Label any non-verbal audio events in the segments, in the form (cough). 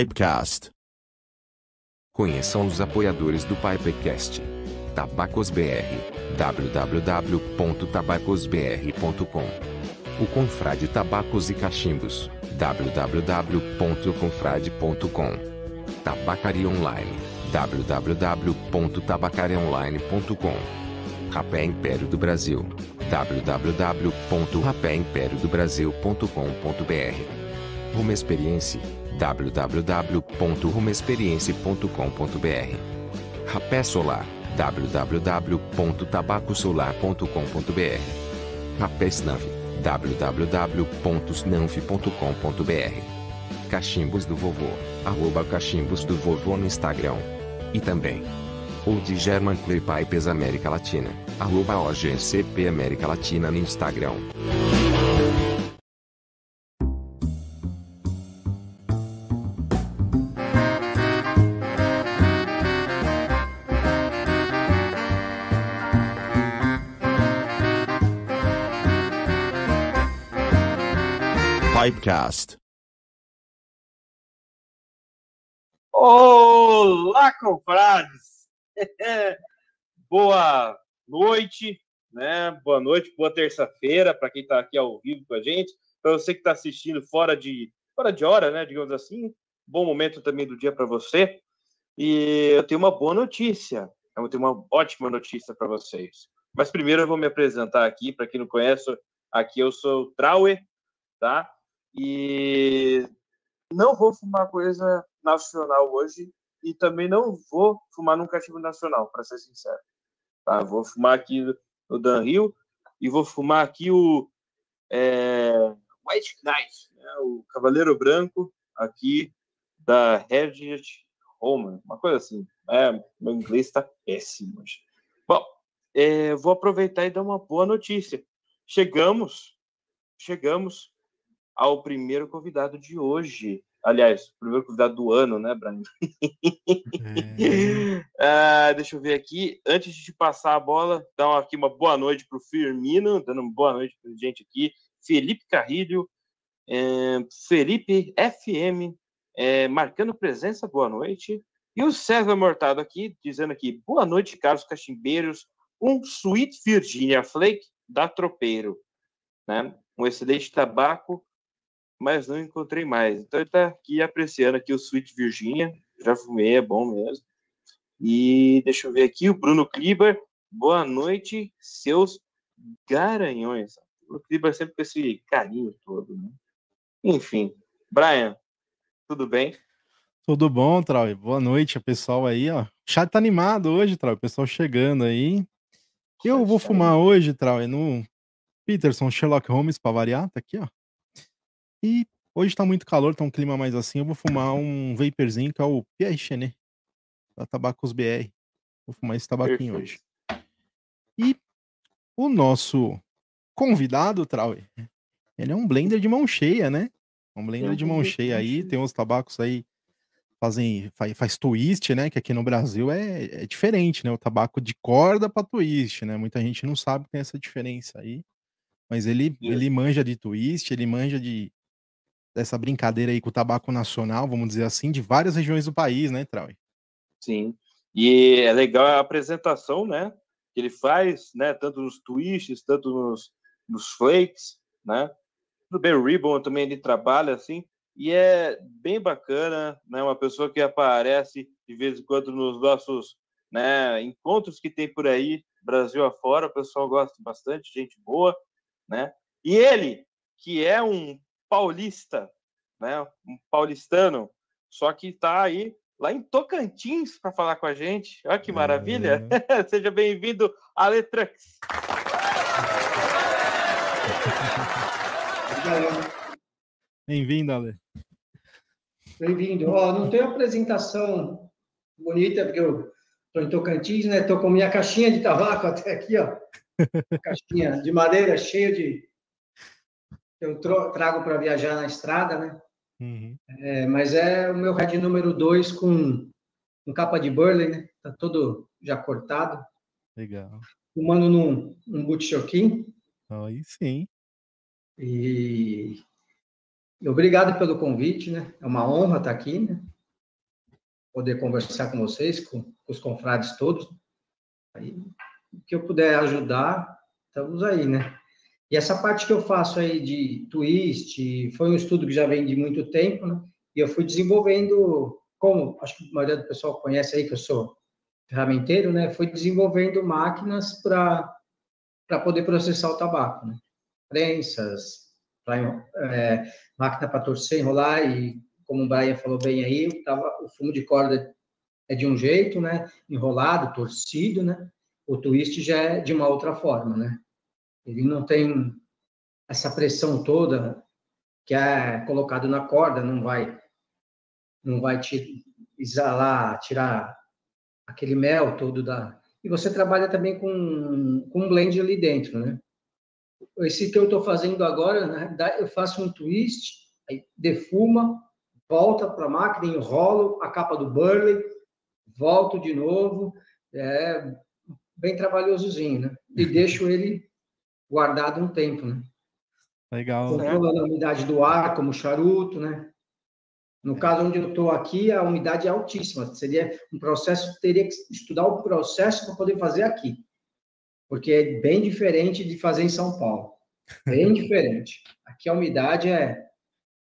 Pipecast. Conheçam os apoiadores do Pipecast. Tabacos BR. www.tabacosbr.com O Confrade Tabacos e Cachimbos. www.confrade.com Tabacaria Online. www.tabacariaonline.com Rapé Império do Brasil. www.rapéimperiodobrasil.com.br Uma experiência www.rumexperience.com.br Rapé Solar www.tabacosolar.com.br Rapé Snanf www.snanf.com.br Cachimbos do Vovô arroba Cachimbos do Vovô no Instagram. E também ou de German Clay Pipes América Latina arroba OGCP América Latina no Instagram Pipecast. Olá, confrades! (laughs) boa noite, né? Boa noite, boa terça-feira para quem está aqui ao vivo com a gente. Para você que está assistindo fora de, fora de hora, né? Digamos assim. Bom momento também do dia para você. E eu tenho uma boa notícia. Eu tenho uma ótima notícia para vocês. Mas primeiro eu vou me apresentar aqui, para quem não conhece, aqui eu sou o Trauer, tá? E não vou fumar coisa nacional hoje e também não vou fumar num cachimbo nacional, para ser sincero. Tá? Vou fumar aqui no Dan Hill e vou fumar aqui o é, White Knight, né? o Cavaleiro Branco aqui da Hedgehog Roman, uma coisa assim. É, meu inglês está péssimo hoje. Bom, é, vou aproveitar e dar uma boa notícia. Chegamos, chegamos ao primeiro convidado de hoje. Aliás, o primeiro convidado do ano, né, Brian? É. (laughs) ah, deixa eu ver aqui. Antes de passar a bola, dar aqui uma boa noite para o Firmino, dando uma boa noite para gente aqui. Felipe Carrilho, é, Felipe FM, é, marcando presença, boa noite. E o César Mortado aqui, dizendo aqui, boa noite, caros cachimbeiros. Um Sweet Virginia Flake da Tropeiro. Né? Um excelente tabaco mas não encontrei mais. Então ele está aqui apreciando aqui o Sweet Virginia, já fumei, é bom mesmo. E deixa eu ver aqui, o Bruno Kliber, boa noite, seus garanhões. O Bruno Kliber sempre com esse carinho todo, né? Enfim, Brian, tudo bem? Tudo bom, Trau? Boa noite, pessoal aí, ó. O chat tá animado hoje, Trau, o pessoal chegando aí. Eu vou fumar hoje, Trau, no Peterson Sherlock Holmes para variar, tá aqui, ó. E hoje tá muito calor, tá um clima mais assim. Eu vou fumar (laughs) um vaporzinho que é o Pierre Chenet, da Tabacos BR. Vou fumar esse tabaquinho Perfeito. hoje. E o nosso convidado, Trau, ele é um blender de mão cheia, né? Um blender de mão cheia aí. Tem uns tabacos aí fazem faz, faz twist, né? Que aqui no Brasil é, é diferente, né? O tabaco de corda para twist, né? Muita gente não sabe que tem essa diferença aí. Mas ele, ele manja de twist, ele manja de, dessa brincadeira aí com o tabaco nacional, vamos dizer assim, de várias regiões do país, né, Trau? Sim. E é legal a apresentação, né? Que ele faz, né? Tanto nos twists, tanto nos, nos flakes, né? No Ben Ribbon também ele trabalha assim. E é bem bacana, né? Uma pessoa que aparece de vez em quando nos nossos né, encontros que tem por aí, Brasil afora, o pessoal gosta bastante, gente boa, né? E ele, que é um paulista, né? Um paulistano, só que está aí lá em Tocantins para falar com a gente. Olha que maravilha! É. (laughs) Seja bem-vindo, Aletrux. Bem-vindo, Ale. Bem-vindo. Ó, não tem apresentação bonita, porque eu estou em Tocantins, né? Estou com minha caixinha de tabaco até aqui, ó. (laughs) Caixinha de madeira cheia de eu trago para viajar na estrada, né? Uhum. É, mas é o meu Red número 2 com, com capa de burley, né? Tá todo já cortado. Legal. Fumando num, num butchoquim. Aí sim. E, e obrigado pelo convite, né? É uma honra estar aqui, né? Poder conversar com vocês, com, com os confrades todos. Aí, o que eu puder ajudar, estamos aí, né? E essa parte que eu faço aí de twist, foi um estudo que já vem de muito tempo, né? E eu fui desenvolvendo, como acho que a maioria do pessoal conhece aí que eu sou ferramenteiro, né? Fui desenvolvendo máquinas para poder processar o tabaco, né? Prensas, pra, é, máquina para torcer, enrolar e como o Brian falou bem aí, tava, o fumo de corda é de um jeito, né? Enrolado, torcido, né? O twist já é de uma outra forma, né? Ele não tem essa pressão toda que é colocado na corda, não vai não vai te exalar, tirar aquele mel todo da. E você trabalha também com, com um blend ali dentro, né? Esse que eu estou fazendo agora, né, eu faço um twist, aí defuma, volta para a máquina, enrolo a capa do Burley, volto de novo, é bem trabalhosozinho, né? E deixo ele guardado um tempo, né? Legal. Controlando a umidade do ar, como charuto, né? No caso onde eu estou aqui, a umidade é altíssima. Seria um processo, teria que estudar o processo para poder fazer aqui. Porque é bem diferente de fazer em São Paulo. Bem (laughs) diferente. Aqui a umidade é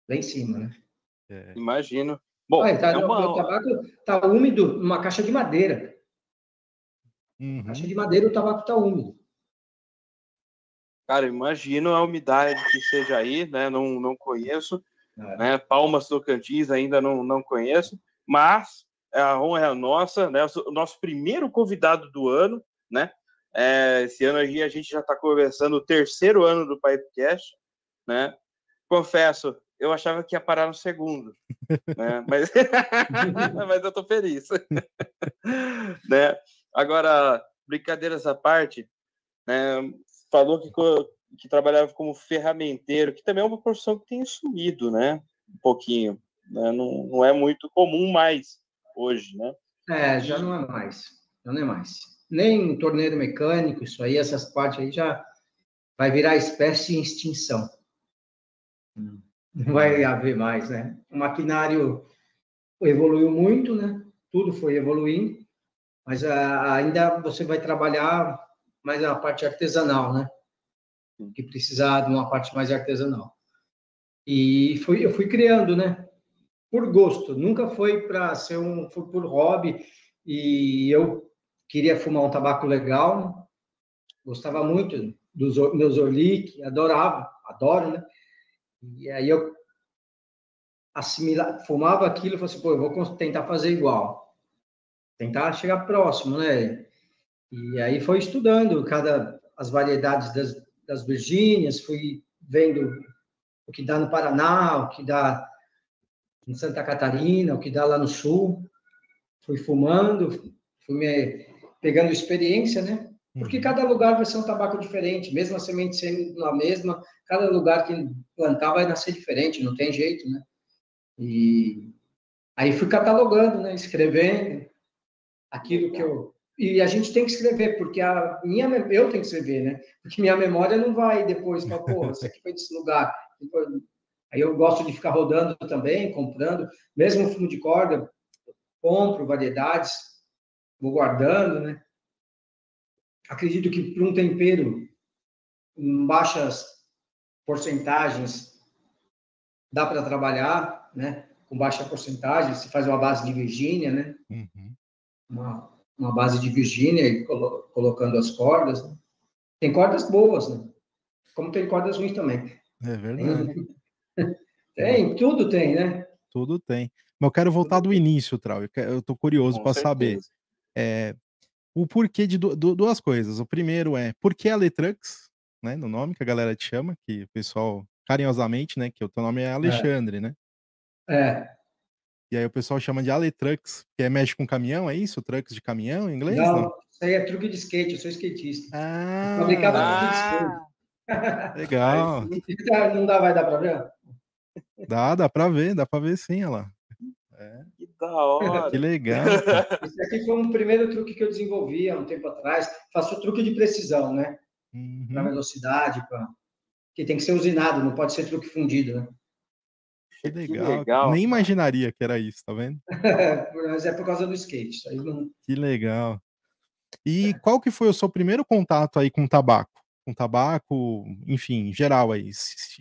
lá em cima, né? É. Imagino. Bom, ah, tá, é uma... o tabaco está úmido numa caixa de madeira. Uhum. Caixa de madeira, o tabaco está úmido. Cara, imagino a umidade que seja aí, né? Não, não conheço. É. Né? Palmas Tocantins ainda não, não conheço, mas a honra é nossa, né? O nosso primeiro convidado do ano, né? É, esse ano aqui a gente já está conversando o terceiro ano do Pipecast, né? Confesso, eu achava que ia parar no segundo, (laughs) né? Mas, (laughs) mas eu tô feliz, (laughs) né? Agora, brincadeiras à parte, né? Falou que que trabalhava como ferramenteiro, que também é uma profissão que tem sumido, né? Um pouquinho. Né? Não, não é muito comum mais hoje, né? É, já não é mais. Já não é mais. Nem torneiro mecânico, isso aí, essas partes aí já vai virar espécie em extinção. Não vai haver mais, né? O maquinário evoluiu muito, né? Tudo foi evoluindo, mas ah, ainda você vai trabalhar mais a parte artesanal, né? que precisar de uma parte mais artesanal. E fui, eu fui criando, né? Por gosto, nunca foi para ser um, foi por hobby. E eu queria fumar um tabaco legal, né? gostava muito dos meus Orlick, adorava, adoro, né? E aí eu assimilar, fumava aquilo e falei assim, pô, eu vou tentar fazer igual, tentar chegar próximo, né? E aí foi estudando cada as variedades das, das Virgínias, fui vendo o que dá no Paraná, o que dá em Santa Catarina, o que dá lá no Sul. Fui fumando, fui me pegando experiência, né? Porque uhum. cada lugar vai ser um tabaco diferente, mesmo a semente sendo a mesma, cada lugar que plantar vai nascer diferente, não tem jeito, né? E aí fui catalogando, né? Escrevendo aquilo que eu e a gente tem que escrever, porque a minha, eu tenho que escrever, né? Porque minha memória não vai depois para, pô, isso aqui foi desse lugar. Aí eu gosto de ficar rodando também, comprando, mesmo fumo de corda, compro variedades, vou guardando, né? Acredito que para um tempero em baixas porcentagens dá para trabalhar, né? Com baixa porcentagem, se faz uma base de Virgínia, né? Uhum. Uma, uma base de Virgínia e colo colocando as cordas. Né? Tem cordas boas, né? Como tem cordas ruins também. É verdade. (laughs) Tem, tudo tem, né? Tudo tem. Mas eu quero voltar do início, Trau. Eu tô curioso para saber é, o porquê de duas coisas. O primeiro é por que a Letrux, né? No nome que a galera te chama, que o pessoal carinhosamente, né? Que o teu nome é, é. Alexandre, é. né? É. E aí o pessoal chama de Ale Trucks, que é mexe com caminhão, é isso? Trucks de caminhão em inglês? Não, não? isso aí é truque de skate, eu sou skatista. Ah, fabricava ah, ah legal. não dá, vai dar para ver? Dá, dá para ver, dá para ver sim, olha lá. É. Que da hora. Que legal. (laughs) Esse aqui foi um primeiro truque que eu desenvolvi há um tempo atrás. Faço truque de precisão, né? Uhum. Para velocidade, pra... que tem que ser usinado, não pode ser truque fundido, né? Que legal. que legal. Nem imaginaria que era isso, tá vendo? (laughs) Mas é por causa do skate. Aí não... Que legal. E é. qual que foi o seu primeiro contato aí com tabaco? Com tabaco, enfim, geral aí,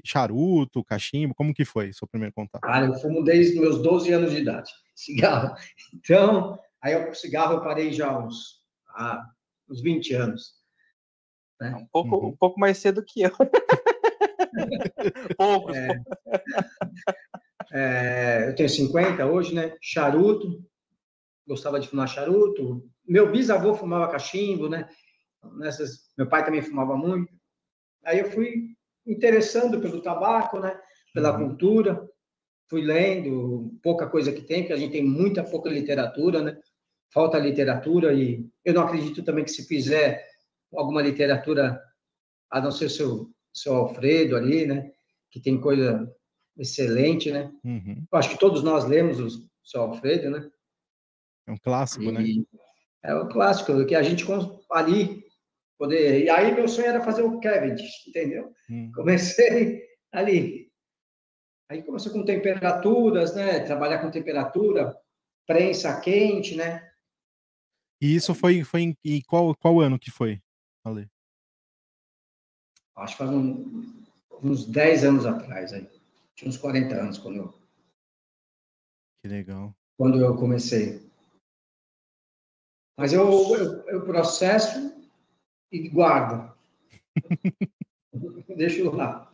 charuto, cachimbo, como que foi o seu primeiro contato? Cara, eu fumo desde meus 12 anos de idade, (laughs) cigarro. Então, aí o cigarro eu parei já uns, ah, uns 20 anos. Né? Um, pouco, uhum. um pouco mais cedo que eu. (laughs) (laughs) Poucos. É, é, eu tenho 50 hoje, né? Charuto, gostava de fumar charuto. Meu bisavô fumava cachimbo, né? Nessas, meu pai também fumava muito. Aí eu fui interessando pelo tabaco, né? Pela uhum. cultura, fui lendo pouca coisa que tem, porque a gente tem muita pouca literatura, né? Falta literatura e eu não acredito também que se fizer alguma literatura, a não ser seu seu Alfredo ali, né? Que tem coisa excelente, né? Uhum. Acho que todos nós lemos o seu Alfredo, né? É um clássico, né? e né? É um clássico que a gente ali poder. E aí meu sonho era fazer o Cavendish, entendeu? Hum. Comecei ali. Aí começou com temperaturas, né? Trabalhar com temperatura, prensa quente, né? E isso foi, foi em qual, qual ano que foi, Ale? Acho que faz um, uns 10 anos atrás aí. Tinha uns 40 anos quando eu. Que legal. Quando eu comecei. Mas eu, eu, eu processo e guardo. (laughs) Deixo lá.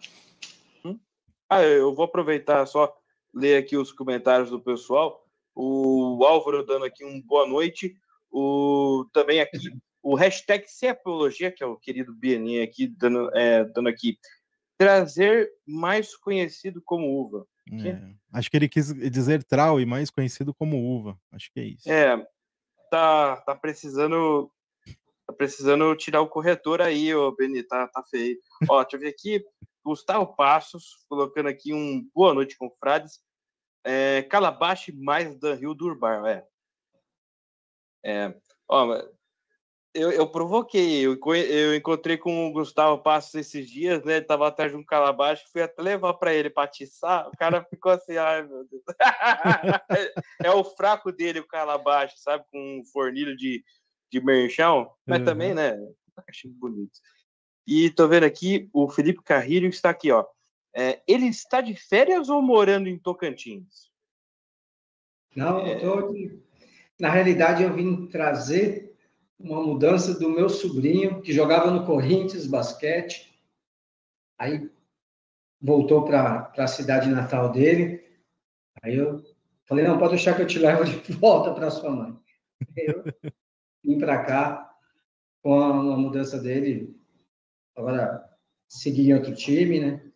Ah, eu vou aproveitar só ler aqui os comentários do pessoal. O Álvaro dando aqui um boa noite. O também aqui o hashtag Cepologia, que é o querido Bieninha aqui dando, é, dando aqui trazer mais conhecido como uva. É, acho que ele quis dizer trau e mais conhecido como uva. Acho que é isso. É, tá, tá precisando tá precisando tirar o corretor aí, ô Beni, tá, tá feio. Ó, deixa eu ver aqui. Gustavo Passos, colocando aqui um boa noite, confrades. É, Calabache mais Dan Rio Durbar, é. É, ó, eu, eu provoquei, eu, eu encontrei com o Gustavo Passos esses dias, né? Ele tava atrás de um calabaço, fui até levar para ele para atiçar. O cara ficou assim, (laughs) ai meu Deus. é, é, o fraco dele, o calabaço, sabe? Com um fornilho de, de merchão, mas uhum. também, né? Achei bonito. E tô vendo aqui, o Felipe Carrilho está aqui, ó. É, ele está de férias ou morando em Tocantins? Não, eu tô... na realidade eu vim trazer uma mudança do meu sobrinho, que jogava no Corinthians basquete, aí voltou para a cidade natal dele. Aí eu falei: não, pode deixar que eu te levo de (laughs) volta para sua mãe. Eu vim para cá com a, a, mudança dele. Agora, seguir em outro time, né?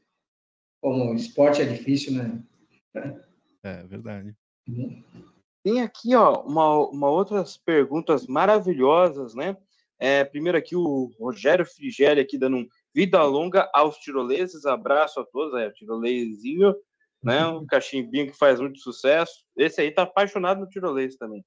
Como esporte é difícil, né? É verdade. Uhum. Tem aqui, ó, uma, uma outras perguntas maravilhosas, né? É, primeiro aqui o Rogério Frigério aqui dando um vida longa aos tiroleses, abraço a todos, é, tirolezinho, né? (laughs) Um cachimbinho que faz muito sucesso. Esse aí tá apaixonado no tirolês também.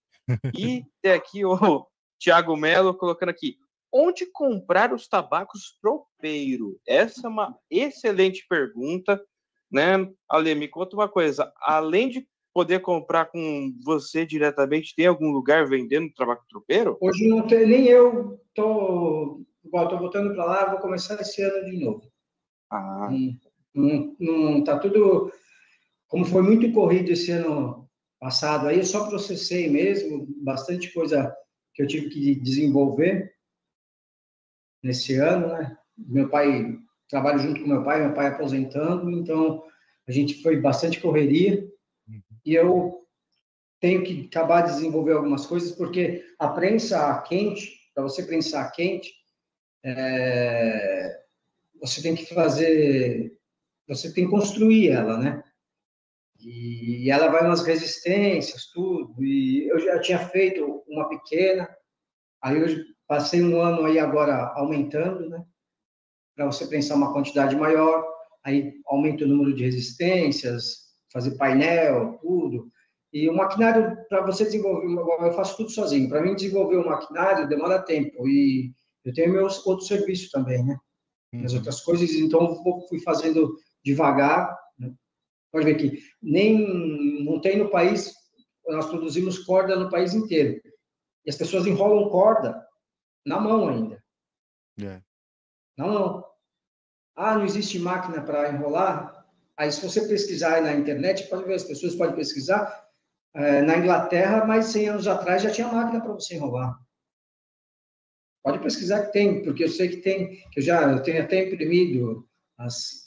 E tem aqui o Tiago Melo colocando aqui, onde comprar os tabacos tropeiro? Essa é uma excelente pergunta, né? Ale, me conta uma coisa, além de poder comprar com você diretamente? Tem algum lugar vendendo tabaco tropeiro? Hoje não tem, nem eu tô, igual, tô voltando para lá, vou começar esse ano de novo. Ah. Não, não, tá tudo, como foi muito corrido esse ano passado, aí eu só processei mesmo, bastante coisa que eu tive que desenvolver nesse ano, né? Meu pai, trabalho junto com meu pai, meu pai aposentando, então a gente foi bastante correria, e eu tenho que acabar de desenvolver algumas coisas, porque a prensa quente, para você prensar quente, é, você tem que fazer, você tem que construir ela, né? E ela vai nas resistências, tudo. E eu já tinha feito uma pequena, aí eu passei um ano aí agora aumentando, né? Para você pensar uma quantidade maior, aí aumenta o número de resistências, fazer painel, tudo. E o maquinário, para você desenvolver, eu faço tudo sozinho. Para mim, desenvolver o maquinário demora tempo. E eu tenho meus outros serviços também, né? Uhum. As outras coisas, então fui fazendo devagar. Né? Pode ver que nem não tem no país, nós produzimos corda no país inteiro. E as pessoas enrolam corda na mão ainda. Yeah. É. Na mão. Ah, não existe máquina para enrolar? Aí, se você pesquisar na internet, pode ver, as pessoas podem pesquisar. É, na Inglaterra, mais 100 anos atrás, já tinha máquina para você enrolar. Pode pesquisar que tem, porque eu sei que tem, que eu já eu tenho até imprimido as,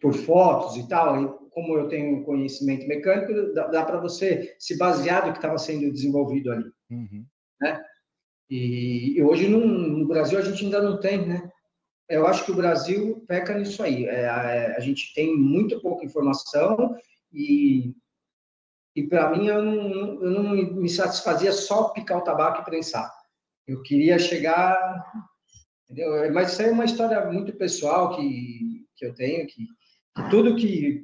por fotos e tal, e como eu tenho conhecimento mecânico, dá, dá para você se basear no que estava sendo desenvolvido ali. Uhum. Né? E, e hoje no, no Brasil a gente ainda não tem, né? Eu acho que o Brasil peca nisso aí. É, a, a, gente tem muito pouca informação e, e para mim, eu não, eu não me satisfazia só picar o tabaco e prensar. Eu queria chegar... Entendeu? Mas isso é uma história muito pessoal que, que eu tenho, que, que tudo que,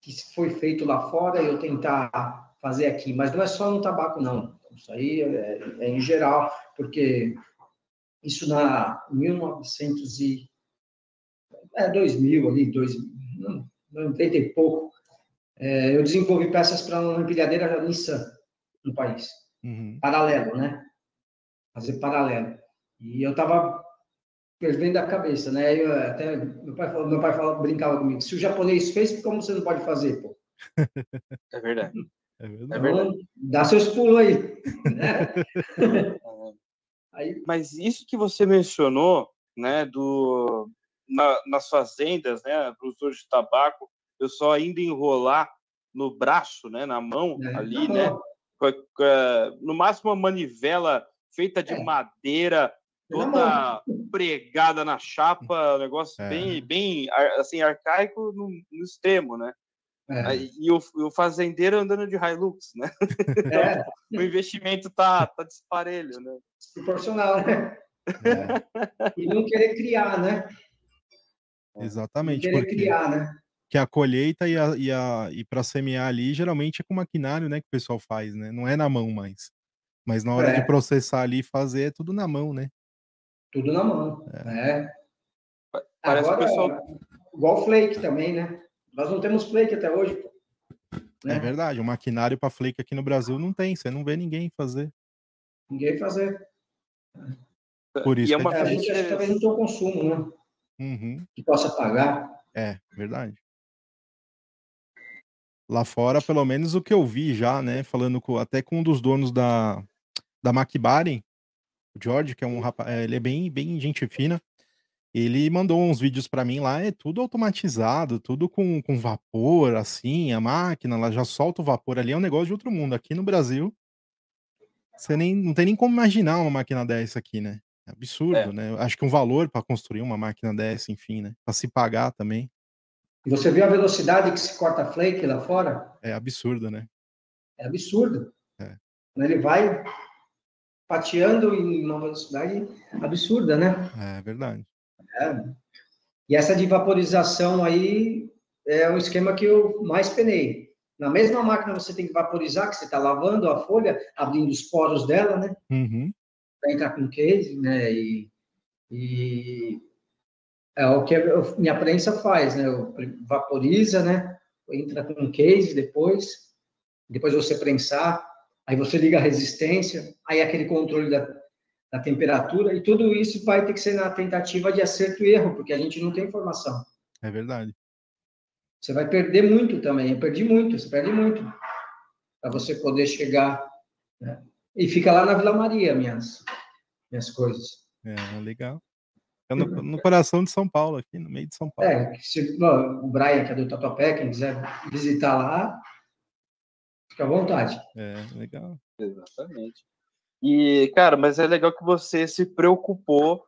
que foi feito lá fora, eu tentar fazer aqui. Mas não é só no tabaco, não. Isso aí é, é em geral, porque Isso na 1900 e é 2000 ali, 2000, não, 90 e pouco. É, eu desenvolvi peças para uma empilhadeira Nissan no país, uhum. paralelo, né? Fazer paralelo. E eu estava fervendo a cabeça, né? Eu, até meu pai, meu pai falava, brincava comigo: se o japonês fez, como você não pode fazer, pô? É verdade. É verdade. É verdade. dá seus pulos aí. Né? (laughs) aí. Mas isso que você mencionou, né, do, na, nas fazendas, né, produtores de tabaco, eu só ainda enrolar no braço, né, na mão é, ali, né, no máximo uma manivela feita de é. madeira, toda pregada na chapa, um negócio é. bem, bem assim arcaico no, no extremo, né? É. E o, o, fazendeiro andando de Hilux, né? (laughs) É. o investimento tá, tá disparelho, né? Proporcional, né? É. E não querer criar, né? Exatamente. Não querer criar, né? Que a colheita e, a, e, a, e para semear ali, geralmente é com maquinário, né? Que o pessoal faz, né? Não é na mão mais. Mas na hora de é. processar ali e fazer, é tudo na mão, né? Tudo na mão. É. Parece Agora, pessoal... igual flake também, né? Nós não temos flake até hoje, pô. Né? É verdade, o maquinário para flake aqui no Brasil não tem, você não vê ninguém fazer. Ninguém fazer. Por isso e é uma é, a gente acha que também não tem o consumo, né? Uhum. Que possa pagar. É, verdade. Lá fora, pelo menos o que eu vi já, né? Falando com, até com um dos donos da, da McBaren, o George, que é um rapaz, é, ele é bem, bem gente fina. Ele mandou uns vídeos para mim lá, é tudo automatizado, tudo com, com vapor, assim, a máquina, ela já solta o vapor ali, é um negócio de outro mundo. Aqui no Brasil, você nem, não tem nem como imaginar uma máquina dessa aqui, né? É absurdo, é. né? Acho que um valor para construir uma máquina dessa, enfim, né? Para se pagar também. Você viu a velocidade que se corta flake lá fora? É absurdo, né? É absurdo. É. Ele vai pateando em uma velocidade absurda, né? É verdade. É. E essa de vaporização aí é um esquema que eu mais penei. Na mesma máquina você tem que vaporizar, que você está lavando a folha, abrindo os poros dela, né? Uhum. Para entrar com case, né? E, e é o que a minha prensa faz, né? Vaporiza, né? Entra com case depois, depois você prensar, aí você liga a resistência, aí aquele controle da, da temperatura, e tudo isso vai ter que ser na tentativa de acerto e erro, porque a gente não tem informação. É verdade. Você vai perder muito também. Eu perdi muito, você perde muito para você poder chegar. Né? E fica lá na Vila Maria, minhas, minhas coisas. É, legal. É no, no, coração de São Paulo, aqui no meio de São Paulo. É, se o Brian, que é do Tatuapé, quem quiser visitar lá, fica à vontade. É, legal. Exatamente. E, cara, mas é legal que você se preocupou,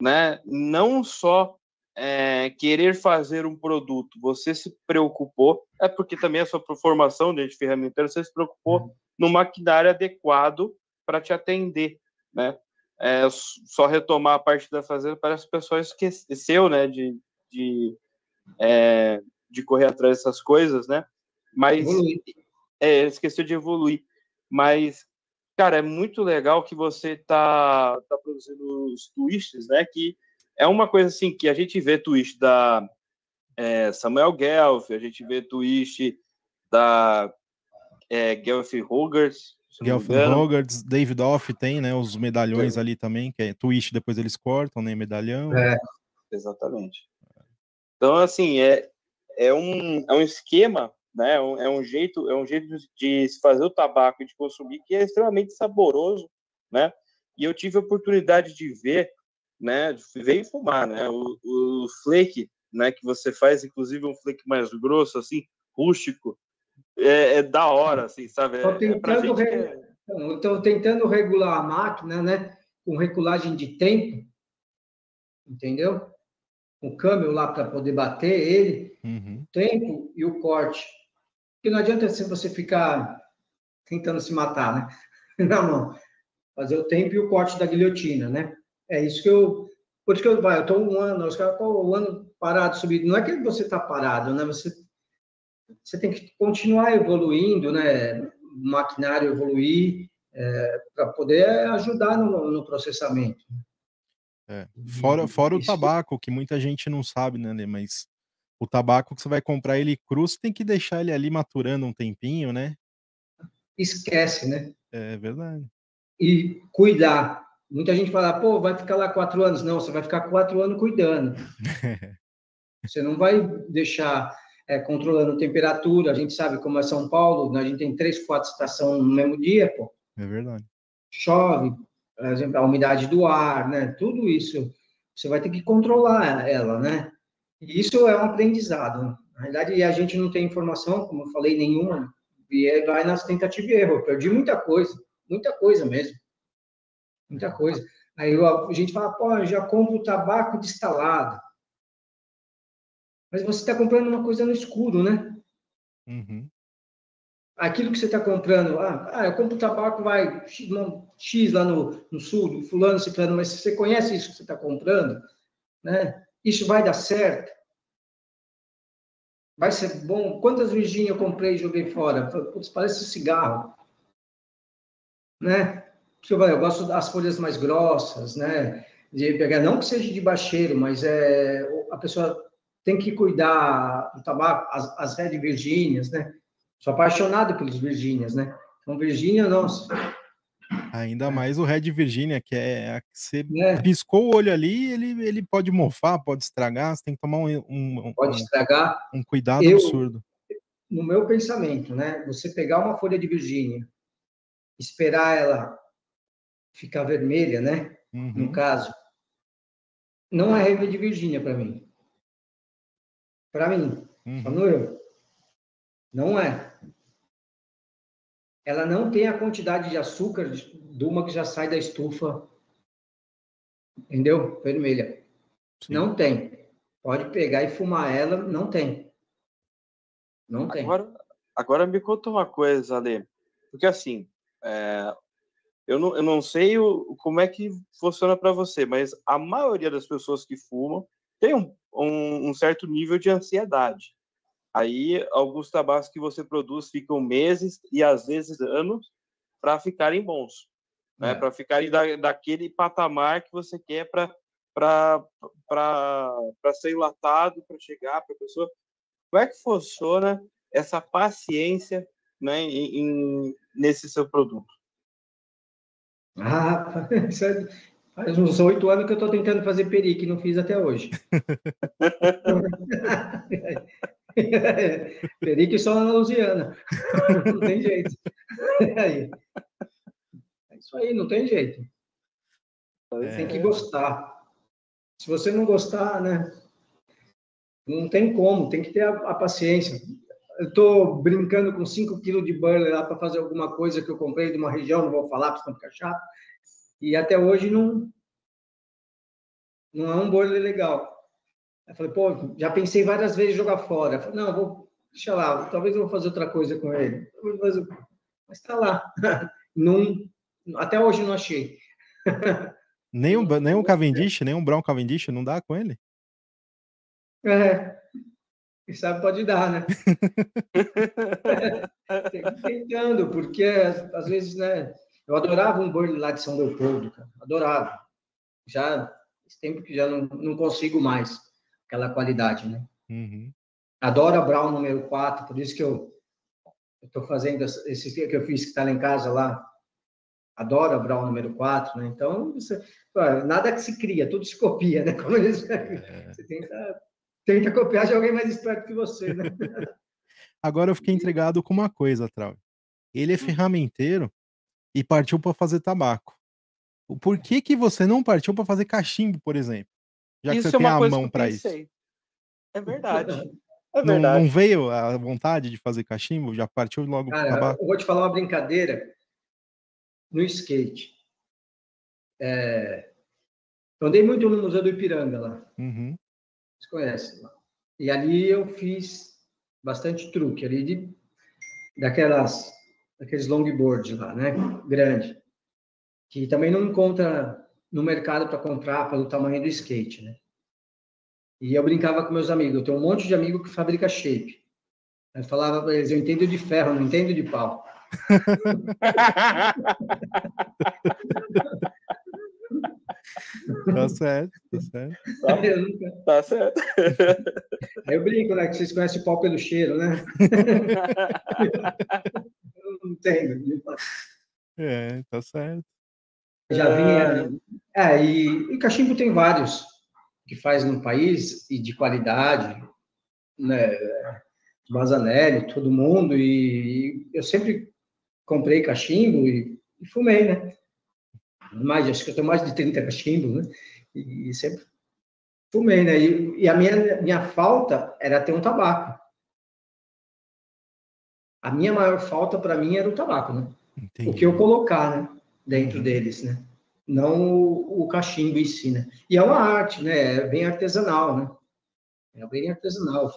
né? Não só é, querer fazer um produto, você se preocupou, é porque também a sua formação de ferramenteiro, você se preocupou uhum. no maquinário adequado para te atender, né? É, só retomar a parte da fazenda, parece que o pessoal esqueceu, né, de, de, é, de correr atrás dessas coisas, né? Mas é, esqueceu de evoluir. Mas cara, é muito legal que você tá, tá produzindo os twists, né? Que é uma coisa assim que a gente vê twist da é, Samuel Guelph, a gente vê twist da é, Guelph Hogarth. Guelph Hogarth, David Off tem, né? Os medalhões é. ali também, que é twist, depois eles cortam, né? Medalhão. É, exatamente. Então, assim, é, é, um, é um esquema né? É um, é um jeito, é um jeito de se fazer o tabaco e de consumir que é extremamente saboroso, né? E eu tive a oportunidade de ver, né? Veio fumar, né? O, o flake, né? Que você faz, inclusive um flake mais grosso, assim, rústico, é, é da hora, assim, sabe? Estou é, tentando, é re... é... tentando regular a máquina, né? Com regulagem de tempo, entendeu? O câmbio lá para poder bater ele, uhum. tempo e o corte. Porque não adianta assim você ficar tentando se matar, né? Na mão. Fazer o tempo e o corte da guilhotina, né? É isso que eu. Por isso que eu, vai, eu tô um ano, os caras estão um ano parado, subindo. Não é que você está parado, né? Você, você tem que continuar evoluindo, né? O maquinário evoluir é, para poder ajudar no, no processamento. É. Fora, fora o tabaco, que muita gente não sabe, né, Mas o tabaco que você vai comprar ele cru, você tem que deixar ele ali maturando um tempinho, né? Esquece, né? É verdade. E cuidar. Muita gente fala, pô, vai ficar lá quatro anos. Não, você vai ficar quatro anos cuidando. (laughs) você não vai deixar é, controlando temperatura. A gente sabe como é São Paulo, né? a gente tem três, quatro estações no mesmo dia, pô. É verdade. Chove, por exemplo, a umidade do ar, né? Tudo isso você vai ter que controlar ela, né? E isso é um aprendizado. Na realidade, a gente não tem informação, como eu falei, nenhuma, e vai nas tentativas e erro. Eu perdi muita coisa, muita coisa mesmo. Muita coisa. Aí a gente fala, pô, já compro tabaco destalado. Mas você está comprando uma coisa no escuro, né? Uhum aquilo que você está comprando, ah, ah, eu compro tabaco, vai X lá no, no sul, fulano, ciclano, mas você conhece isso que você está comprando, né? Isso vai dar certo? Vai ser bom? Quantas Virgínia eu comprei e joguei fora? Putz, parece cigarro, né? Eu, eu gosto das folhas mais grossas, né? De pegar, não que seja de baixeiro, mas é, a pessoa tem que cuidar do tabaco, as, as Red Virgínias, né? Sou apaixonado pelos Virgínias, né? Então, Virgínia, nossa. Ainda mais o Red Virginia, que é que você é. piscou o olho ali, ele, ele pode mofar, pode estragar, você tem que tomar um, um pode estragar. Um cuidado Eu, absurdo. No meu pensamento, né? Você pegar uma folha de Virgínia, esperar ela ficar vermelha, né? Uhum. No caso, não é Red Virgínia para mim. Para mim, uhum. falando eu. Não é ela não tem a quantidade de açúcar de uma que já sai da estufa, entendeu? Vermelha. Sim. Não tem. Pode pegar e fumar ela, não tem. Não tem. Agora, agora me conta uma coisa, Ale. Porque assim, é, eu, não, eu não sei o, como é que funciona para você, mas a maioria das pessoas que fumam tem um, um, um certo nível de ansiedade. Aí, alguns tabacos que você produz ficam meses e às vezes anos para ficarem bons, né? É. Para ficarem da, daquele patamar que você quer para para ser enlatado, para chegar para a pessoa. Como é que funciona essa paciência né, em, em nesse seu produto? Ah, (laughs) faz uns oito anos que eu estou tentando fazer perique, não fiz até hoje. (laughs) (laughs) (laughs) Perique só na Lusiana. (laughs) não tem jeito. (laughs) É, é isso aí, não tem jeito. É... Tem que gostar. Se você não gostar, né? Não tem como, tem que ter a, a paciência. Eu estou brincando com 5 quilos de burley lá para fazer alguma coisa que eu comprei de uma região, não vou falar para não ficar chato. E até hoje não, não é um burley legal. Eu falei, pô, já pensei várias vezes em jogar fora. Falei, não, vou, deixa lá, talvez eu vou fazer outra coisa com ele. Mas está lá. (laughs) Não, até hoje não achei. (laughs) Nem um, nem um Cavendish, nem um Brown Cavendish, não dá com ele? É. Quem sabe pode dar, né? (laughs) Tentando, porque às vezes, né? Eu adorava um Burley lá de São Leopoldo, cara. Adorava. Já, esse tempo que já não, não consigo mais aquela qualidade, né? Uhum. Adoro a Brown número 4, por isso que eu estou fazendo esse que eu fiz que está lá em casa lá. Adoro a Brown número 4, né? Então, nada que se cria, tudo se copia, né? Como eles, é. (laughs) Você tenta, tenta copiar de alguém mais esperto que você, né? (laughs) Agora eu fiquei intrigado com uma coisa, Trau. Ele é hum. ferramenteiro e partiu para fazer tabaco. Por que, que você não partiu para fazer cachimbo, por exemplo? Já isso que você é tem a mão para isso. É (laughs) verdade. É não, não, veio a vontade de fazer cachimbo? Já partiu logo Cara, Eu vou te falar uma brincadeira no skate. É... Eu andei muito no Museu do Ipiranga lá. Uhum. Vocês conhecem lá. E ali eu fiz bastante truque ali de daquelas daqueles longboards lá, né? Grande. Que também não encontra no mercado para comprar pelo tamanho do skate, né? E eu brincava com meus amigos. Eu tenho um monte de amigo que fabrica shape. Eu falava para eles: eu entendo de ferro, não entendo de pau. (laughs) Tá certo, tá certo. Tá, Eu nunca- tá certo. Aí eu brinco, né? Que vocês conhecem o pau pelo cheiro, né? (laughs) Eu não entendo. É, tá certo. Já vinha. É, e, e cachimbo tem vários que faz no país e de qualidade, né? Mazanelli, todo mundo, e, eu sempre comprei cachimbo e, e fumei, né? Mais, acho que eu tenho mais de 30 cachimbos, né? E, e sempre fumei, né? E, e a minha, minha falta era ter um tabaco. A minha maior falta para mim era o tabaco, né? Entendi. o que eu colocar né, dentro deles, né? Não o, o cachimbo em si, né? E é uma arte, né? É bem artesanal, né? É bem artesanal.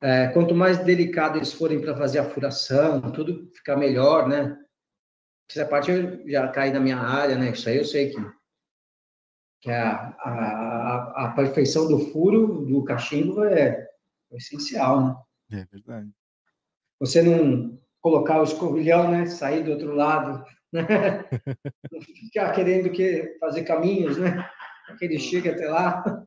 É, quanto mais delicado eles forem para fazer a furação, tudo fica melhor, né? Essa parte eu já cai na minha área, né? Isso aí eu sei que, que a, a, a, a perfeição do furo do cachimbo é, é essencial, né? É verdade. você não colocar o escovilhão, né? Sair do outro lado, né? (laughs) Não ficar querendo que fazer caminhos, né? Que ele chegue até lá.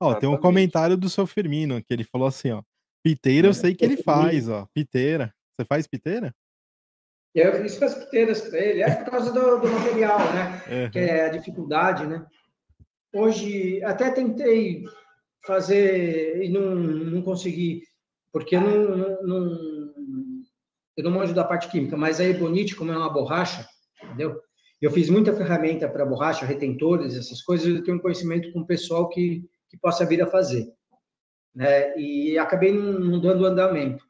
Ó, tem um comentário do seu Firmino, que ele falou assim, ó. Piteira eu É, sei que ele (laughs) faz, ó. Piteira. Você faz piteira? Eu fiz com as piteiras para ele, é por causa do, do material, né? Que Uhum. é a dificuldade, né? Hoje, até tentei fazer e não, não consegui, porque não, não- eu não manjo da parte química, mas a Ebonite, como é uma borracha, entendeu? Eu fiz muita ferramenta para borracha, retentores, essas coisas, eu tenho um conhecimento com o pessoal que, que possa vir a fazer. Né? E acabei não, dando andamento.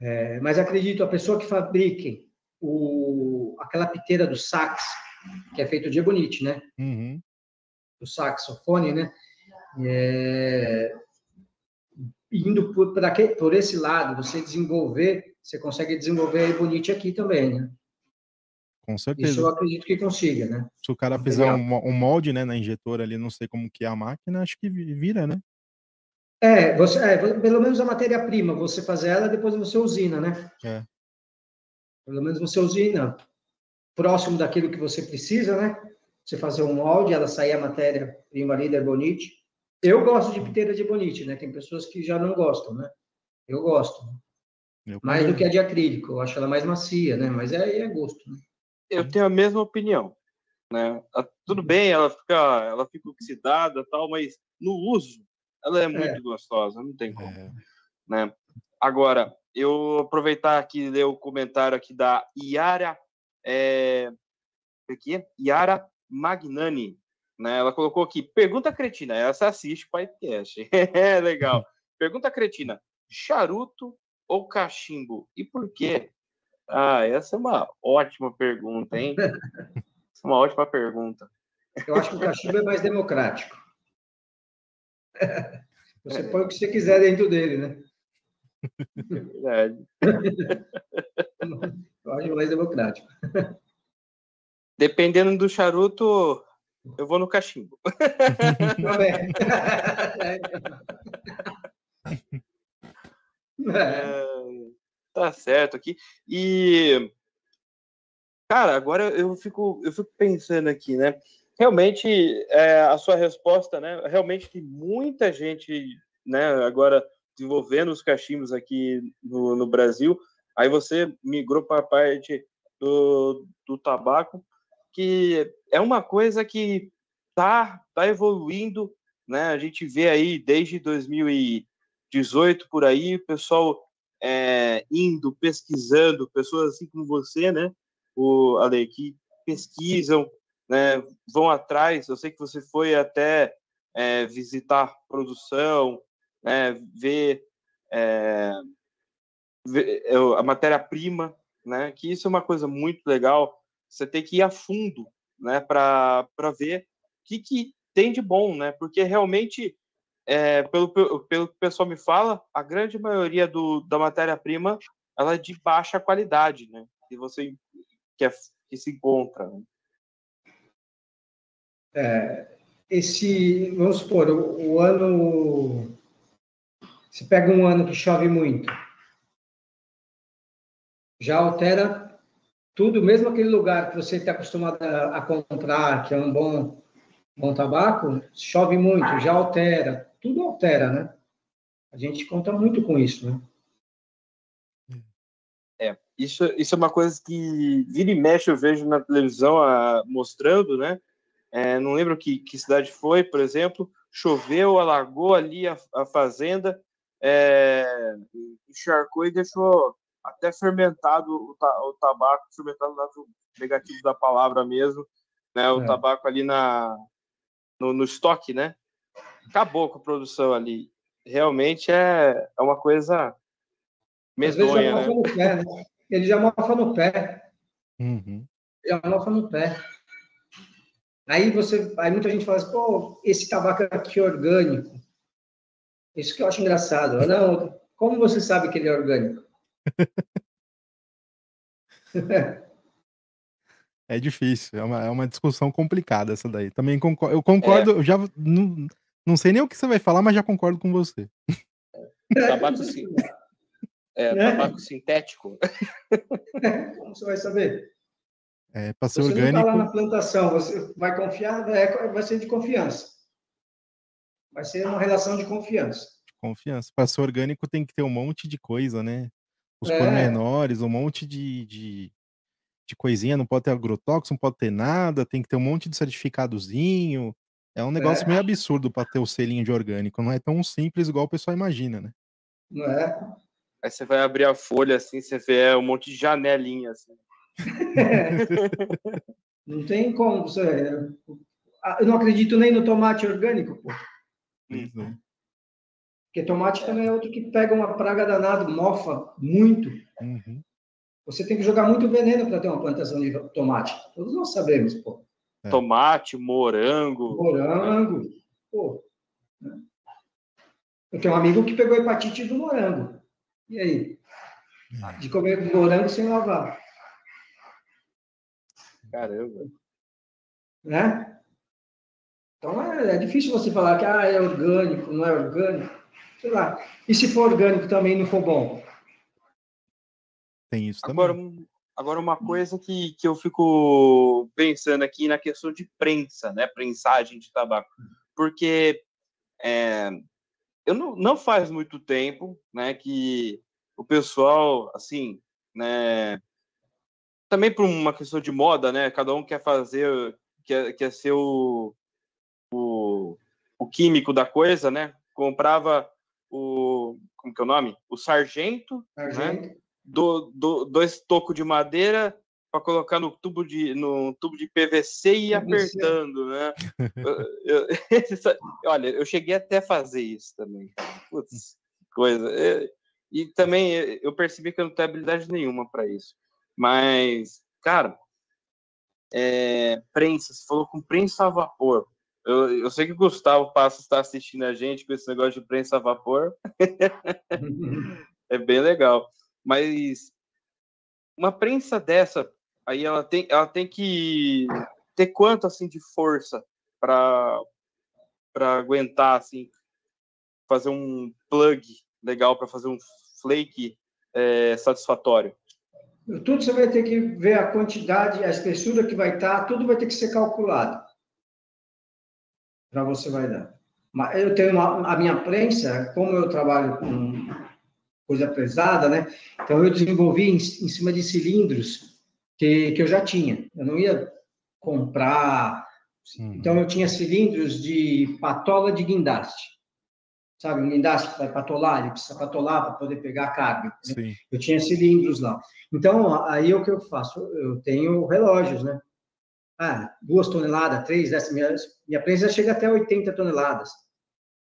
É, mas acredito, a pessoa que fabrique o, aquela piteira do sax, que é feito de ebonite, né? Uhum. do saxofone, né? É, indo por, por, aquele, por esse lado, você desenvolver, você consegue desenvolver a Ebonite aqui também, né? Com Isso certeza. eu acredito que consiga, né? Se o cara fizer um, um molde, né, na injetora ali, não sei como que é a máquina, acho que vi- vira, né? É, você, é, pelo menos a matéria-prima, você fazer ela, depois você usina, né? É. Pelo menos você usina próximo daquilo que você precisa, né? Você fazer um molde, ela sair a matéria-prima ali da Ebonite. Eu gosto de piteira de Ebonite, né? Tem pessoas que já não gostam, né? Eu gosto. Eu Mais do que a de acrílico, eu acho ela mais macia, né? Mas é, é gosto, né? Eu tenho a mesma opinião, né? Tudo bem, ela fica, ela fica oxidada, tal, mas no uso ela é muito gostosa, não tem como, É, né? Agora, eu aproveitar aqui e ler o comentário aqui da Yara, é, aqui, Yara Magnani, né? Ela colocou aqui, pergunta cretina, essa assiste o podcast, (laughs) é legal. Pergunta cretina, charuto ou cachimbo? E por quê? Ah, essa é uma ótima pergunta, hein? Essa é uma ótima pergunta. Eu acho que o cachimbo é mais democrático. (laughs) Você põe o que você quiser dentro dele, né? É verdade. Eu acho mais democrático. Dependendo do charuto, eu vou no cachimbo. Também. (laughs) É. É, tá certo aqui. E, cara, agora eu fico, eu fico pensando aqui, né? Realmente, é, a sua resposta, né? Realmente tem muita gente, né? Agora desenvolvendo os cachimbos aqui no, no Brasil. Aí você migrou para a parte do, do tabaco, que é uma coisa que tá, tá evoluindo, né? A gente vê aí desde 2018 por aí, pessoal é, indo, pesquisando, pessoas assim como você, né? O Ale, que pesquisam, né? Vão atrás. Eu sei que você foi até é, visitar produção, né? Ver, é, ver a matéria-prima, né? Que isso é uma coisa muito legal. Você tem que ir a fundo, né? Para ver o que, que tem de bom, né? Porque realmente é, pelo, pelo que o pessoal me fala, a grande maioria do, da matéria-prima ela é de baixa qualidade, né? Que você que, é, que se encontra. Né? É, esse, vamos supor, o, o ano. Se pega um ano que chove muito, já altera tudo, mesmo aquele lugar que você está acostumado a, a, comprar, que é um bom, bom tabaco, chove muito, já altera, tudo altera, né? A gente conta muito com isso, né? É, isso, isso é uma coisa que vira e mexe eu vejo na televisão a, mostrando, né? É, não lembro que, que cidade foi, por exemplo, choveu, alagou ali a, a fazenda, é, encharcou e deixou até fermentado o, ta, o tabaco, fermentado no negativo da palavra mesmo, né? O é. tabaco ali na, no, no, estoque, né? Acabou com a produção ali. Realmente é, é uma coisa medonha, né? No pé, né? Ele já mofa no pé. Uhum. Já mofa no pé. Aí você, aí muita gente fala assim, pô, esse tabaco aqui é orgânico. Isso que eu acho engraçado. (laughs) Não, como você sabe que ele é orgânico? (laughs) É difícil, é uma, é uma discussão complicada essa daí. Também concordo, eu concordo, é. eu já não, não sei nem o que você vai falar, mas já concordo com você. Tabaco, sim. é, é. tabaco sintético. Como você vai saber? É, para ser você orgânico. Você não tá lá na plantação, você vai confiar, é, vai ser de confiança. Vai ser uma relação de confiança. Confiança. Para ser orgânico tem que ter um monte de coisa, né? Os é. pormenores, um monte de, de, de coisinha, não pode ter agrotóxico, não pode ter nada, tem que ter um monte de certificadozinho. É um negócio é. meio absurdo para ter o selinho de orgânico, não é tão simples igual o pessoal imagina, né? Não é? Aí você vai abrir a folha assim, você vê um monte de janelinha assim. (laughs) não tem como você. Ah, eu não acredito nem no tomate orgânico, pô. Uhum. Porque tomate também é outro que pega uma praga danada, mofa muito. Uhum. Você tem que jogar muito veneno para ter uma plantação de tomate. Todos nós sabemos, pô. É. Tomate, morango. Morango. Pô. Né? Eu tenho um amigo que pegou hepatite do morango. E aí? É. De comer morango sem lavar. Caramba. Né? Então é, é, difícil você falar que ah, é orgânico, não é orgânico. Sei lá. E se for orgânico também não for bom? Tem isso também. Agora, uma coisa que, que eu fico pensando aqui na questão de prensa, né? Prensagem de tabaco. Porque é, eu não, não faz muito tempo né, que o pessoal, assim, né, também por uma questão de moda, né? Cada um quer fazer, quer, quer ser o, o, o químico da coisa, né? Comprava o. Como que é o nome? O sargento, né? sargento. Né? Do, do, dois tocos de madeira para colocar no tubo de no tubo de PVC e ir apertando, né? eu, (laughs) eu, (laughs) olha, eu cheguei até a fazer isso também. Putz, coisa. E, e também eu percebi que eu não tenho habilidade nenhuma para isso. Mas, cara, é, prensa, você falou com prensa a vapor. Eu, eu sei que o Gustavo Passos está assistindo a gente com esse negócio de prensa a vapor. (laughs) é bem legal. Mas uma prensa dessa, aí ela tem, ela tem que ter quanto assim de força para para aguentar assim fazer um plug legal para fazer um flake é, satisfatório. Tudo você vai ter que ver a quantidade, a espessura que vai estar, tudo vai ter que ser calculado para você vai dar. Mas eu tenho uma, a minha prensa, como eu trabalho com coisa pesada, né? Então eu desenvolvi em, em cima de cilindros que, que eu já tinha. Eu não ia comprar. Uhum. Então eu tinha cilindros de patola de guindaste. Sabe, um guindaste que vai patolar, ele precisa patolar para poder pegar a carga. Né? Eu tinha cilindros lá. Então, aí o que eu faço? Eu tenho relógios, né? ah, duas toneladas, três, essa minha, minha prensa chega até 80 toneladas.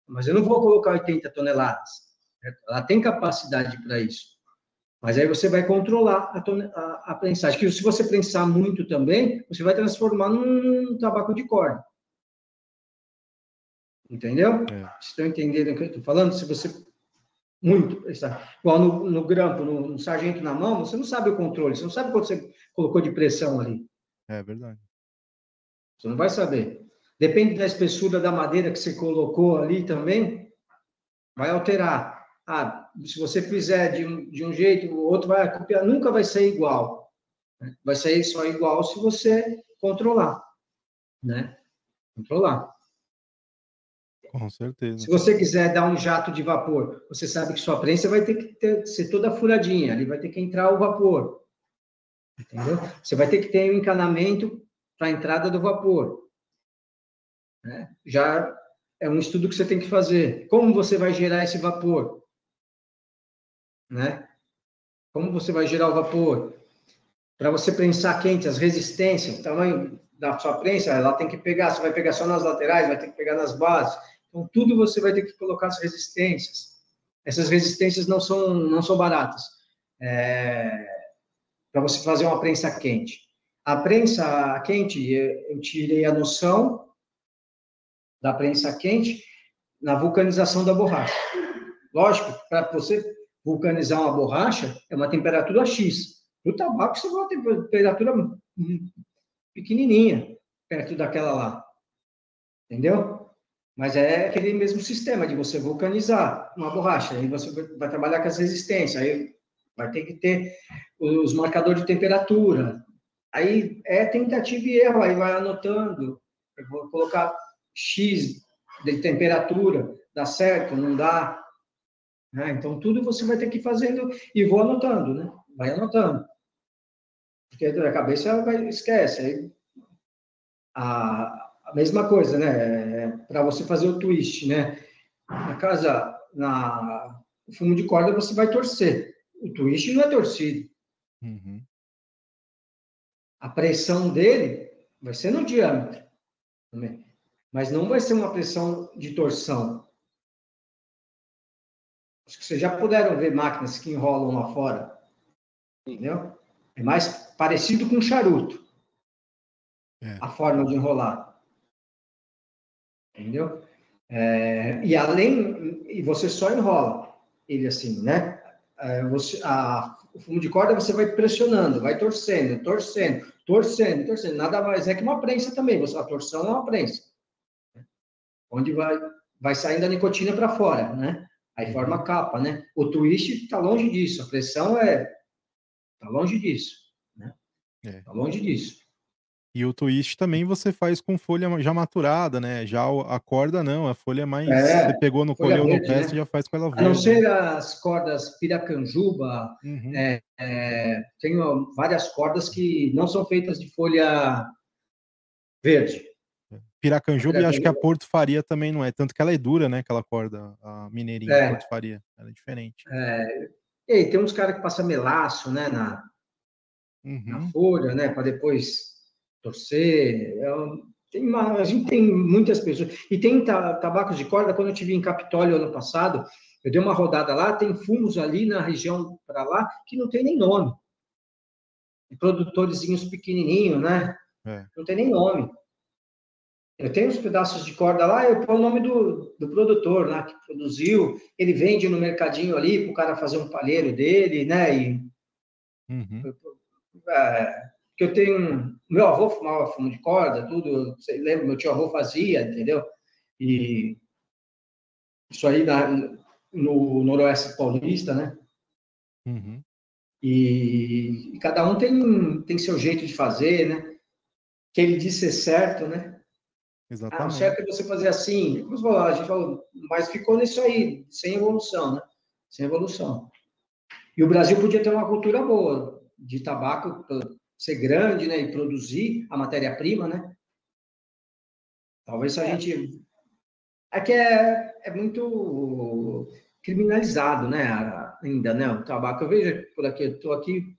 Mas eu não vou colocar 80 toneladas. Ela tem capacidade para isso. Mas aí você vai controlar a, a, a prensagem. Que se você prensar muito também, você vai transformar num tabaco de corda. Entendeu? É. Estão entendendo o que eu estou falando? Se você muito prensar. Igual no, no grampo, no, no sargento na mão, você não sabe o controle, você não sabe quanto você colocou de pressão ali. É verdade. Você não vai saber. Depende da espessura da madeira que você colocou ali também, vai alterar. Ah, se você fizer de um, de um jeito, o outro vai copiar, nunca vai ser igual. Né? Vai sair só igual se você controlar, né? Controlar. Com certeza. Se você quiser dar um jato de vapor, você sabe que sua prensa vai ter que ter, ser toda furadinha, ali vai ter que entrar o vapor. Entendeu? Você vai ter que ter um encanamento para a entrada do vapor. Né? Já é um estudo que você tem que fazer. Como você vai gerar esse vapor? Né? Como você vai gerar o vapor? Para você prensar quente, as resistências, o tamanho da sua prensa, ela tem que pegar, você vai pegar só nas laterais, vai ter que pegar nas bases. Então, tudo você vai ter que colocar as resistências. Essas resistências não são, não são baratas. É, para você fazer uma prensa quente. A prensa quente, eu tirei a noção da prensa quente na vulcanização da borracha. Lógico, para você vulcanizar uma borracha, é uma temperatura X. No tabaco, você vai uma temperatura pequenininha, perto daquela lá. Entendeu? Mas é aquele mesmo sistema de você vulcanizar uma borracha, aí você vai trabalhar com as resistências, aí vai ter que ter os marcadores de temperatura. Aí é tentativa e erro, aí vai anotando. Eu vou colocar X de temperatura, dá certo, não dá. Né? Então, tudo você vai ter que ir fazendo e vou anotando, né? Vai anotando. Porque a cabeça vai, esquece. Aí, a, a mesma coisa, né? É, Para você fazer o twist, né? Na casa, na o fumo de corda, você vai torcer. O twist não é torcido. Uhum. A pressão dele vai ser no diâmetro, mas não vai ser uma pressão de torção. Acho que vocês já puderam ver máquinas que enrolam lá fora, entendeu? É mais parecido com um charuto, é. a forma de enrolar entendeu? É, e além, e você só enrola ele assim, né? É, você, a, o fumo de corda você vai pressionando, vai torcendo, torcendo, torcendo, torcendo. Nada mais é que uma prensa também. Você, a torção é uma prensa. Onde vai, vai saindo a nicotina para fora, né? Aí forma a capa, né? O twist está longe disso. A pressão é está longe disso, né? Está é. longe disso. E o twist também você faz com folha já maturada, né? Já a corda não, a folha mais. É, você pegou no colheu no pé, né? já faz com ela verde. A não ser as cordas piracanjuba, uhum. é, é, tenho várias cordas que não são feitas de folha verde. Piracanjuba e acho que a Porto Faria também não é, tanto que ela é dura, né? Aquela corda, a mineirinha é, Porto Faria, ela é diferente. É, e tem uns caras que passam melaço, né? Na, uhum. na folha, né? Para depois torcer. É, tem uma, a gente tem muitas pessoas. E tem tabacos de corda, quando eu tive em Capitólio ano passado, eu dei uma rodada lá, tem fumos ali na região para lá que não tem nem nome. Produtorzinhos pequenininhos, né? É. Não tem nem nome. Eu tenho uns pedaços de corda lá, eu ponho o nome do, do produtor lá que produziu, ele vende no mercadinho ali para o cara fazer um palheiro dele, né? E, uhum. é, que eu tenho. Meu avô fumava fumo de corda, tudo. Você lembra? Meu tio avô fazia, entendeu? E isso aí na, no Noroeste Paulista, né? Uhum. E, e, cada um tem, tem seu jeito de fazer, né? Que ele disse ser certo, né? Exatamente. Ah, o certo é você fazer assim. A gente falou, mas ficou nisso aí, sem evolução, né? Sem evolução. E o Brasil podia ter uma cultura boa de tabaco ser grande, né, e produzir a matéria-prima, né? Talvez a é. gente é que é, é muito criminalizado, né, ainda, né, o tabaco. Eu vejo por aqui, eu estou aqui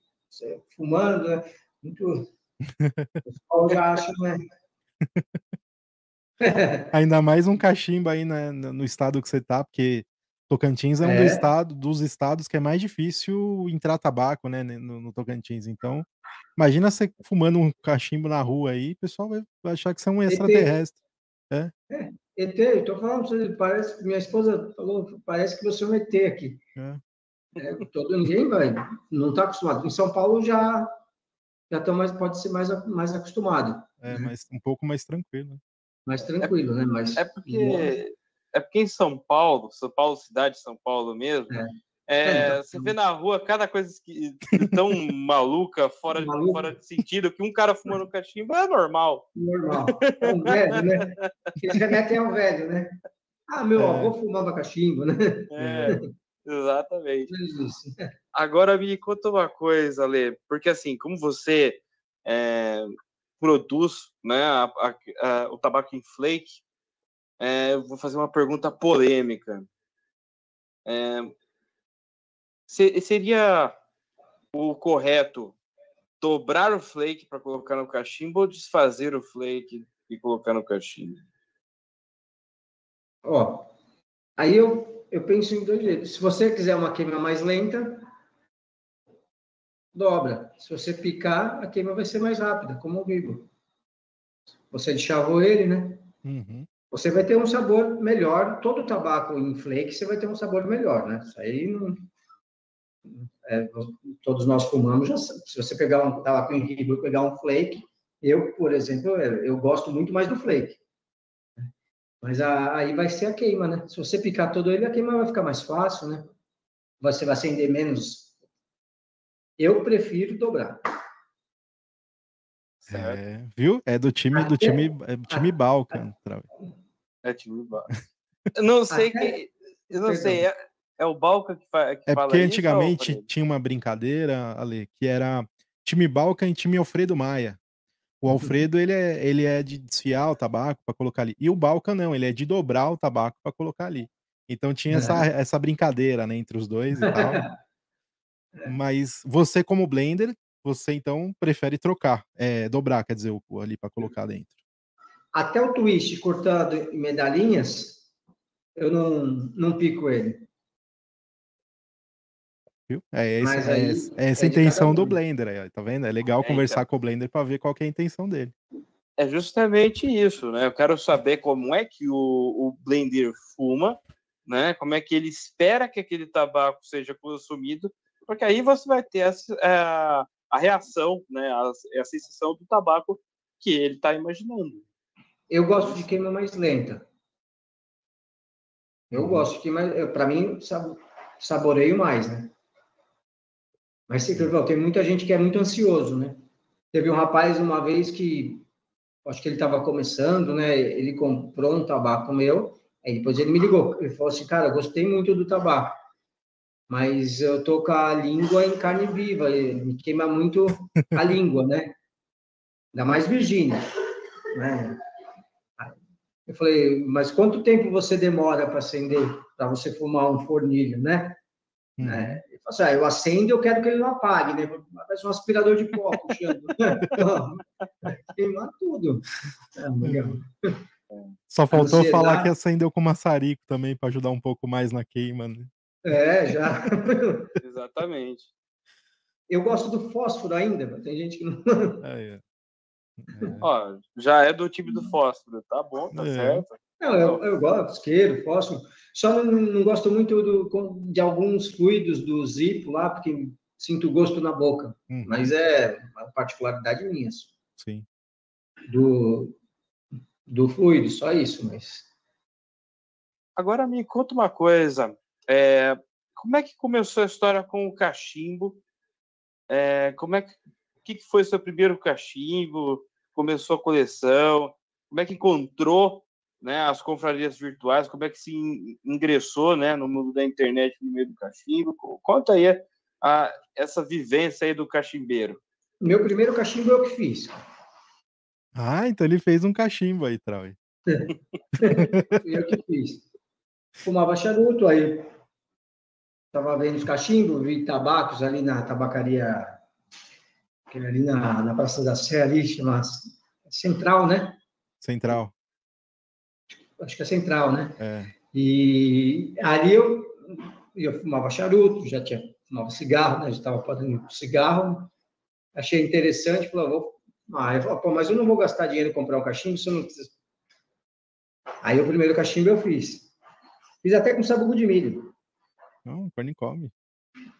fumando, né, muito... (laughs) O pessoal já acha, né? (laughs) (laughs) Ainda mais um cachimbo aí né, no estado que você tá, porque Tocantins é um é. Do estado, dos estados que é mais difícil entrar tabaco, né, no, no Tocantins. Então, Imagina você fumando um cachimbo na rua aí, o pessoal vai achar que você é um extraterrestre. É, é ET, eu tô falando você, parece, minha esposa falou, parece que você é um ET aqui. É. É, todo ninguém vai, não está acostumado. Em São Paulo já já estão mais, pode ser mais, mais acostumado. É, né? mas um pouco mais tranquilo. Mais tranquilo, é, né? é porque é porque em São Paulo, São Paulo cidade, São Paulo mesmo, é. É, você vê na rua cada coisa que, tão (laughs) maluca, fora, de, fora de sentido, que um cara fumando cachimbo é normal. Normal. É um velho, né? Eles remetem ao velho, né? Ah, meu é. avô fumava cachimbo, né? É, exatamente. Agora me conta uma coisa, Lê, porque assim, como você é, produz né, a, a, a, o tabaco em flake, é, vou fazer uma pergunta polêmica. É, seria o correto dobrar o flake para colocar no cachimbo ou desfazer o flake e colocar no cachimbo? Ó, aí eu, eu penso em dois jeitos. Se você quiser uma queima mais lenta, dobra. Se você picar, a queima vai ser mais rápida, como o vivo. Você deschavou ele, né? Uhum. Você vai ter um sabor melhor. Todo tabaco em flake, você vai ter um sabor melhor, né? Isso aí não, é, todos nós fumamos, já, se você pegar um tabaco em ribo e pegar um flake, eu, por exemplo, eu, eu gosto muito mais do flake. Mas a, aí vai ser a queima, né? Se você picar todo ele, a queima vai ficar mais fácil, né? Você vai acender menos. Eu prefiro dobrar. É, viu? É do time do time é do time Balkan. É time Balkan. Eu não sei Até, que eu não perdão. sei, é, é o Balca que, fa que é fala porque antigamente isso, tinha uma brincadeira, Ale, que era time Balca e time Alfredo Maia. O. Alfredo, ele é, ele é de desfiar o tabaco para colocar ali. E o Balca não, ele é de dobrar o tabaco para colocar ali. Então tinha essa, essa brincadeira, né, entre os dois e tal. (laughs) Mas você, como blender, você então prefere trocar, é, dobrar, quer dizer, o ali para colocar dentro. Até o twist cortado em medalhinhas, eu não, não pico ele. Viu? É, esse, é aí, é, essa a intenção do Blender, aí, tá vendo? É legal é, conversar então. com o Blender para ver qual é a intenção dele. É justamente isso, né? Eu quero saber como é que o, o Blender fuma, né? Como é que ele espera que aquele tabaco seja consumido, porque aí você vai ter a, a, a reação, né? A, a sensação do tabaco que ele está imaginando. Eu gosto de queima mais lenta. Eu uhum. gosto de queima, para mim, saboreio mais, né? Mas tem muita gente que é muito ansioso, né? Teve um rapaz uma vez que acho que ele estava começando, né? Ele comprou um tabaco meu, aí depois ele me ligou, ele falou assim, cara, gostei muito do tabaco, mas eu tô com a língua em carne viva, me queima muito a (laughs) língua, né? Ainda mais Virgínia, né? Eu falei, mas quanto tempo você demora para acender, para você fumar um fornilho, né? Hum. É, assim, ah, eu acendo eu quero que ele não apague, né? Parece um aspirador de pó puxando. (laughs) (laughs) Queimar tudo. É, Só faltou falar que acendeu com maçarico também para ajudar um pouco mais na queima, né? É, já. (laughs) Exatamente. Eu gosto do fósforo ainda, tem gente que não. (laughs) É, é. Ó, já é do tipo do fósforo, tá bom, tá é. certo. Não, eu, eu gosto, isqueiro, fósforo. Só não, não gosto muito do, de alguns fluidos do Zipo lá, porque sinto gosto na boca. Uhum. Mas é uma particularidade minha. Sim. Do, do fluido, só isso, mas. Agora me conta uma coisa. É, como é que começou a história com o cachimbo? É, como é que, que foi seu primeiro cachimbo? Começou a coleção? Como é que encontrou né, as confrarias virtuais, como é que se ingressou né, no mundo da internet no meio do cachimbo. Conta aí a, a, essa vivência aí do cachimbeiro. Meu primeiro cachimbo eu que fiz. Ah, então ele fez um cachimbo aí, Trau. (laughs) eu que fiz. Fumava charuto, aí estava vendo os cachimbos, vi tabacos ali na tabacaria, ali na, na Praça da Sé, ali, chama Central, né? Central acho que é central, né? É. E ali eu, eu fumava charuto, já tinha fumava cigarro, né? Já estava fazendo cigarro. Achei interessante, falei, vou. Ah, eu falei, pô, mas eu não vou gastar dinheiro em comprar um cachimbo, se eu não Aí o primeiro cachimbo eu fiz. Fiz até com sabugo de milho. Não, cornicome.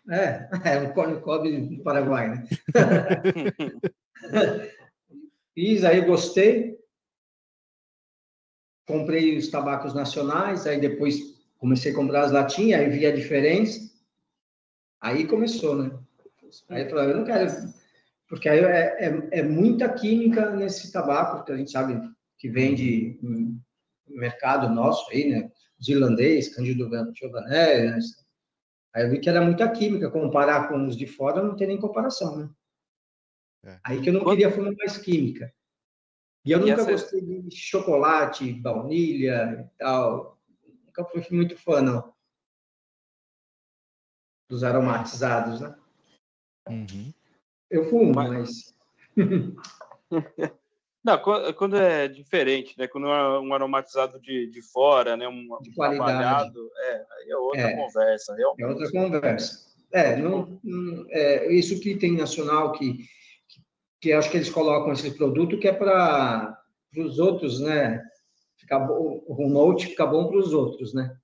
É, é um cornicome do (laughs) Paraguai, né? (laughs) fiz, aí gostei comprei os tabacos nacionais, aí depois comecei a comprar as latinhas, aí vi a diferença. Aí começou, né? Aí eu falei, eu não quero, porque aí é, é, é muita química nesse tabaco, que a gente sabe que vende no mercado nosso aí, né? Os irlandês, Candido Giovanelli? Aí eu vi que era muita química, comparar com os de fora não tem nem comparação, né? É. Aí que eu não queria fumar mais química. E eu e nunca essa... gostei de chocolate, baunilha e tal. Nunca fui muito fã, não. Dos aromatizados, né? Uhum. Eu fumo, mas. (laughs) Não, quando é diferente, né? Quando é um aromatizado de, de fora, né? Um de qualidade. é, aí é outra é, conversa, realmente. É outra conversa. É, não, não é, isso que tem nacional que, que, que acho que eles colocam esse produto que é para os outros, né? Ficar bom, o note fica bom para os outros, né?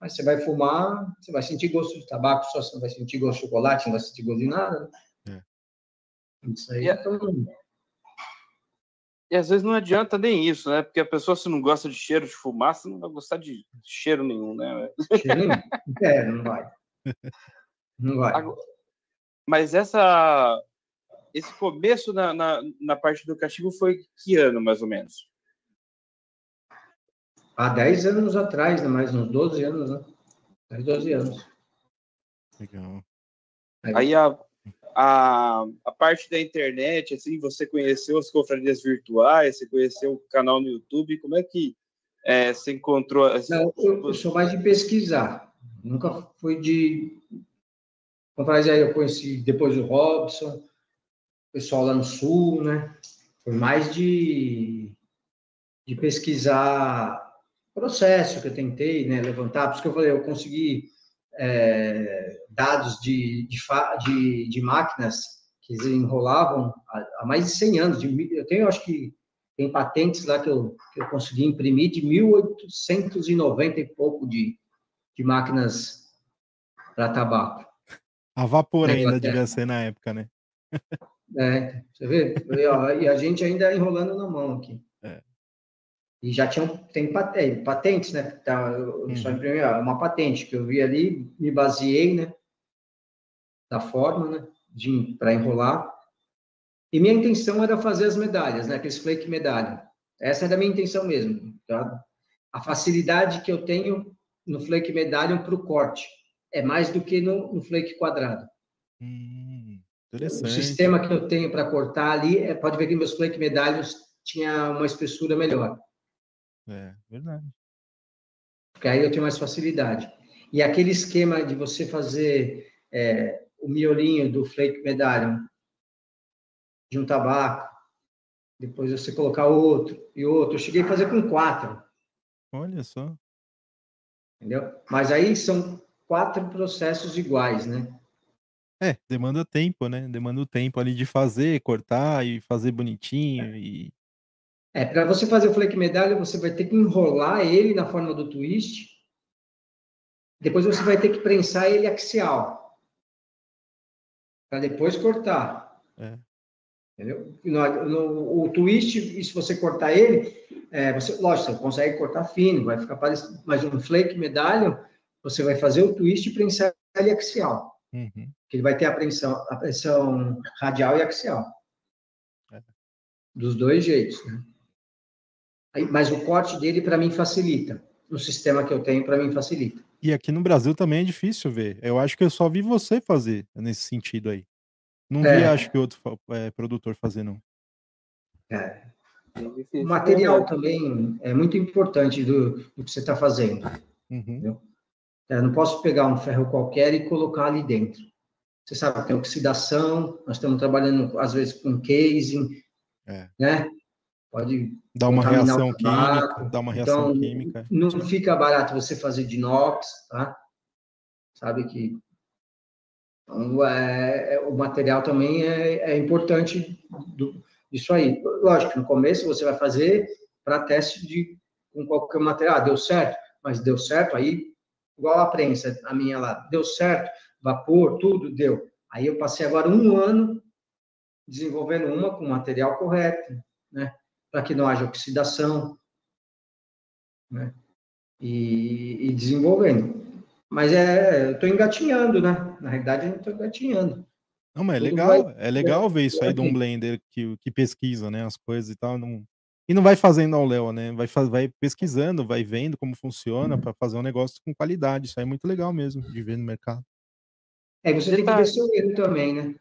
Mas você vai fumar, você vai sentir gosto de tabaco, só você não vai sentir gosto de chocolate, não vai sentir gosto de nada. Né? É. Isso aí. E, então, e às vezes não adianta nem isso, né? Porque a pessoa, se não gosta de cheiro de fumaça, não vai gostar de cheiro nenhum, né? Cheiro nenhum. É, não vai. Não vai. Mas essa, esse começo na, na, na parte do castigo foi que ano, mais ou menos? Há 10 anos atrás, né? mais uns 12 anos, né? 10, 12 anos. Legal. Aí a, a, a parte da internet, assim, você conheceu as confrarias virtuais, você conheceu o canal no YouTube, como é que é, você encontrou? Assim, Não, eu, eu, sou mais de pesquisar, nunca fui de... Confrarias aí eu conheci depois o Robson, o pessoal lá no Sul, né? Foi mais de, de pesquisar processo que eu tentei né, levantar, por isso que eu falei, eu consegui é, dados de, de, de, de, máquinas que enrolavam há, há, mais de 100 anos. De, eu tenho, acho que, tem patentes lá que eu, que eu consegui imprimir de 1890 e pouco de, de máquinas para tabaco. A vapor ainda devia ser na época, né? é, você vê? E a gente ainda enrolando na mão aqui. É. E já tinham, tem patentes, né? Tá, só imprimi uma patente que eu vi ali, me baseei, né? Da forma, né? Para enrolar. E minha intenção era fazer as medalhas, né? Aqueles flake medalha. Essa era a minha intenção mesmo. Tá? A facilidade que eu tenho no flake medalha para o corte é mais do que no, no flake quadrado. Hum. O sistema que eu tenho para cortar ali, é, pode ver que meus flake medalhos tinha uma espessura melhor. É, verdade. Porque aí eu tenho mais facilidade. E aquele esquema de você fazer é, o miolinho do flake medallion de um tabaco, depois você colocar outro e outro. Eu cheguei a fazer com quatro. Olha só. Entendeu? Mas aí são quatro processos iguais, né? É, demanda tempo, né? Demanda o tempo ali de fazer, cortar e fazer bonitinho e é, para você fazer o flake medalha, você vai ter que enrolar ele na forma do twist. Depois você vai ter que prensar ele axial. Para depois cortar. É. Entendeu? No, no, o twist, se você cortar ele, é, você, lógico, você consegue cortar fino, vai ficar parecido. Mas um flake medalha, você vai fazer o twist e prensar ele axial. Uhum. Que ele vai ter a pressão, a pressão radial e axial. É. Dos dois jeitos, né? Mas o corte dele para mim facilita. No sistema que eu tenho, para mim facilita. E aqui no Brasil também é difícil ver. Eu acho que eu só vi você fazer nesse sentido aí. Não é. vi, acho que outro é, produtor fazer, não. É. O material também é muito importante do, do que você está fazendo. Uhum. É, não posso pegar um ferro qualquer e colocar ali dentro. Você sabe, tem oxidação, nós estamos trabalhando, às vezes, com casing, é. né? Pode Dá uma reação química, dá uma reação então, química. Não fica barato você fazer de inox, tá? Sabe que então, é, é, o material também é, é importante do, disso aí. Lógico, no começo você vai fazer para teste de com qualquer material. Ah, deu certo, mas deu certo, aí, igual a prensa, a minha lá, deu certo, vapor, tudo deu. Aí eu passei agora um ano desenvolvendo uma com material correto, né? Para que não haja oxidação, né? E, e, desenvolvendo. Mas é, eu estou engatinhando, né? Na realidade, eu estou engatinhando. Não, mas é Tudo legal, vai- é legal ver isso aí de um blender que, que pesquisa, né, as coisas e tal, não, e não vai fazendo ao Léo, né, vai, vai pesquisando, vai vendo como funciona para fazer um negócio com qualidade, isso aí é muito legal mesmo, de ver no mercado. É, você tem que ver seu erro também, né?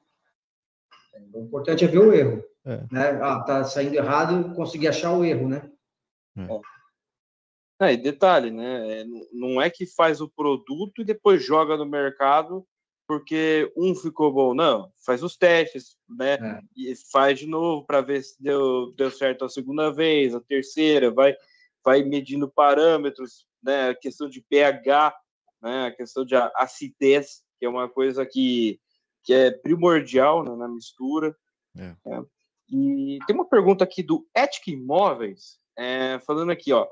O importante é ver o erro. É. Né? Ah, tá saindo errado, conseguir achar o erro, né? É, e detalhe, né? é, não- é que faz o produto e depois joga no mercado porque um ficou bom, não. Faz os testes, né? É. E faz de novo para ver se deu, deu certo a segunda vez, a terceira, vai, vai medindo parâmetros, né? A questão de pH, né? A questão de acidez, que é uma coisa que, que é primordial né, na mistura. É. né? E tem uma pergunta aqui do Ética Imóveis, é, falando aqui, ó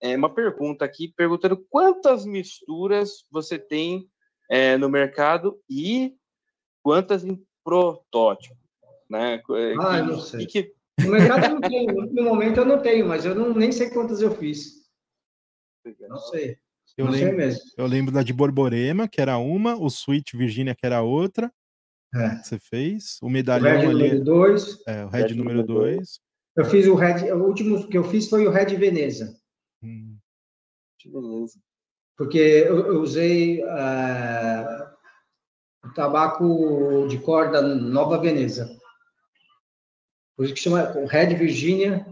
é, uma pergunta aqui perguntando quantas misturas você tem é, no mercado e quantas em protótipo, né? Ah, Que- eu não sei. que- No mercado eu não tenho, no momento eu não tenho, mas eu não, nem sei quantas eu fiz. Não sei. Eu não sei lembro, mesmo. eu lembro da de Borborema, que era uma, o Sweet Virginia, que era outra, É. você fez, o O medalhão Red ali, número 2. é, o Red Red número número 2. Eu fiz o Red. O último que eu fiz foi o Red Veneza. Hum, Beleza. porque eu, eu usei o tabaco de corda Nova Veneza. Por isso que chama o Red Virginia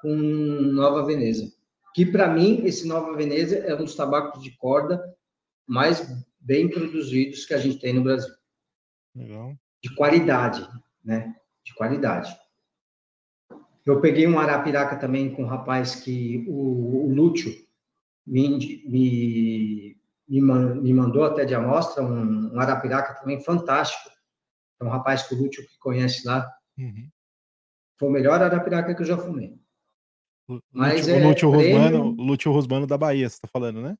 com Nova Veneza. Que, para mim, esse Nova Veneza é um dos tabacos de corda mais bem produzidos que a gente tem no Brasil. Legal. De qualidade, né? De qualidade. Eu peguei um Arapiraca também com um rapaz que o, o Lúcio me, me, me, me mandou até de amostra, um, um Arapiraca também fantástico. É um rapaz que o Lúcio que conhece lá. Uhum. Foi o melhor Arapiraca que eu já fumei. O Mas Lúcio, é Lúcio Rosmano, Lúcio Rosmano da Bahia, você tá falando, né?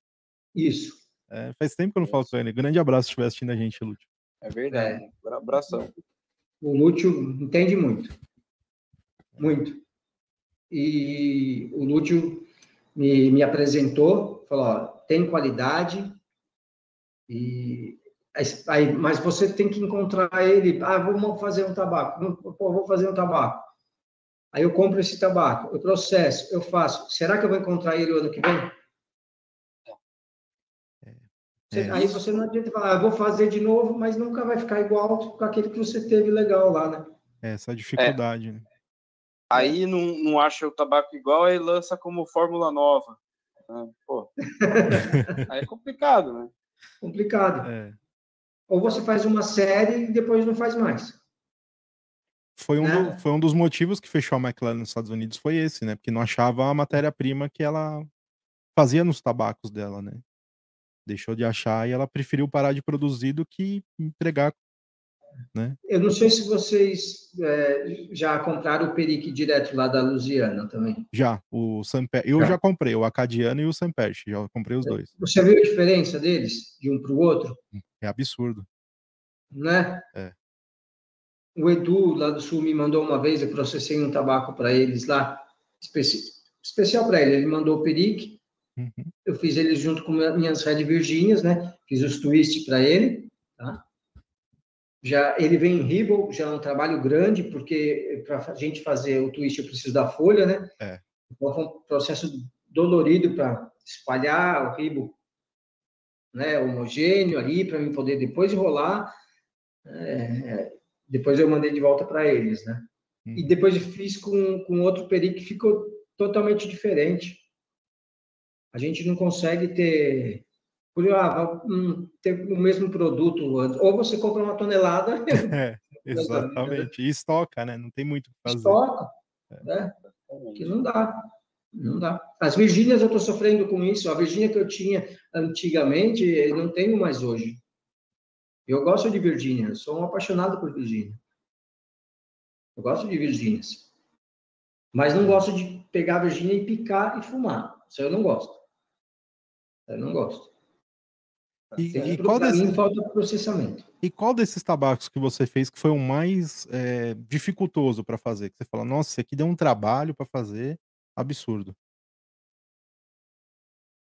Isso. É, faz tempo que eu não falo com ele. Grande abraço se estiver assistindo a gente, Lúcio. É verdade. Abração. O Lúcio entende muito. Muito. E o Lúcio me, me apresentou, falou, ó, tem qualidade, e, aí, mas você tem que encontrar ele, ah, vamos fazer um tabaco, pô, vou fazer um tabaco. Aí eu compro esse tabaco, eu processo, eu faço. Será que eu vou encontrar ele o ano que vem? Você- É. Aí você não adianta falar, ah, vou fazer de novo, mas nunca vai ficar igual com aquele que você teve legal lá, né? É, essa dificuldade. né? Aí não, não acha o tabaco igual, aí lança como fórmula nova. né? Pô. (laughs) aí é complicado, né? Complicado. É. Ou você faz uma série e depois não faz mais. Foi, um Né? do- foi um dos motivos que fechou a McLaren nos Estados Unidos, foi esse, né? Porque não achava a matéria-prima que ela fazia nos tabacos dela, né? Deixou de achar e ela preferiu parar de produzir do que entregar. Eu não sei se vocês é, já compraram o Perique direto lá da Lusiana também. Já, o Samper, eu Já. já comprei o Acadiano e o Samperch, já comprei os dois. Você viu a diferença deles, de um para o outro? É absurdo. Né? É. O Edu, lá do Sul, me mandou uma vez, eu processei um tabaco para eles lá, especi- especial para ele. Ele mandou o Perique, Uhum. eu fiz ele junto com minhas Red Virginias, né? Fiz os twist para ele, tá? Já ele vem em Ribble, já é um trabalho grande, porque para a gente fazer o twist eu preciso da folha, né? É. Então foi um processo dolorido para espalhar o Ribble, né? Homogêneo ali para mim poder depois enrolar. É, depois eu mandei de volta para eles, né? E Uhum. depois eu fiz com, com outro peri que ficou totalmente diferente. A gente não consegue ter, por ah, hum, ter o mesmo produto. Ou você compra uma tonelada, (laughs) (laughs) É, exatamente. E estoca, né? Não tem muito o que fazer. estoca, né? Que não dá. Não dá. As Virgínias eu estou sofrendo com isso. A Virgínia que eu tinha antigamente, eu não tenho mais hoje. Eu gosto de Virgínia, sou um apaixonado por Virgínia. Eu gosto de Virgínias. Mas não gosto de pegar a Virgínia e picar e fumar. Isso eu não gosto. Eu não gosto. E, e qual pra desse- mim falta processamento. e qual desses tabacos que você fez que foi o mais é, dificultoso para fazer? Que você fala, nossa, esse aqui deu um trabalho para fazer absurdo.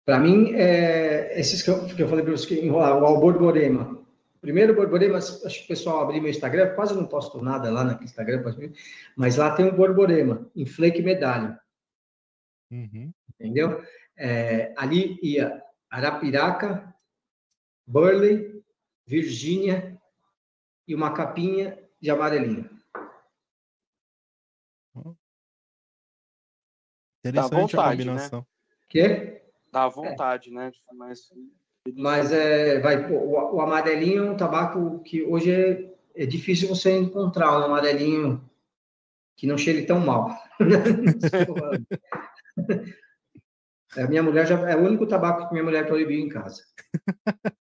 Para mim, é, esses que eu, que eu falei para você que enrolar, o Alborborema. Primeiro, Borborema, acho que o pessoal abriu meu Instagram, quase não posto nada lá no Instagram, mas lá tem o Borborema, em flake medalha. Uhum. Entendeu? É, ali ia Arapiraca, Burley, Virgínia e uma capinha de amarelinho. Interessante Dá vontade, a combinação. Né? Quê? Dá vontade, é. né? Mas, Mas é, vai, o, o, amarelinho é um tabaco que hoje é, é difícil você encontrar um amarelinho que não cheire tão mal. (laughs) a minha mulher já é o único tabaco que minha mulher proibiu em casa. (laughs)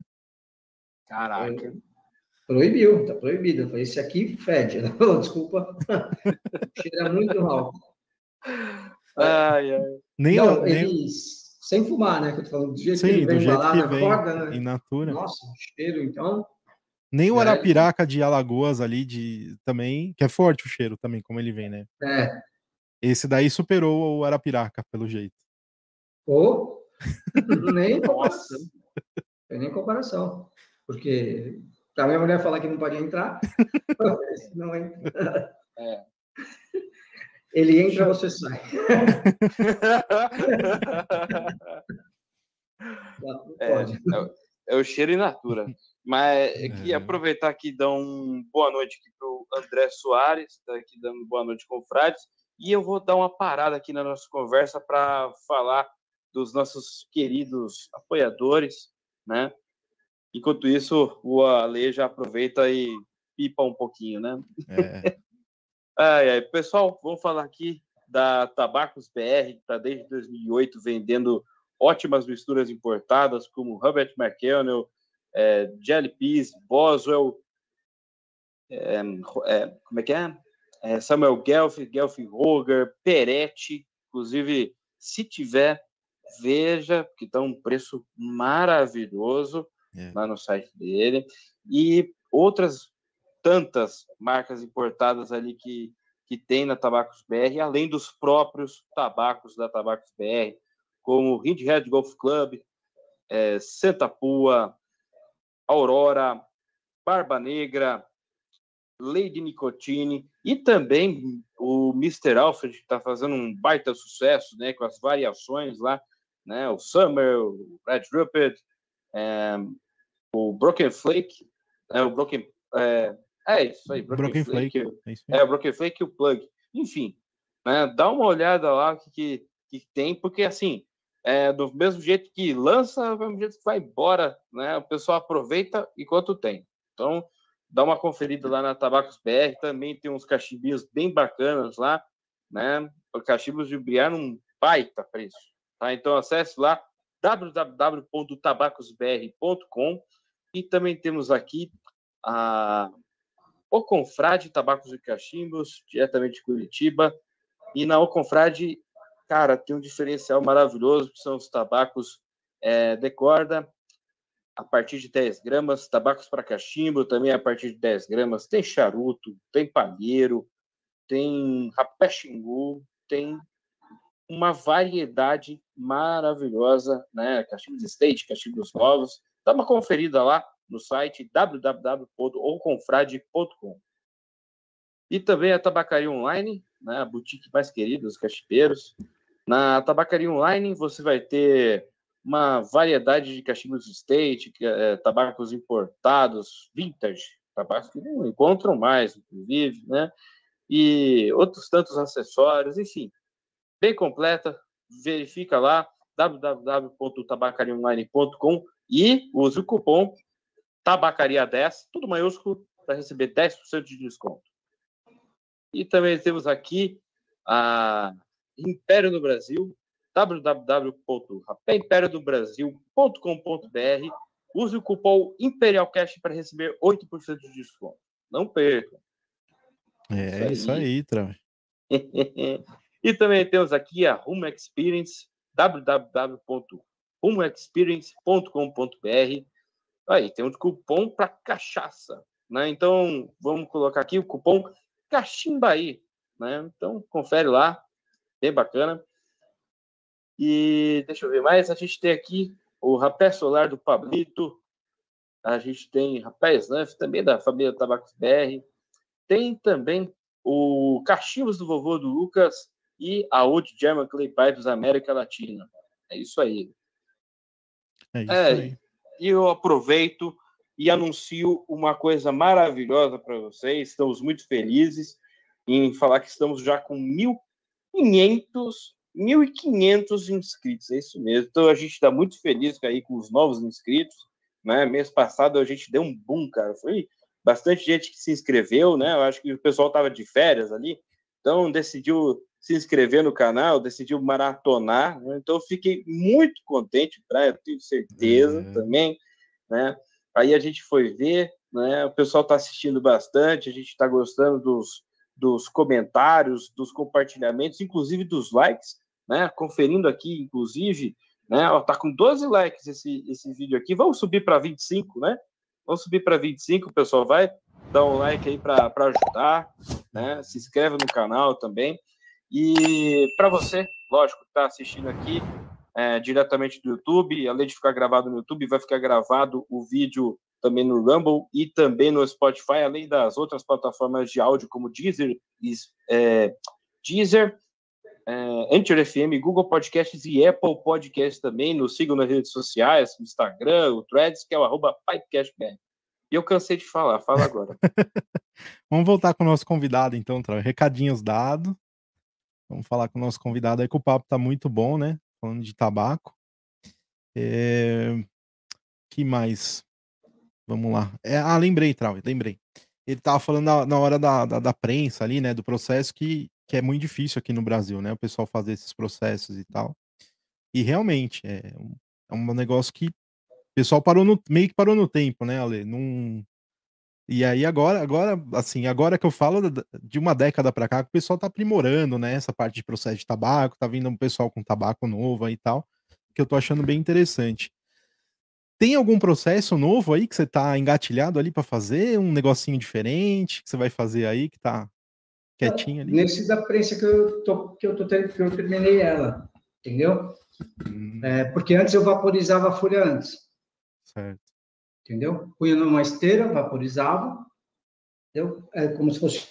Caraca. Proibiu, tá proibido. Eu falei, esse aqui fede. (laughs) Ela falou, desculpa, (laughs) cheira muito mal. Ai, ai. Nem, Não, nem... Eles, sem fumar, né? Que eu tô falando, do jeito Sim, que ele vem do lá na vem, corda, né? In natura. Nossa, cheiro, então. Nem o é. Arapiraca de Alagoas ali, de também, que é forte o cheiro também, como ele vem, né? É. Esse daí superou o Arapiraca, pelo jeito. Ou oh, (laughs) nem comparação. Tem nem comparação. Porque a minha mulher falar que não pode entrar, (laughs) não entra. É. Ele entra, você sai. (laughs) é, é, o cheiro in natura. Mas é que aproveitar aqui e dar um boa noite aqui para o André Soares, está aqui dando boa noite com o Frades, e eu vou dar uma parada aqui na nossa conversa para falar dos nossos queridos apoiadores, né? Enquanto isso, o Ale já aproveita e pipa um pouquinho, né? É. (laughs) ai, ai. Pessoal, vamos falar aqui da Tabacos BR, que está desde 2008 vendendo ótimas misturas importadas, como Robert McKennell, é, Jelly Peas, Boswell, é, é, como é que é? é Samuel Guelph, Guelph Roger, Peretti, inclusive, se tiver, veja, que está um preço maravilhoso é. lá no site dele. E outras tantas marcas importadas ali que, que tem na Tabacos BR, além dos próprios tabacos da Tabacos BR, como Hind Red Golf Club, é, Santa Pua, Aurora, Barba Negra, Lady Nicotine e também o Mr. Alfred, que está fazendo um baita sucesso né, com as variações lá, né, o Summer, o Red Rupert, é, o Broken Flake, é, o Broken. É, é isso aí, Broken, Broken Flake. Flake é, é, o Broken Flake e o Plug. Enfim, né, dá uma olhada lá que, que, que tem, porque assim, é, do mesmo jeito que lança, do mesmo jeito que vai embora, né? O pessoal aproveita enquanto tem. Então, dá uma conferida lá na Tabacos BR, também tem uns cachimbinhos bem bacanas lá, né? Cachimbos de Briar num baita preço, tá? Então, acesse lá www.tabacosbr.com e também temos aqui a O Confrade Tabacos e Cachimbos, diretamente de Curitiba. E na O Confrade, cara, tem um diferencial maravilhoso, que são os tabacos é, de corda, a partir de 10 gramas, tabacos para cachimbo também a partir de 10 gramas, tem charuto, tem palheiro, tem rapé xingu, tem uma variedade maravilhosa, né? Cachimbos State, cachimbos novos, Dá uma conferida lá no site www.oconfrade.com. E também a Tabacaria Online, né, a boutique mais querida dos cachimbeiros. Na Tabacaria Online você vai ter uma variedade de cachimbos state, é, tabacos importados, vintage, tabacos que não encontram mais, inclusive, né? E outros tantos acessórios, enfim, bem completa. Verifica lá www.tabacariaonline.com e use o cupom Tabacaria10, tudo maiúsculo, para receber 10% de desconto. E também temos aqui a Império no Brasil, www.impériodobrasil.com.br. Use o cupom ImperialCash para receber 8% de desconto. Não perca. É isso aí, aí Trave. (laughs) e também temos aqui a Home Experience, www rumoexperience.com.br. Aí, tem um cupom para cachaça, né? Então, vamos colocar aqui o cupom Cachimbaí, né? Então, confere lá, bem bacana. E deixa eu ver mais. A gente tem aqui o rapé solar do Pablito. A gente tem rapé Snuff, também da família Tabacos BR. Tem também o Cachimbos do Vovô do Lucas e a Old German Clay Pipes América Latina. É isso aí. É isso É, aí. E eu aproveito e anuncio uma coisa maravilhosa para vocês. Estamos muito felizes em falar que estamos já com 1.500 1.500 inscritos, é isso mesmo. Então a gente está muito feliz aí com os novos inscritos. Né? Mês passado a gente deu um boom, cara. Foi bastante gente que se inscreveu, né? Eu acho que o pessoal estava de férias ali, então decidiu se inscrever no canal, decidiu maratonar. Né? Então eu fiquei muito contente, pra, eu tenho certeza É. também, né? Aí a gente foi ver, né? O pessoal está assistindo bastante, a gente está gostando dos, dos comentários, dos compartilhamentos, inclusive dos likes, né? Conferindo aqui, inclusive, né? Ó, tá com 12 likes esse, esse vídeo aqui. Vamos subir para 25, né? Vamos subir para 25, pessoal. Vai dar um like aí para ajudar, né? Se inscreve no canal também. E para você, lógico, que está assistindo aqui é, diretamente do YouTube, além de ficar gravado no YouTube, vai ficar gravado o vídeo também no Rumble e também no Spotify, além das outras plataformas de áudio como Deezer, é, Deezer, é, Anchor FM, Google Podcasts e Apple Podcasts também. Nos sigam nas redes sociais, no Instagram, o Threads, que é o arroba. E eu cansei de falar, fala agora. (laughs) Vamos voltar com o nosso convidado, então, Trau. Recadinhos dados. Vamos falar com o nosso convidado aí, que o papo tá muito bom, né? Falando de tabaco. É... que mais? Vamos lá. É, ah, lembrei, Trau, lembrei. Ele tava falando na, hora da, da, da prensa ali, né? Do processo que, que é muito difícil aqui no Brasil, né? O pessoal fazer esses processos e tal. E realmente, é um, é um negócio que o pessoal parou no, meio que parou no tempo, né, Ale? Não, e aí agora, agora, assim, agora que eu falo de uma década pra cá, o pessoal tá aprimorando, né, essa parte de processo de tabaco, tá vindo um pessoal com tabaco novo aí e tal, que eu tô achando bem interessante. Tem algum processo novo aí que você tá engatilhado ali pra fazer, um negocinho diferente que você vai fazer aí que tá quietinho ali? Nesse da prensa que eu tô, que eu tô que eu terminei ela, entendeu? Hum, É, porque antes eu vaporizava a folha antes, certo. Entendeu? Punha numa esteira, vaporizava, entendeu? É como se fosse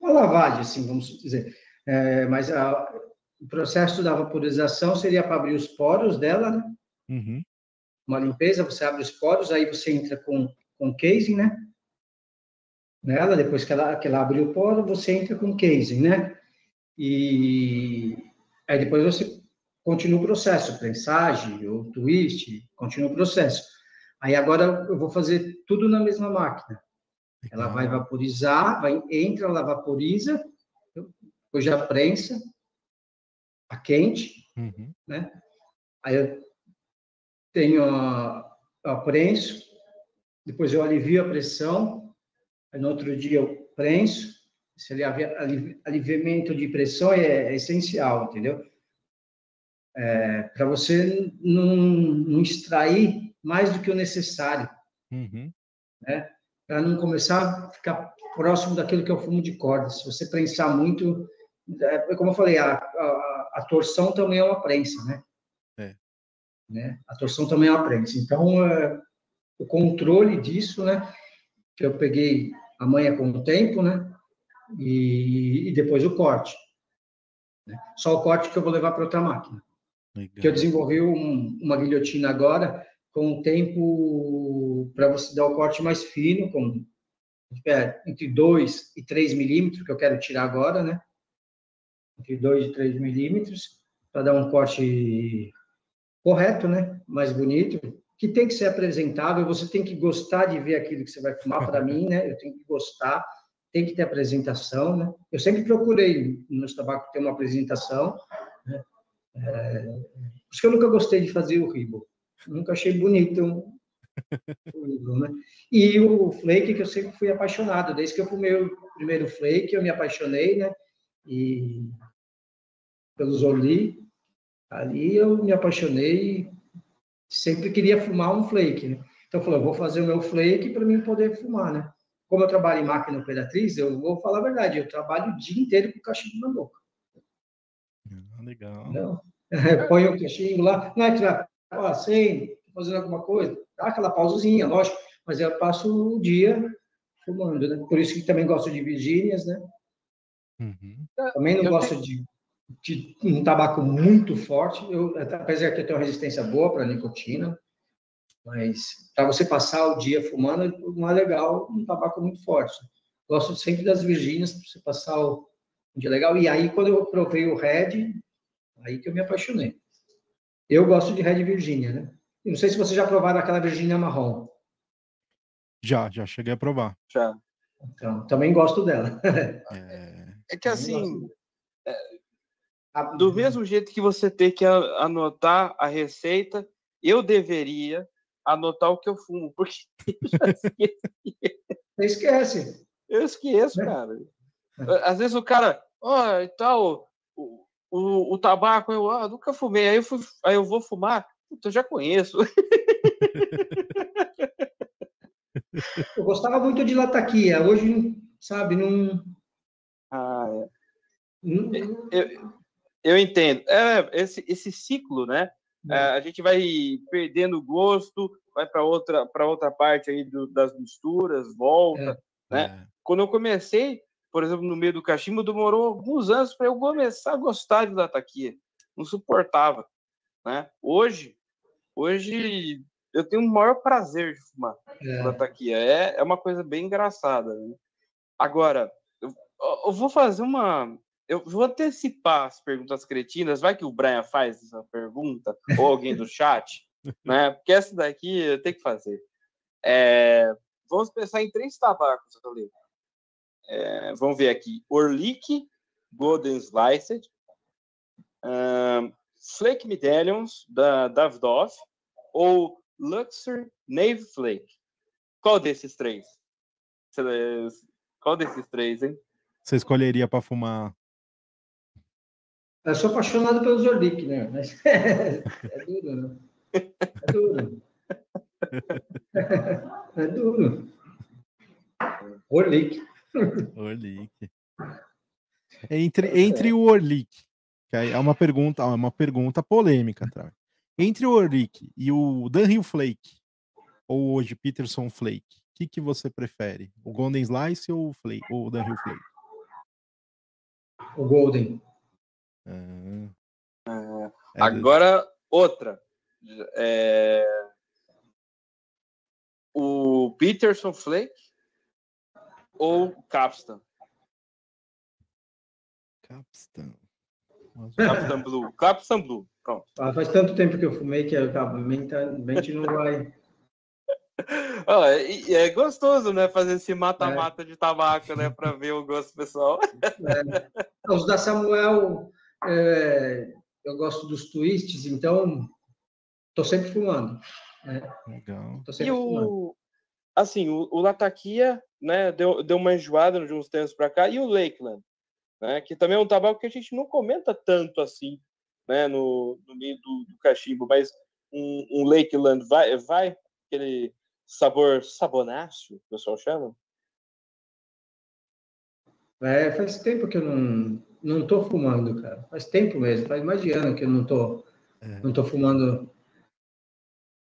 uma lavagem, assim, vamos dizer. É, mas a- o processo da vaporização seria para abrir os poros dela, né? Uhum, uma limpeza, você abre os poros, aí você entra com, com casing, né? Nela, depois que ela, que ela abre o poro, você entra com casing, né? E aí depois você continua o processo, prensagem ou twist, continua o processo. Aí agora eu vou fazer tudo na mesma máquina. Ela vai legal. vaporizar, vai, entra, ela vaporiza, depois já prensa, a quente, Uhum, né? Aí eu tenho a, a prenso, depois eu alivio a pressão, aí no outro dia eu prenso. Esse alivi- aliviamento de pressão é, é essencial, entendeu? Para você não, não extrair mais do que o necessário, uhum, para não começar a ficar próximo daquilo que é o fumo de corda. Se você prensar muito, é, como eu falei, a, a, a torção também é uma prensa, né? É. né? A torção também é uma prensa. Então, é, o controle disso, né? Que eu peguei a manha com o tempo, né? E, e depois o corte. né? Só o corte que eu vou levar para outra máquina que eu legal. desenvolvi um- uma guilhotina agora com um tempo para você dar o corte mais fino, com é, entre 2 e 3 milímetros, que eu quero tirar agora, né? Entre 2 e 3 milímetros, para dar um corte correto, né? Mais bonito, que tem que ser apresentável, você tem que gostar de ver aquilo que você vai fumar, para mim, né? Eu tenho que gostar, tem que ter apresentação, né? Eu sempre procurei nos tabacos ter uma apresentação, né? É, por isso que eu nunca gostei de fazer o ribo. Nunca achei bonito (laughs) o ribo, né? E o flake que eu sempre fui apaixonado. Desde que eu fumei o primeiro flake, eu me apaixonei, né? E pelos Orly, ali eu me apaixonei sempre queria fumar um flake, né? Então eu falei, eu vou fazer o meu flake para mim poder fumar, né? Como eu trabalho em máquina operatriz, eu vou falar a verdade, eu trabalho o dia inteiro com cachimbo na boca. Ah, legal. Entendeu? (laughs) põe o cachimbo lá, não vai, ó, sem, fazendo alguma coisa, dá aquela pausazinha, lógico, mas eu passo o dia fumando, né? Por isso que também gosto de Virgínias, né? Uhum. Também não eu gosto tenho... de, de, um tabaco muito forte, eu, apesar que eu tenho uma resistência boa para nicotina, mas para você passar o dia fumando, não é legal um tabaco muito forte. Gosto sempre das Virgínias para você passar o um dia legal. E aí, quando eu provei o Red, aí que eu me apaixonei. Eu gosto de Red Virgínia, né? Não sei se você já provaram aquela Virgínia marrom. Já, já cheguei a provar. Já. Então, também gosto dela. (laughs) É, é que assim, é, do mesmo jeito que você tem que anotar a receita, eu deveria anotar o que eu fumo, porque (laughs) eu já esqueci. Você esquece. Eu esqueço, é. cara. Às vezes o cara, ó, oh, e tal, o, o, o tabaco, eu ah, nunca fumei, aí eu, fui, aí eu vou fumar, eu já conheço. Eu gostava muito de lataquia, hoje, sabe, não. Ah, é. não... Eu, eu entendo. É, esse, esse ciclo, né? É, a gente vai perdendo gosto, vai para outra para outra parte aí do, das misturas, volta, é. né? É. Quando eu comecei, por exemplo, no meio do cachimbo, demorou alguns anos para eu começar a gostar de lataquia. Não suportava, né? Hoje, hoje eu tenho o maior prazer de fumar é. lataquia. É, é uma coisa bem engraçada. Né? Agora, eu, eu vou fazer uma eu vou antecipar as perguntas cretinas, vai que o Brian faz essa pergunta, (laughs) ou alguém do chat, né? Porque essa daqui eu tenho que fazer. É, vamos pensar em três tabacos, eu é, Vamos ver aqui: Orlick, Golden Sliced, um, Flake Medallions, da Davidoff, ou Luxor Nave Flake. Qual desses três? Qual desses três, hein? Você escolheria para fumar eu sou apaixonado pelo Zordic, né? Mas é, (laughs) é duro, né? É duro. (laughs) É duro. Orlick. Orlick. Entre, entre o Orlick, que é uma pergunta, é uma pergunta polêmica, tá? Entre o Orlick e o Dunhill Flake, ou hoje Peterson Flake, o que, que você prefere? O Golden Slice ou o, Flake, ou o Dunhill Flake? O Golden. É, agora, outra. É... O Peterson Flake ou Capstan? Capstan. (laughs) Capstan Blue. Capstan Blue. Pronto. Ah, faz tanto tempo que eu fumei que a mente não vai. (laughs) Oh, é, é, gostoso, né? Fazer esse mata-mata é. de tabaco, né? Para ver o gosto pessoal. É. Os da Samuel é, eu gosto dos twists, então estou sempre fumando. Né? Legal. Sempre e o, assim, o, o Latakia, né, deu, deu uma enjoada de uns tempos para cá, e o Lakeland, né, que também é um tabaco que a gente não comenta tanto assim, né, no, no meio do, do cachimbo, mas um, um Lakeland vai, vai aquele sabor sabonáceo, o pessoal chama? É, faz tempo que eu não, não tô fumando, cara. Faz tempo mesmo, faz mais de ano que eu não tô, é. não tô fumando.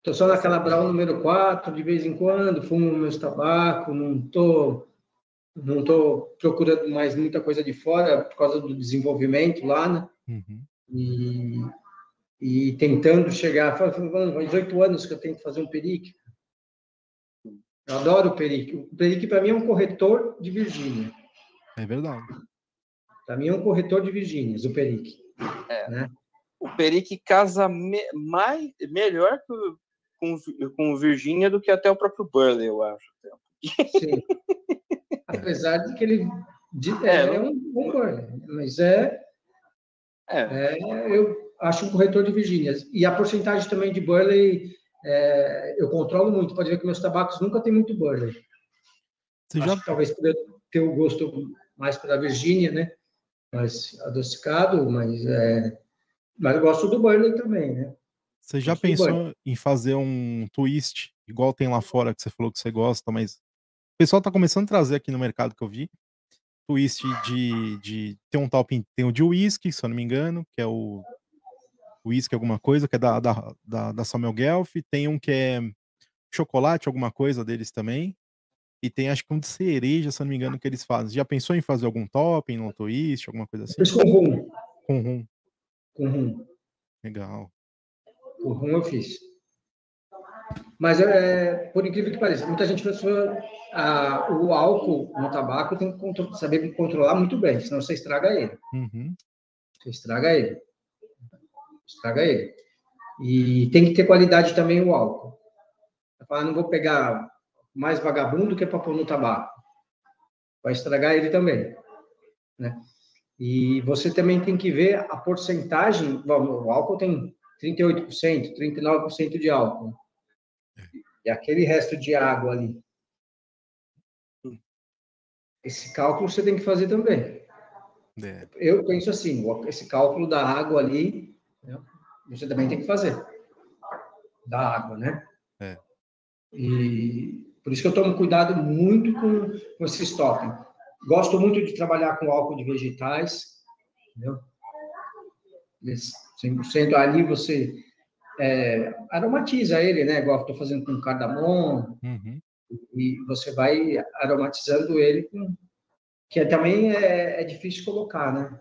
Tô só naquela Brown número 4, de vez em quando, fumo meus tabaco, não tô, não tô procurando mais muita coisa de fora por causa do desenvolvimento lá, né? Uhum. E, e tentando chegar, faz oito anos que eu tenho que fazer um perique. Eu adoro o perique. O perique, para mim, é um corretor de Virgínia. É verdade. Para mim é um corretor de Virgínias, o Perique. É. Né? O Perique casa me, mais, melhor que, com, com Virgínia do que até o próprio Burley, eu acho. Sim. Apesar de que ele de, (laughs) é, é, um bom Burley, mas é, é. é. Eu acho um corretor de Virgínias. E a porcentagem também de Burley é, eu controlo muito. Pode ver que meus tabacos nunca tem muito Burley. Você já... talvez por eu ter o gosto mais para a Virgínia, né? mais adocicado, mas, é, mas eu gosto do Burley também, né? Você já pensou em fazer um twist, igual tem lá fora, que você falou que você gosta, mas o pessoal tá começando a trazer aqui no mercado que eu vi, twist de, de tem um top, tem o de whisky, se eu não me engano, que é o whisky alguma coisa, que é da, da, da, da Samuel Guelph. Tem um que é chocolate, alguma coisa deles também. E tem acho que um de cereja, se não me engano, que eles fazem. Já pensou em fazer algum topping, um twist, alguma coisa assim? Fiz com rum. Com rum. Com rum. Legal. Com rum eu fiz. Mas, é, por incrível que pareça, muita gente pensou ah, o álcool no tabaco tem que saber controlar muito bem, senão você estraga ele. Uhum. Você estraga ele. Estraga ele. E tem que ter qualidade também o álcool. Ah, não vou pegar mais vagabundo que é para pôr no tabaco. Vai estragar ele também. Né? E você também tem que ver a porcentagem. Bom, o álcool tem 38%, 39% de álcool. E aquele resto de água ali. Esse cálculo você tem que fazer também. É. Eu penso assim, esse cálculo da água ali, né, você também tem que fazer. Da água, né? É. E por isso que eu tomo cuidado muito com, com esse estoque. Gosto muito de trabalhar com álcool de vegetais, entendeu? 100% ali você é, aromatiza ele, né? Igual estou fazendo com cardamomo. Uhum. E você vai aromatizando ele com... Que também é, é difícil colocar, né?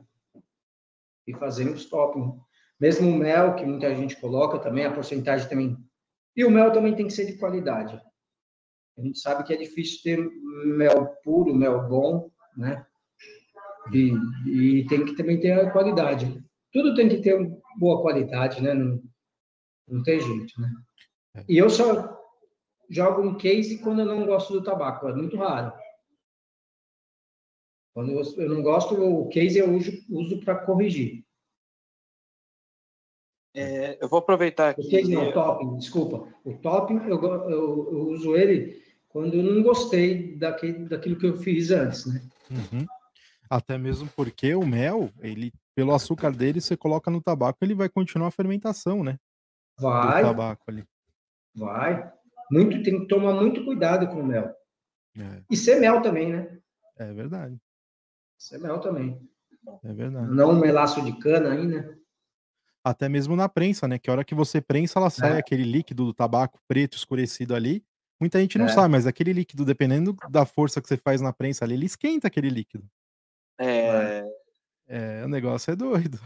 E fazendo os toppings. Mesmo o mel, que muita gente coloca também, a porcentagem também. E o mel também tem que ser de qualidade. A gente sabe que é difícil ter mel puro, mel bom, né? E, e tem que também ter a qualidade. Tudo tem que ter boa qualidade, né? Não, não tem jeito, né? E eu só jogo um case quando eu não gosto do tabaco, é muito raro. Quando eu não gosto, o case eu uso, uso para corrigir. É, eu vou aproveitar aqui. O case não, o topping, desculpa. O topping, eu, eu, eu, uso ele quando eu não gostei daquele, daquilo que eu fiz antes, né? Uhum. Até mesmo porque o mel, ele, pelo açúcar dele, você coloca no tabaco, ele vai continuar a fermentação, né? Vai. Do tabaco ali. Vai. Muito, tem que tomar muito cuidado com o mel. É. E ser mel também, né? É verdade. Ser mel também. É verdade. Não um melaço de cana aí, né? Até mesmo na prensa, né? Que a hora que você prensa, ela sai é. aquele líquido do tabaco preto escurecido ali. Muita gente não é. sabe, mas aquele líquido, dependendo da força que você faz na prensa ali, ele esquenta aquele líquido. É. É, o negócio é doido.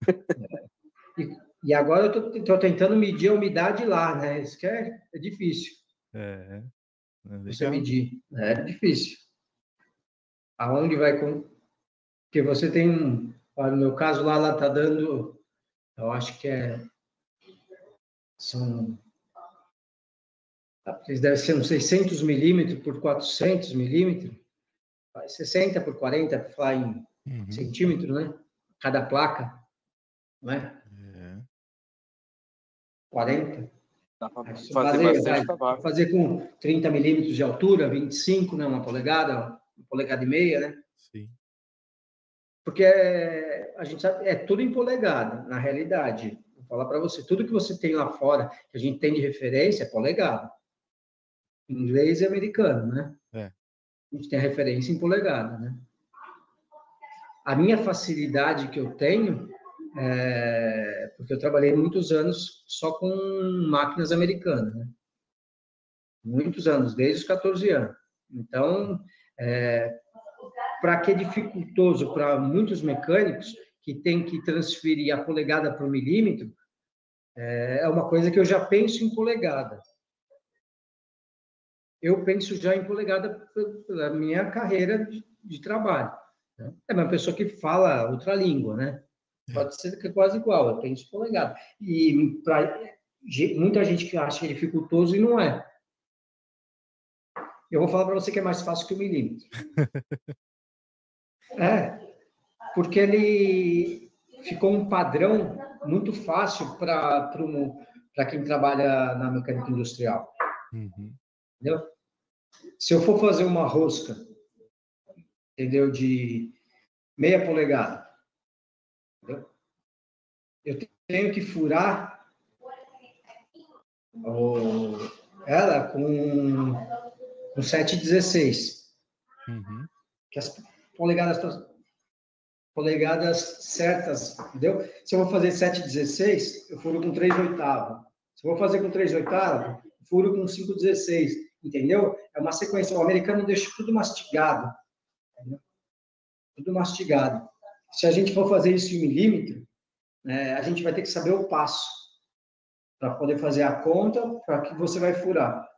(laughs) E, e, agora eu tô, tô, tentando medir a umidade lá, né? Isso que é, é difícil. É. é você medir. É difícil. Aonde vai com. Porque você tem. Olha, no meu caso lá, lá tá dando. Eu acho que é. São eles devem ser uns 600 milímetros por 400 milímetros, 60 por 40, para falar em uhum. centímetros, né? Cada placa, não é? é. 40. Dá para fazer, fazer, vai, fazer com 30 milímetros de altura, 25, né? Uma polegada, uma polegada e meia, né? Sim. Porque é, a gente sabe, é tudo em polegada, na realidade. Vou falar para você, tudo que você tem lá fora, que a gente tem de referência, é polegada inglês e americano, né? A gente tem a referência em polegada, né? A minha facilidade que eu tenho é porque eu trabalhei muitos anos só com máquinas americanas, né? Muitos anos, desde os 14 anos. Então, é, para que é dificultoso para muitos mecânicos que tem que transferir a polegada para o milímetro, é, é uma coisa que eu já penso em polegada eu penso já em polegada pela minha carreira de, de trabalho. Né? É uma pessoa que fala outra língua, né? É. Pode ser que é quase igual, eu penso polegada. E para muita gente que acha dificultoso e não é. Eu vou falar para você que é mais fácil que o milímetro. (laughs) é, porque ele ficou um padrão muito fácil para quem trabalha na mecânica industrial. Uhum. Entendeu? Se eu for fazer uma rosca, entendeu? De meia polegada, entendeu? eu tenho que furar o, ela com, com 7,16. Uhum. Que as polegadas polegadas certas, entendeu? Se eu vou fazer 7,16, eu furo com 3 oitavos. Se eu vou fazer com 3 oitavos, furo com 5,16, entendeu? É uma sequência. O americano deixa tudo mastigado. Entendeu? Tudo mastigado. Se a gente for fazer isso em milímetro, é, a gente vai ter que saber o passo para poder fazer a conta para que você vai furar.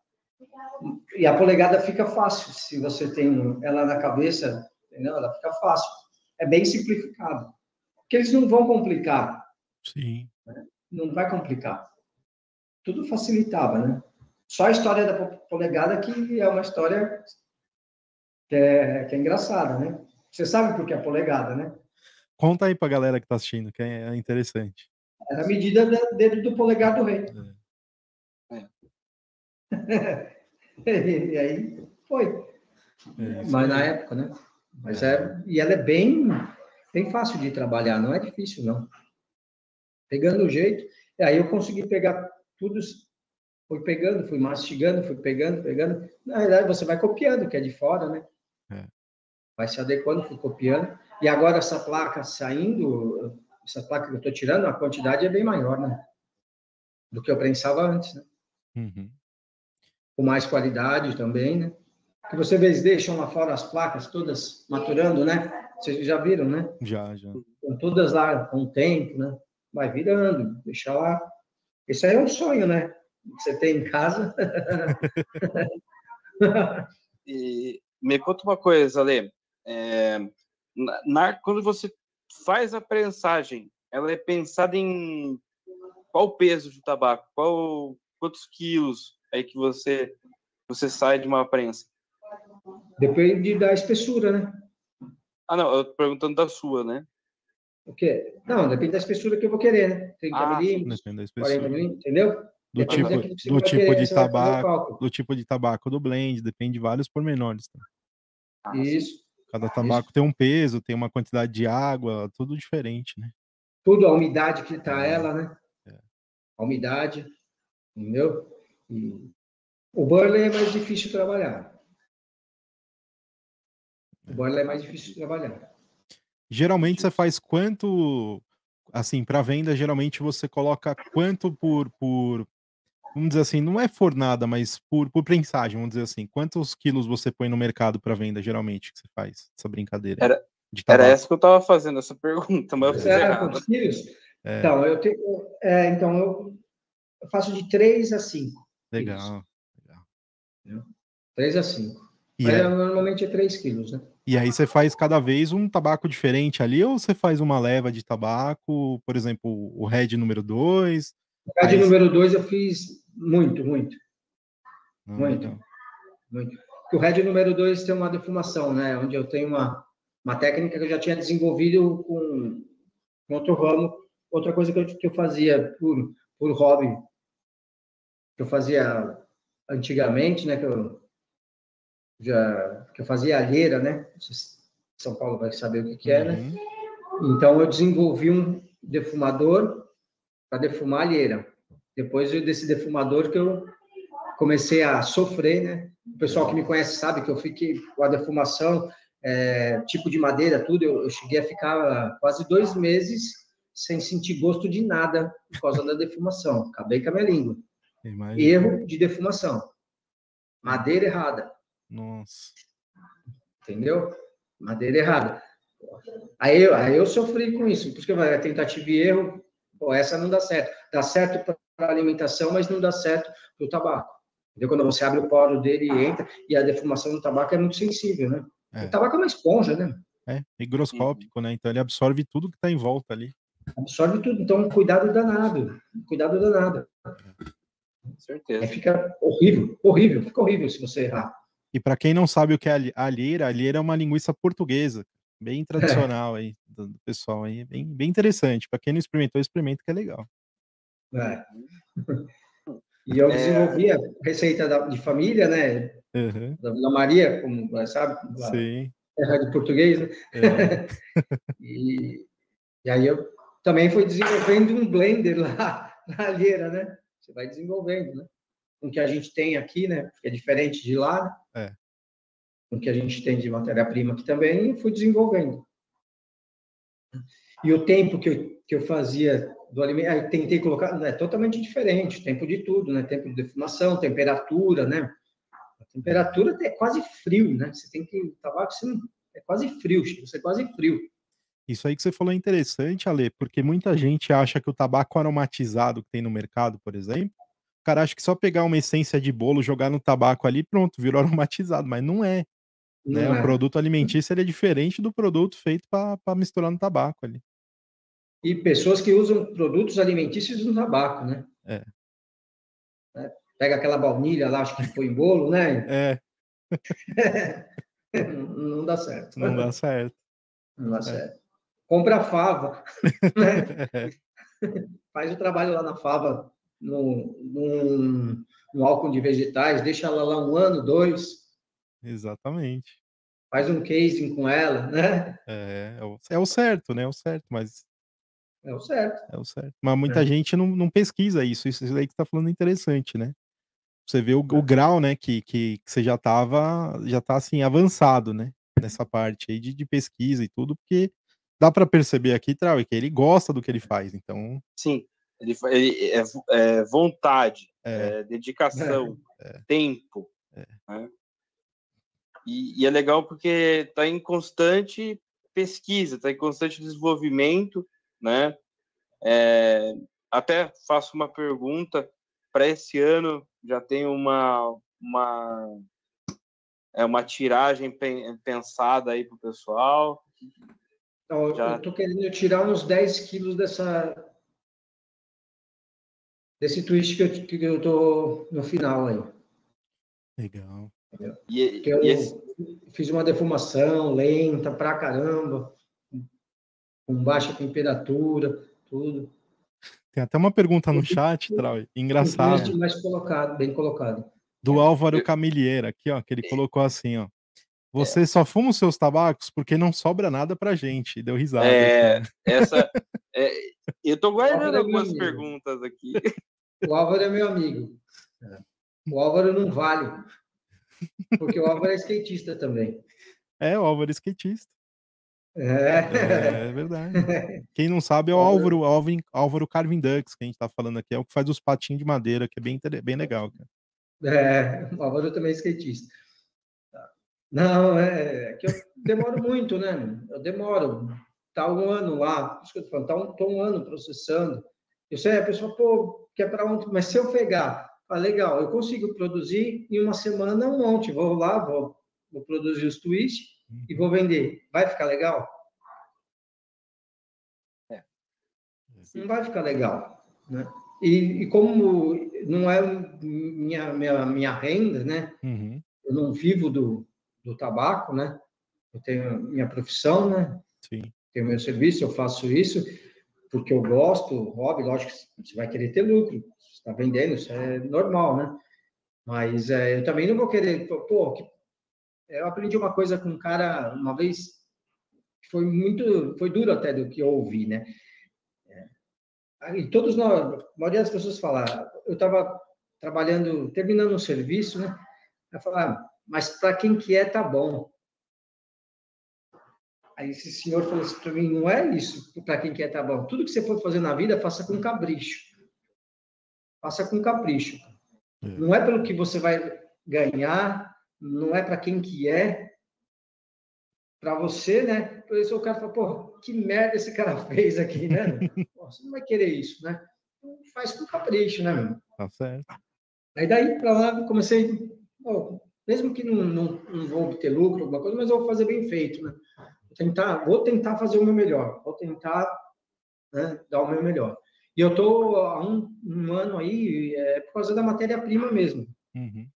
E a polegada fica fácil se você tem ela na cabeça, entendeu? Ela fica fácil. É bem simplificado. Porque eles não vão complicar. Sim. Né? Não vai complicar. Tudo facilitava, né? Só a história da polegada que é uma história que é, que é engraçada, né? Você sabe por que é polegada, né? Conta aí pra galera que tá assistindo, que é interessante. Era a medida do dedo do polegar do rei. É. (laughs) e aí foi. É, Mas na época, né? Mas é. é, e ela é bem, bem fácil de trabalhar, não é difícil, não. Pegando o jeito, aí eu consegui pegar tudo, fui pegando, fui mastigando, fui pegando, pegando. Na verdade, você vai copiando, que é de fora, né? É. Vai se adequando, fui copiando. E agora essa placa saindo, essa placa que eu estou tirando, a quantidade é bem maior, né? Do que eu pensava antes, né? Uhum. Com mais qualidade também, né? Que você vê, deixam lá fora as placas todas maturando, né? Vocês já viram, né? Já, já. Estão todas lá com o tempo, né? Vai virando, deixa lá. Isso aí é um sonho, né? Você tem em casa. (laughs) e me conta uma coisa, Ale. É, na, quando você faz a prensagem, ela é pensada em qual o peso do tabaco, qual quantos quilos aí que você você sai de uma prensa? Depende da espessura, né? Ah, não, eu tô perguntando da sua, né? O quê? Não, depende da espessura que eu vou querer, né? 30 ah, milímetros, 40 milímetros, entendeu? Do tipo, do tipo de tabaco, do tipo de tabaco do blend, depende de vários pormenores. Tá? Ah, Isso. Cada tabaco Isso. tem um peso, tem uma quantidade de água, tudo diferente, né? Tudo, a umidade que tá é. ela, né? É. A umidade, entendeu? E o Burley é mais difícil de trabalhar. O Burley é mais difícil de trabalhar. Geralmente você faz quanto, assim, para venda, geralmente você coloca quanto por, por, vamos dizer assim, não é fornada, mas por, por prensagem, vamos dizer assim. Quantos quilos você põe no mercado para venda, geralmente, que você faz essa brincadeira? Era, era essa que eu estava fazendo, essa (laughs) pergunta, mas eu fiz é, quantos quilos? É. Então, eu tenho, é, então, eu faço de 3 a 5. Legal. legal. 3 a 5. Mas é... normalmente é 3 quilos, né? E aí você faz cada vez um tabaco diferente ali, ou você faz uma leva de tabaco, por exemplo, o Red número 2? O Red aí... número 2 eu fiz muito, muito. Muito. Muito. Porque o Red número 2 tem uma defumação, né? Onde eu tenho uma, uma técnica que eu já tinha desenvolvido com, com outro ramo, outra coisa que eu, que eu fazia por, por hobby, que eu fazia antigamente, né? Que eu já que eu fazia alheira, né? São Paulo vai saber o que, que é, né? Uhum. Então eu desenvolvi um defumador para defumar alheira. Depois desse defumador que eu comecei a sofrer, né? O pessoal que me conhece sabe que eu fiquei com a defumação, é, tipo de madeira, tudo. Eu, eu, cheguei a ficar quase dois meses sem sentir gosto de nada por causa da defumação. Acabei com a minha língua. Imagina. Erro de defumação. Madeira errada. Nossa. Entendeu? Madeira errada. Aí eu, aí eu sofri com isso, porque vai tentativa e erro, pô, essa não dá certo. Dá certo para alimentação, mas não dá certo para o tabaco. Entendeu? Quando você abre o poro dele e entra, e a defumação do tabaco é muito sensível, né? É. O tabaco é uma esponja, né? É, higroscópico, né? Então ele absorve tudo que está em volta ali. Absorve tudo, então cuidado danado. Cuidado danado. Com certeza. Aí fica horrível, horrível, fica horrível se você errar. E para quem não sabe o que é alheira, a alheira é uma linguiça portuguesa, bem tradicional aí do, pessoal aí, bem, bem interessante. Para quem não experimentou, experimenta que é legal. É. (laughs) E eu é. desenvolvi a receita da, de família, né? Uhum. Da Vila Maria, como sabe, Sim. terra de português, né? É. (laughs) e, e aí eu também fui desenvolvendo um blender lá (laughs) na alheira, né? Você vai desenvolvendo, né? com o que a gente tem aqui, né? Que é diferente de lá. Né? É. Com o que a gente tem de matéria-prima aqui também, fui desenvolvendo. E o tempo que eu, que eu fazia do alimento, aí tentei colocar, é totalmente diferente, tempo de tudo, né? Tempo de defumação, temperatura, né? A temperatura é quase frio, né? Você tem que, tabaco assim, é quase frio, você é quase frio. Isso aí que você falou é interessante, Ale, porque muita gente acha que o tabaco aromatizado que tem no mercado, por exemplo, o cara acha que só pegar uma essência de bolo, jogar no tabaco ali, pronto, virou (laughs) aromatizado, mas não é. Não né? É. O produto alimentício é diferente do produto feito para misturar no tabaco ali. E pessoas que usam produtos alimentícios no tabaco, né? É. é. Pega aquela baunilha lá, acho que foi em bolo, né? É. (laughs) não dá certo. Não dá certo. Não dá é. certo. Compra a fava. (laughs) Né? (laughs) Faz o trabalho lá na fava, no, no, no álcool de vegetais, deixa ela lá um ano, dois. Exatamente. Faz um casing com ela, né? É, é o, é o certo, né? É o certo, mas é o certo. É o certo. Mas muita é. gente não, não pesquisa isso. Isso aí que você tá falando é interessante, né? Você vê o, o grau, né, que, que, que, você já tava, já tá assim, avançado, né? Nessa parte aí de, de pesquisa e tudo, porque dá para perceber aqui, Trau, que ele gosta do que ele faz, então... Sim, ele, ele é, é vontade, é. é dedicação, (laughs) é. tempo, é. né? E, e, é legal porque está em constante pesquisa, está em constante desenvolvimento, né? É, até faço uma pergunta para esse ano já tem uma uma é uma tiragem pensada aí para o pessoal. Então, já... Eu estou querendo tirar uns 10 quilos dessa desse twist que eu, que eu tô no final aí. Legal. E, eu e esse... fiz uma defumação lenta pra caramba com baixa temperatura, tudo. Tem até uma pergunta no chat, Trau, engraçado. Mais colocado, bem colocado. Do Álvaro Camilheira, aqui, ó, que ele colocou assim, ó. Você é. só fuma os seus tabacos porque não sobra nada pra gente. Deu risada. É, essa. É, eu tô guardando é algumas perguntas aqui. O Álvaro é meu amigo. O Álvaro não vale. Porque o Álvaro é skatista também. É, o Álvaro é skatista. É. é verdade. Quem não sabe é o Álvaro, Álvaro, Álvaro Carvin Ducks, que a gente tá falando aqui, é o que faz os patinhos de madeira, que é bem, bem legal. Cara. É, o Álvaro também é skatista. Não, é, é que eu demoro muito, né? Eu demoro. Tá um ano lá, isso que eu tô falando, tá um, tô um ano processando. Eu sei, a pessoa, pô, quer para ontem, mas se eu pegar, ah, legal, eu consigo produzir em uma semana um monte, vou lá, vou, vou produzir os twists, e vou vender. Vai ficar legal? É. Não vai ficar legal, né? E, e, como não é minha, minha, minha renda, né? Uhum. Eu não vivo do, do tabaco, né? Eu tenho minha profissão, né? Sim. Tenho meu serviço, eu faço isso porque eu gosto, hobby, lógico que você vai querer ter lucro, você está vendendo, isso é normal, né? Mas é, eu também não vou querer, pô, que eu aprendi uma coisa com um cara uma vez que foi muito, foi duro até do que eu ouvi, né? É, e todos nós, a maioria das pessoas falaram, eu estava trabalhando, terminando um serviço, né? Eu falava, ah, mas para quem que é, tá bom. Aí esse senhor falou assim para mim, não é isso para quem quer tá bom. Tudo que você for fazer na vida, faça com capricho. Faça com capricho. É. Não é pelo que você vai ganhar, não é para quem que é, para você, né? Por isso o cara fala, pô, que merda esse cara (laughs) fez aqui, né? pô, você não vai querer isso, né? Então, faz com capricho, né, meu? Tá certo. Aí daí para lá comecei, pô, mesmo que não, não, não vou obter lucro, alguma coisa, mas eu vou fazer bem feito, né? Vou tentar, vou tentar fazer o meu melhor, vou tentar né, dar o meu melhor. E eu tô há um, um ano aí é, por causa da matéria-prima mesmo. Uhum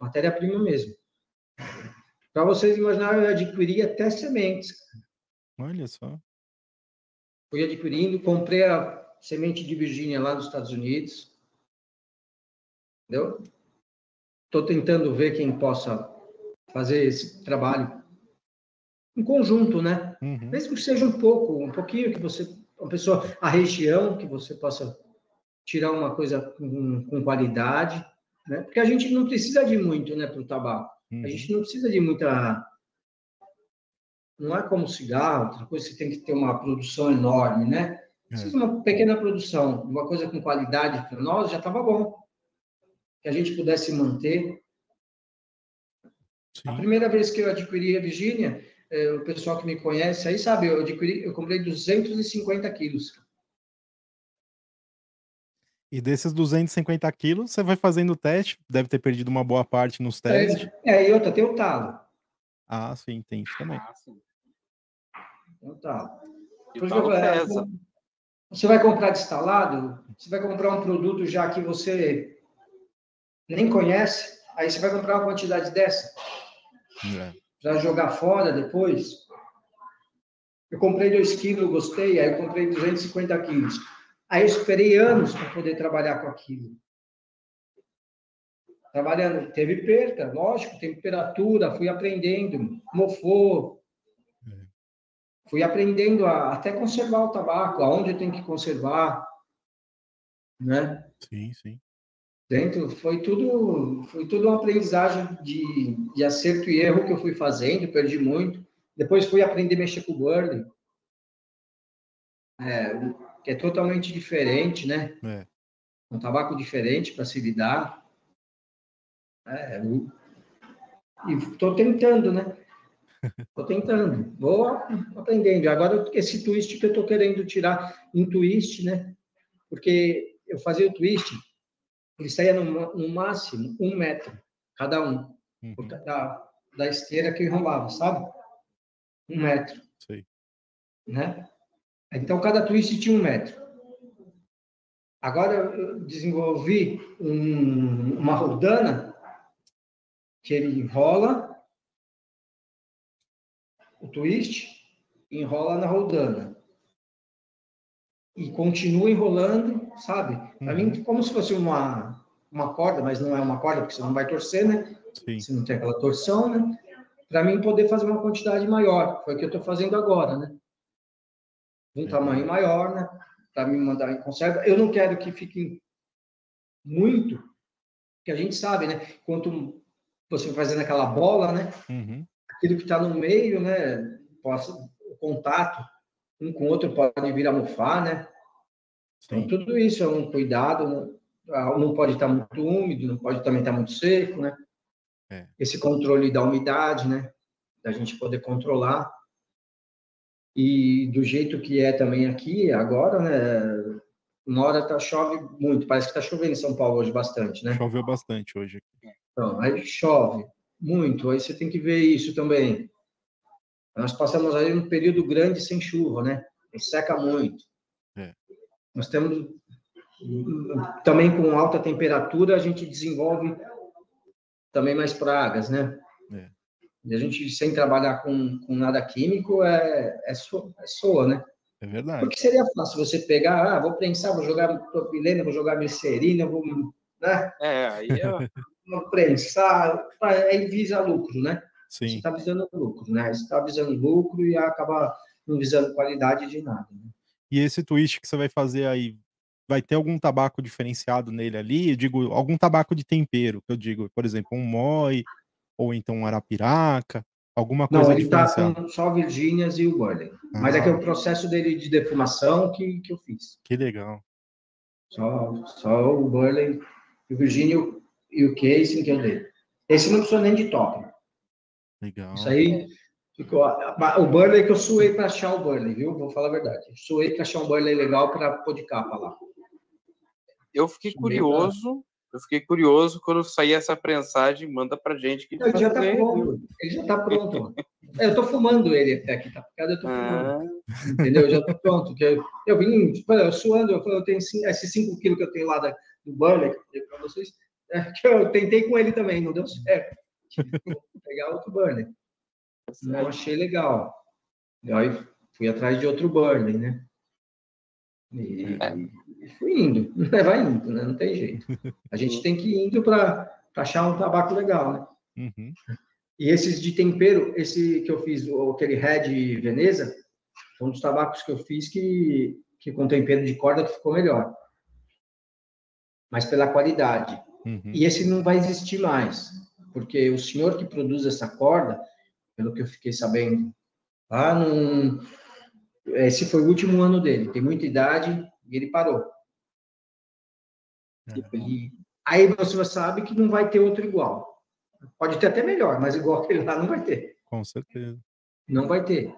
matéria-prima mesmo. Para vocês imaginarem, eu adquiri até sementes. Olha só. Fui adquirindo, comprei a semente de Virgínia lá dos Estados Unidos. Entendeu? Estou tentando ver quem possa fazer esse trabalho em conjunto, né? Uhum. Mesmo que seja um pouco, um pouquinho que você, uma pessoa, a região que você possa tirar uma coisa com, com qualidade né? Porque a gente não precisa de muito né, para o tabaco. Uhum. A gente não precisa de muita. não é como cigarro, outra coisa você tem que ter uma produção enorme, né? É. uma pequena produção, uma coisa com qualidade para nós, já estava bom. Que a gente pudesse manter. Sim. A primeira vez que eu adquiri a Virgínia, é, o pessoal que me conhece aí sabe, eu adquiri, eu comprei 250 quilos. E desses 250 quilos, você vai fazendo o teste, deve ter perdido uma boa parte nos testes. É, é e outra, tem o talo. Ah, sim, tem isso também. Ah, sim. Tem o talo. E o talo pesa. Você vai comprar instalado, você vai comprar um produto já que você nem conhece, aí você vai comprar uma quantidade dessa. É. Para jogar fora depois. Eu comprei 2 quilos, gostei, aí eu comprei 250 quilos. Aí eu esperei anos para poder trabalhar com aquilo. Trabalhando, teve perda, lógico, temperatura, fui aprendendo, mofou, fui aprendendo a até conservar o tabaco, aonde tem que conservar, né? Sim, sim. Dentro foi tudo, foi tudo uma aprendizagem de, de acerto e erro que eu fui fazendo, perdi muito. Depois fui aprender a mexer com o burley, é, que é totalmente diferente, né? É. Um tabaco diferente para se lidar. É, e estou tentando, né? (laughs) Estou tentando, vou aprendendo. Agora, esse twist que eu estou querendo tirar em twist, né? Porque eu fazia o twist, ele saía no, no máximo um metro, cada um, uhum. da, da esteira que enrolava, sabe? Um metro. Sei. Né? Então, cada twist tinha um metro. Agora, eu desenvolvi um, uma rodana que ele enrola o twist, enrola na rodana. E continua enrolando, sabe? Para uhum. mim, como se fosse uma, uma corda, mas não é uma corda, porque você não vai torcer, né? Sim. Você não tem aquela torção, né? Para mim poder fazer uma quantidade maior. Foi o que eu estou fazendo agora, né? Um é. tamanho maior, né? Para me mandar em conserva. Eu não quero que fique muito, que a gente sabe, né? Quanto você vai fazendo aquela bola, né? Uhum aquilo que está no meio, né? Possa, o contato um com o outro pode vir a mofar, né? Então, tudo isso é um cuidado. Né? Ah, não pode estar muito úmido, não pode também estar muito seco, né? É. Esse controle da umidade, né? Da gente poder controlar. E do jeito que é também aqui, agora, né? Uma hora tá, chove muito, parece que está chovendo em São Paulo hoje bastante, né? Choveu bastante hoje. Então, aí chove muito. Aí você tem que ver isso também. Nós passamos aí um período grande sem chuva, né? E seca muito. É. Nós temos também com alta temperatura a gente desenvolve também mais pragas, né? E a gente sem trabalhar com, com nada químico é é, so, é soa, né? É verdade. Porque seria fácil você pegar, ah, vou prensar, vou jogar propilena, vou jogar glicerina, vou, né? É, aí é (laughs) prensar, aí visa lucro, né? Sim. Você está visando lucro, né? Você está visando lucro e acaba não visando qualidade de nada. Né? E esse twist que você vai fazer aí, vai ter algum tabaco diferenciado nele ali? Eu digo, algum tabaco de tempero, que eu digo, por exemplo, um moi, ou então um arapiraca, alguma coisa Não, ele está com só Virgínias e o Burley. Ah. Mas é que é o processo dele de defumação que, que eu fiz. Que legal. Só, só o Burley e o Virgínia e o casing que eu dei. Esse não precisou nem de toque. Legal. Isso aí ficou. O Burley que eu suei para achar o Burley, viu? Vou falar a verdade. Suei para achar um Burley legal para pôr de capa lá. Eu fiquei suei curioso. Eu fiquei curioso quando sair essa prensagem, manda pra gente que ele já tá pronto. Ele já tá pronto. Eu tô fumando ele até aqui, tá eu tô fumando. Ah. Entendeu? Eu já tô pronto. Eu, eu vim, tipo, eu suando, eu, eu tenho esses 5 quilos que eu tenho lá da, do Burley, que eu falei pra vocês, é, que eu tentei com ele também, não deu certo. pegar outro burner. Não achei legal. E aí fui atrás de outro burner, né? E, é. E fui indo. (laughs) Vai indo, né? Não tem jeito. A gente tem que ir indo para achar um tabaco legal, né? Uhum. E esses de tempero, esse que eu fiz, aquele Red Veneza, foi um dos tabacos que eu fiz que, que com tempero de corda que ficou melhor. Mas pela qualidade. Uhum. E esse não vai existir mais, porque o senhor que produz essa corda, pelo que eu fiquei sabendo Lá num... Esse foi o último ano dele, tem muita idade e ele parou. É. E aí você sabe que não vai ter outro igual. Pode ter até melhor, mas igual (laughs) aquele lá não vai ter. Com certeza. Não vai ter.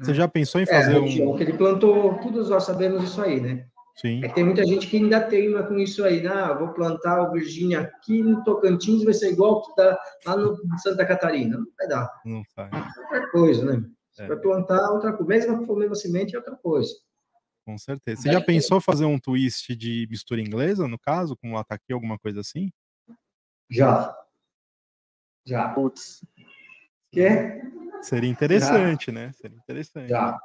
Você já pensou em É, fazer região um. que ele plantou, todos nós sabemos isso aí, né? Sim, É que tem muita gente que ainda teima com isso aí, né? Ah, vou plantar o Virgínia aqui no Tocantins, vai ser igual que dá lá no Santa Catarina. Não vai dar. não sai. Outra coisa, né? Você É. vai plantar outra coisa. Mesmo mesmo semente, é outra coisa. Com certeza. Você já pensou fazer um twist de mistura inglesa, no caso, com um ataque, alguma coisa assim? Já. Já. Putz. Quer? Seria interessante, né? Seria interessante. Já.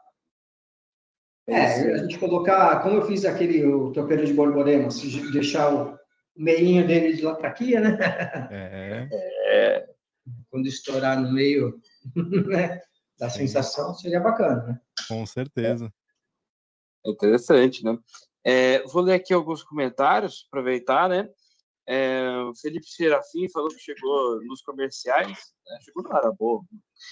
É, a gente colocar, como eu fiz aquele o tropeiro de borborema, deixar o meinho dele de aqui, né? É, Quando estourar no meio, (laughs) né? Da Sim. sensação, seria bacana, né? com certeza. É interessante, né? É, vou ler aqui alguns comentários, aproveitar, né? É, o Felipe Serafim falou que chegou nos comerciais, né? chegou na hora boa.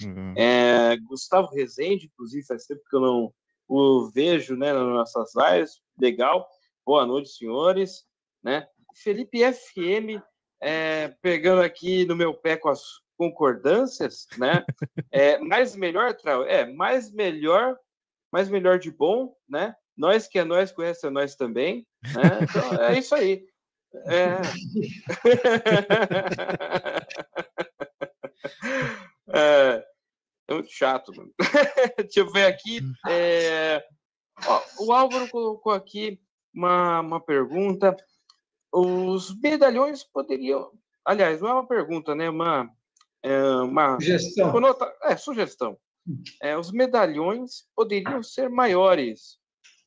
Uhum. É, Gustavo Rezende, inclusive, faz tempo que eu não o vejo né, nas nossas lives. Legal. Boa noite, senhores. Né? Felipe FM, é, pegando aqui no meu pé com as concordâncias, né? (laughs) É, mais melhor, Trau, é, mais melhor, mais melhor de bom, né? Nós que é nós, conhece a nós também, né? Então, é isso aí. É... (laughs) é... É muito chato, mano. (laughs) Deixa eu ver aqui. é, ó, o Álvaro colocou aqui uma, uma pergunta. Os medalhões poderiam. Aliás, não é uma pergunta, né? Uma, é, uma Sugestão. é, sugestão. É, os medalhões poderiam ser maiores.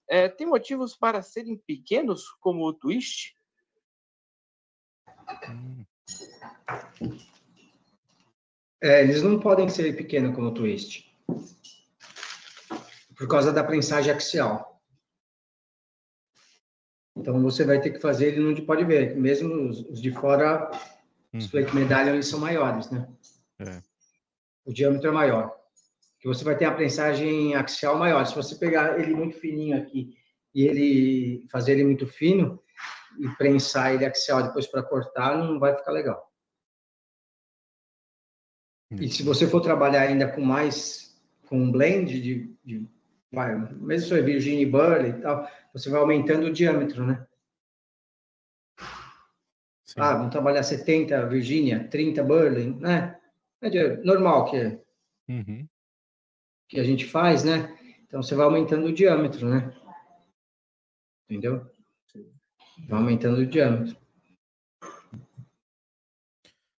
É, tem motivos para serem pequenos, como o twist? Hum, É, eles não podem ser pequenos como o twist. Por causa da prensagem axial. Então você vai ter que fazer ele onde pode ver. Mesmo os, os de fora, os uhum. plate medallion, eles são maiores, né? É. O diâmetro é maior. Que você vai ter a prensagem axial maior. Se você pegar ele muito fininho aqui e ele fazer ele muito fino e prensar ele axial depois para cortar, não vai ficar legal. E se você for trabalhar ainda com mais, com um blend de, de vai, mesmo se for Virginia e Burley e tal, você vai aumentando o diâmetro, né? Sim. Ah, vamos trabalhar 70 Virginia, 30 Burley, né? É normal que, Uhum. Que a gente faz, né? Então você vai aumentando o diâmetro, né? Entendeu? Vai aumentando o diâmetro.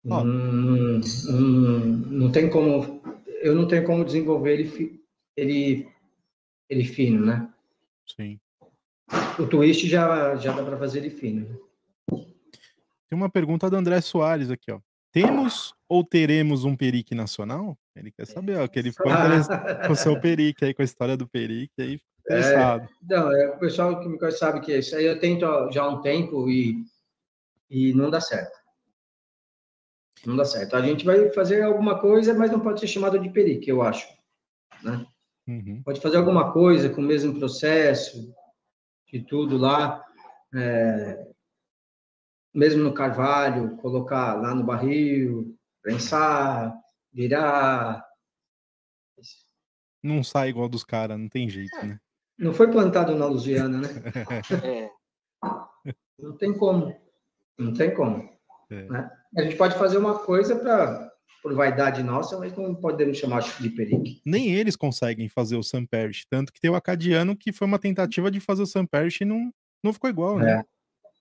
Ó. Hum, hum, não tem como, eu não tenho como desenvolver ele, fi- ele, ele fino, né? Sim. O twist já, já dá para fazer ele fino. né? Tem uma pergunta do André Soares aqui, ó. Temos ou teremos um perique nacional? Ele quer saber, ó, que ele ficou interessado com o seu (laughs) perique aí, com a história do perique, aí ficou interessado. Não, é, o pessoal que me conhece sabe que isso aí eu tento já há um tempo e, e não dá certo. Não dá certo. A gente vai fazer alguma coisa, mas não pode ser chamado de perique, eu acho. Né? Uhum. Pode fazer alguma coisa com o mesmo processo, de tudo lá, é, mesmo no carvalho, colocar lá no barril, prensar, virar. Não sai igual dos caras, não tem jeito, né? Não foi plantado na Lusiana, né? (laughs) É, Não tem como. Não tem como. É. né? A gente pode fazer uma coisa para por vaidade nossa, mas não podemos chamar de perique. Nem eles conseguem fazer o Sam Parrish, tanto que tem o Acadiano que foi uma tentativa de fazer o Sam Parrish e não, não ficou igual, né?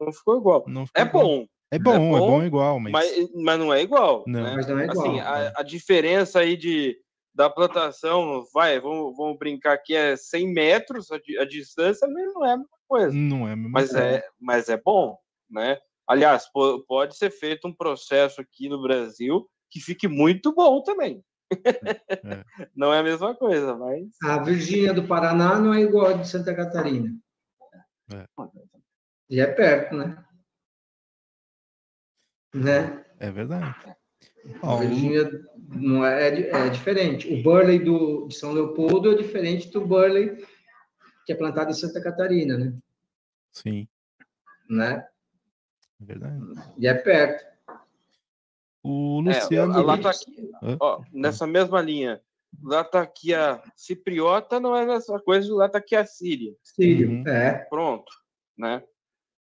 não ficou igual. Não ficou É igual. bom, É bom, é bom, bom, igual, mas, mas, mas não é igual. Não. né? Mas não é igual. Assim, a, a diferença aí de, da plantação, vai, vamos, vamos brincar que é 100 metros a, a distância, mas não é a mesma coisa. não é a mesma Mas coisa. é, mas é bom, né? Aliás, po- pode ser feito um processo aqui no Brasil que fique muito bom também. (laughs) Não é a mesma coisa, mas A Virgínia do Paraná não é igual a de Santa Catarina. É. E é perto, né? Né? É verdade. A o, Virgínia não é, é, é diferente. O Burley do, de São Leopoldo é diferente do Burley que é plantado em Santa Catarina, né? Sim. Né? É verdade. E é perto. O Luciano. É, a lataquia, ó, nessa mesma linha, lataquia cipriota não é a mesma coisa de lataquia síria. Sírio, uhum. é. Pronto, né?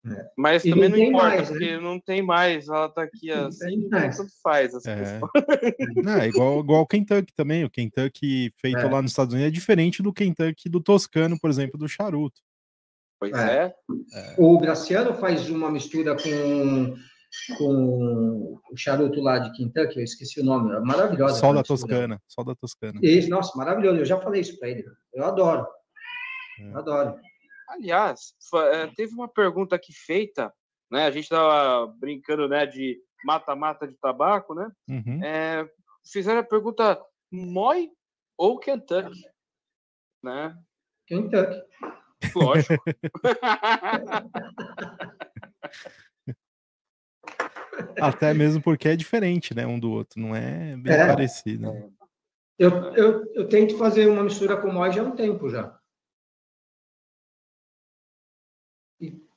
É. Mas e também não, não importa, mais, né? porque né? não tem mais ela tá aqui assim, tanto faz essa é. (laughs) não, é igual, igual o Kentucky também. O Kentucky feito é. lá nos Estados Unidos é diferente do Kentucky do Toscano, por exemplo, do charuto. Pois é. é. O Graciano faz uma mistura com, com o charuto lá de Kentucky, eu esqueci o nome, é maravilhosa. Sol da Toscana, Sol da Toscana. Isso, nossa, maravilhoso. Eu já falei isso para ele. Eu adoro. É. Eu adoro. Aliás, eh, teve uma pergunta aqui feita, né? A gente estava brincando, né, de mata-mata de tabaco, né? Uhum. É, fizeram a pergunta Moi ou Kentucky, né? Kentucky. Lógico. (laughs) Até mesmo porque é diferente, né, um do outro, não é bem é. parecido. Eu, eu, eu tento fazer uma mistura com Moi já há um tempo já.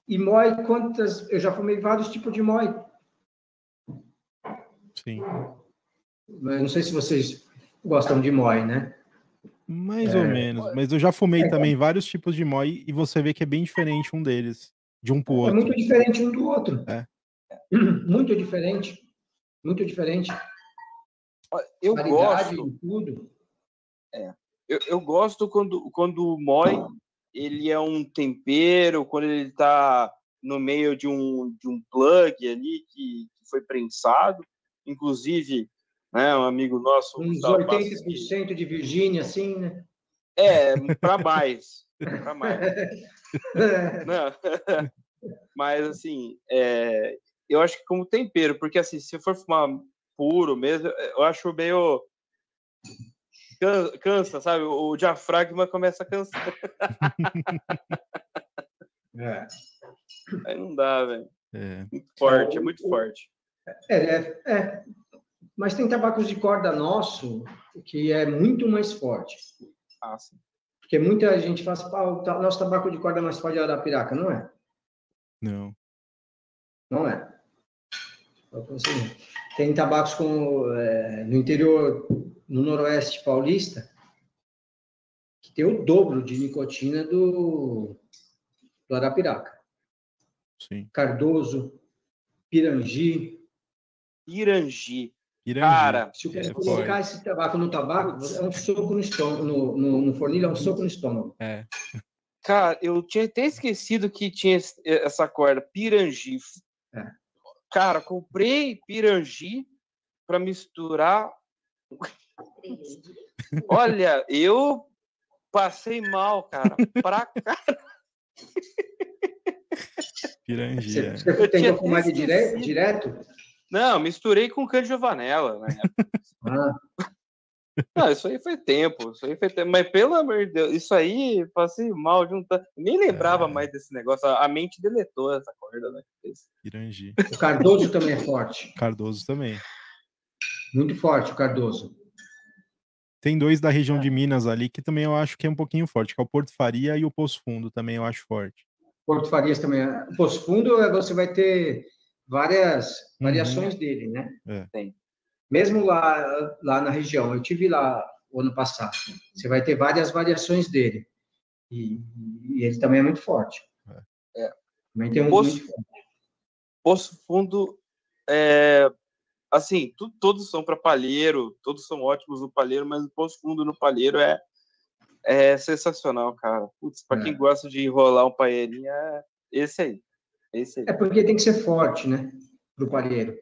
E MOI, quantas. Eu já fumei vários tipos de MOI. Sim. Eu não sei se vocês gostam de MOI, né? Mais é, ou menos. Mas eu já fumei é, também vários tipos de MOI e você vê que é bem diferente um deles, de um pro outro. É muito diferente um do outro. É. (clears throat) Muito diferente. Muito diferente. Eu gosto. Tudo. É. Eu, eu gosto quando, quando o MOI ele é um tempero, quando ele está no meio de um, de um plug ali que, que foi prensado, inclusive, né, um amigo nosso... Uns 80% de Virgínia, assim, né? É, para mais, para mais. (laughs) Mas, assim, é, eu acho que como tempero, porque, assim, se for fumar puro mesmo, eu acho meio cansa, sabe? O diafragma começa a cansar. (laughs) é. Aí não dá, velho. É. Muito forte, é muito forte. É, é, é, Mas tem tabacos de corda nosso que é muito mais forte. Ah, sim. Porque muita gente fala assim, o nosso tabaco de corda é mais forte é da piraca, não é? Não. Não é. Tem tabacos com, é, no interior no Noroeste Paulista, que tem o dobro de nicotina do, do Arapiraca. Sim. Cardoso, Pirangi. Pirangi. Pirangi. Cara, se você é, colocar foi. esse tabaco no tabaco, é um soco no estômago, no, no, no fornilho, é um soco no estômago. É. Cara, eu tinha até esquecido que tinha essa corda, Pirangi. É. Cara, comprei Pirangi para misturar Olha, eu passei mal, cara. Pra cara. Pirangia. Você, você fumar de direto, direto? Não, misturei com Cândido Vanella, né? ah. Não, isso aí foi tempo, isso aí foi tempo. Mas pelo amor de Deus, isso aí passei mal juntando. Nem lembrava é. mais desse negócio. A mente deletou essa corda, né? Pirangi. O Cardoso também é forte. Cardoso também. Muito forte o Cardoso. Tem dois da região é. de Minas ali que também eu acho que é um pouquinho forte, que é o Porto Faria e o Poço Fundo também eu acho forte. Porto Farias também. É. O Poço Fundo é, você vai ter várias uhum. variações dele, né? É. Tem. Mesmo lá, lá na região, eu tive lá o ano passado. Você vai ter várias variações dele. E, e ele também é muito forte. É. é. Também tem um Poço, muito forte. Poço Fundo é, assim, tu, todos são para palheiro, todos são ótimos no palheiro, mas o Poço Fundo no palheiro é, é sensacional, cara. Putz, para é. quem gosta de enrolar um palheirinho, é esse aí. Esse aí. É porque tem que ser forte, né? Pro palheiro.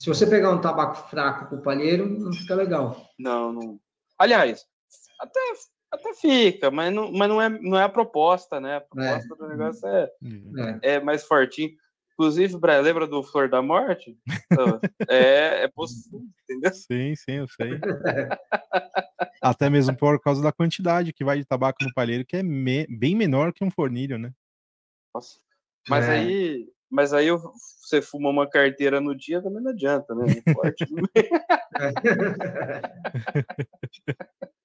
Se você pegar um tabaco fraco pro palheiro, não fica legal. Não, não. Aliás, até, até fica, mas não, mas não, é, não é a proposta, né? A proposta é. do negócio é, é. é mais fortinho. Inclusive, lembra do Flor da Morte? Então, é, é possível, entendeu? Sim, sim, eu sei. Até mesmo por causa da quantidade que vai de tabaco no palheiro, que é me, bem menor que um fornilho, né? Nossa. Mas é. aí, Mas aí você fuma uma carteira no dia, também não adianta, né? Forte. (laughs)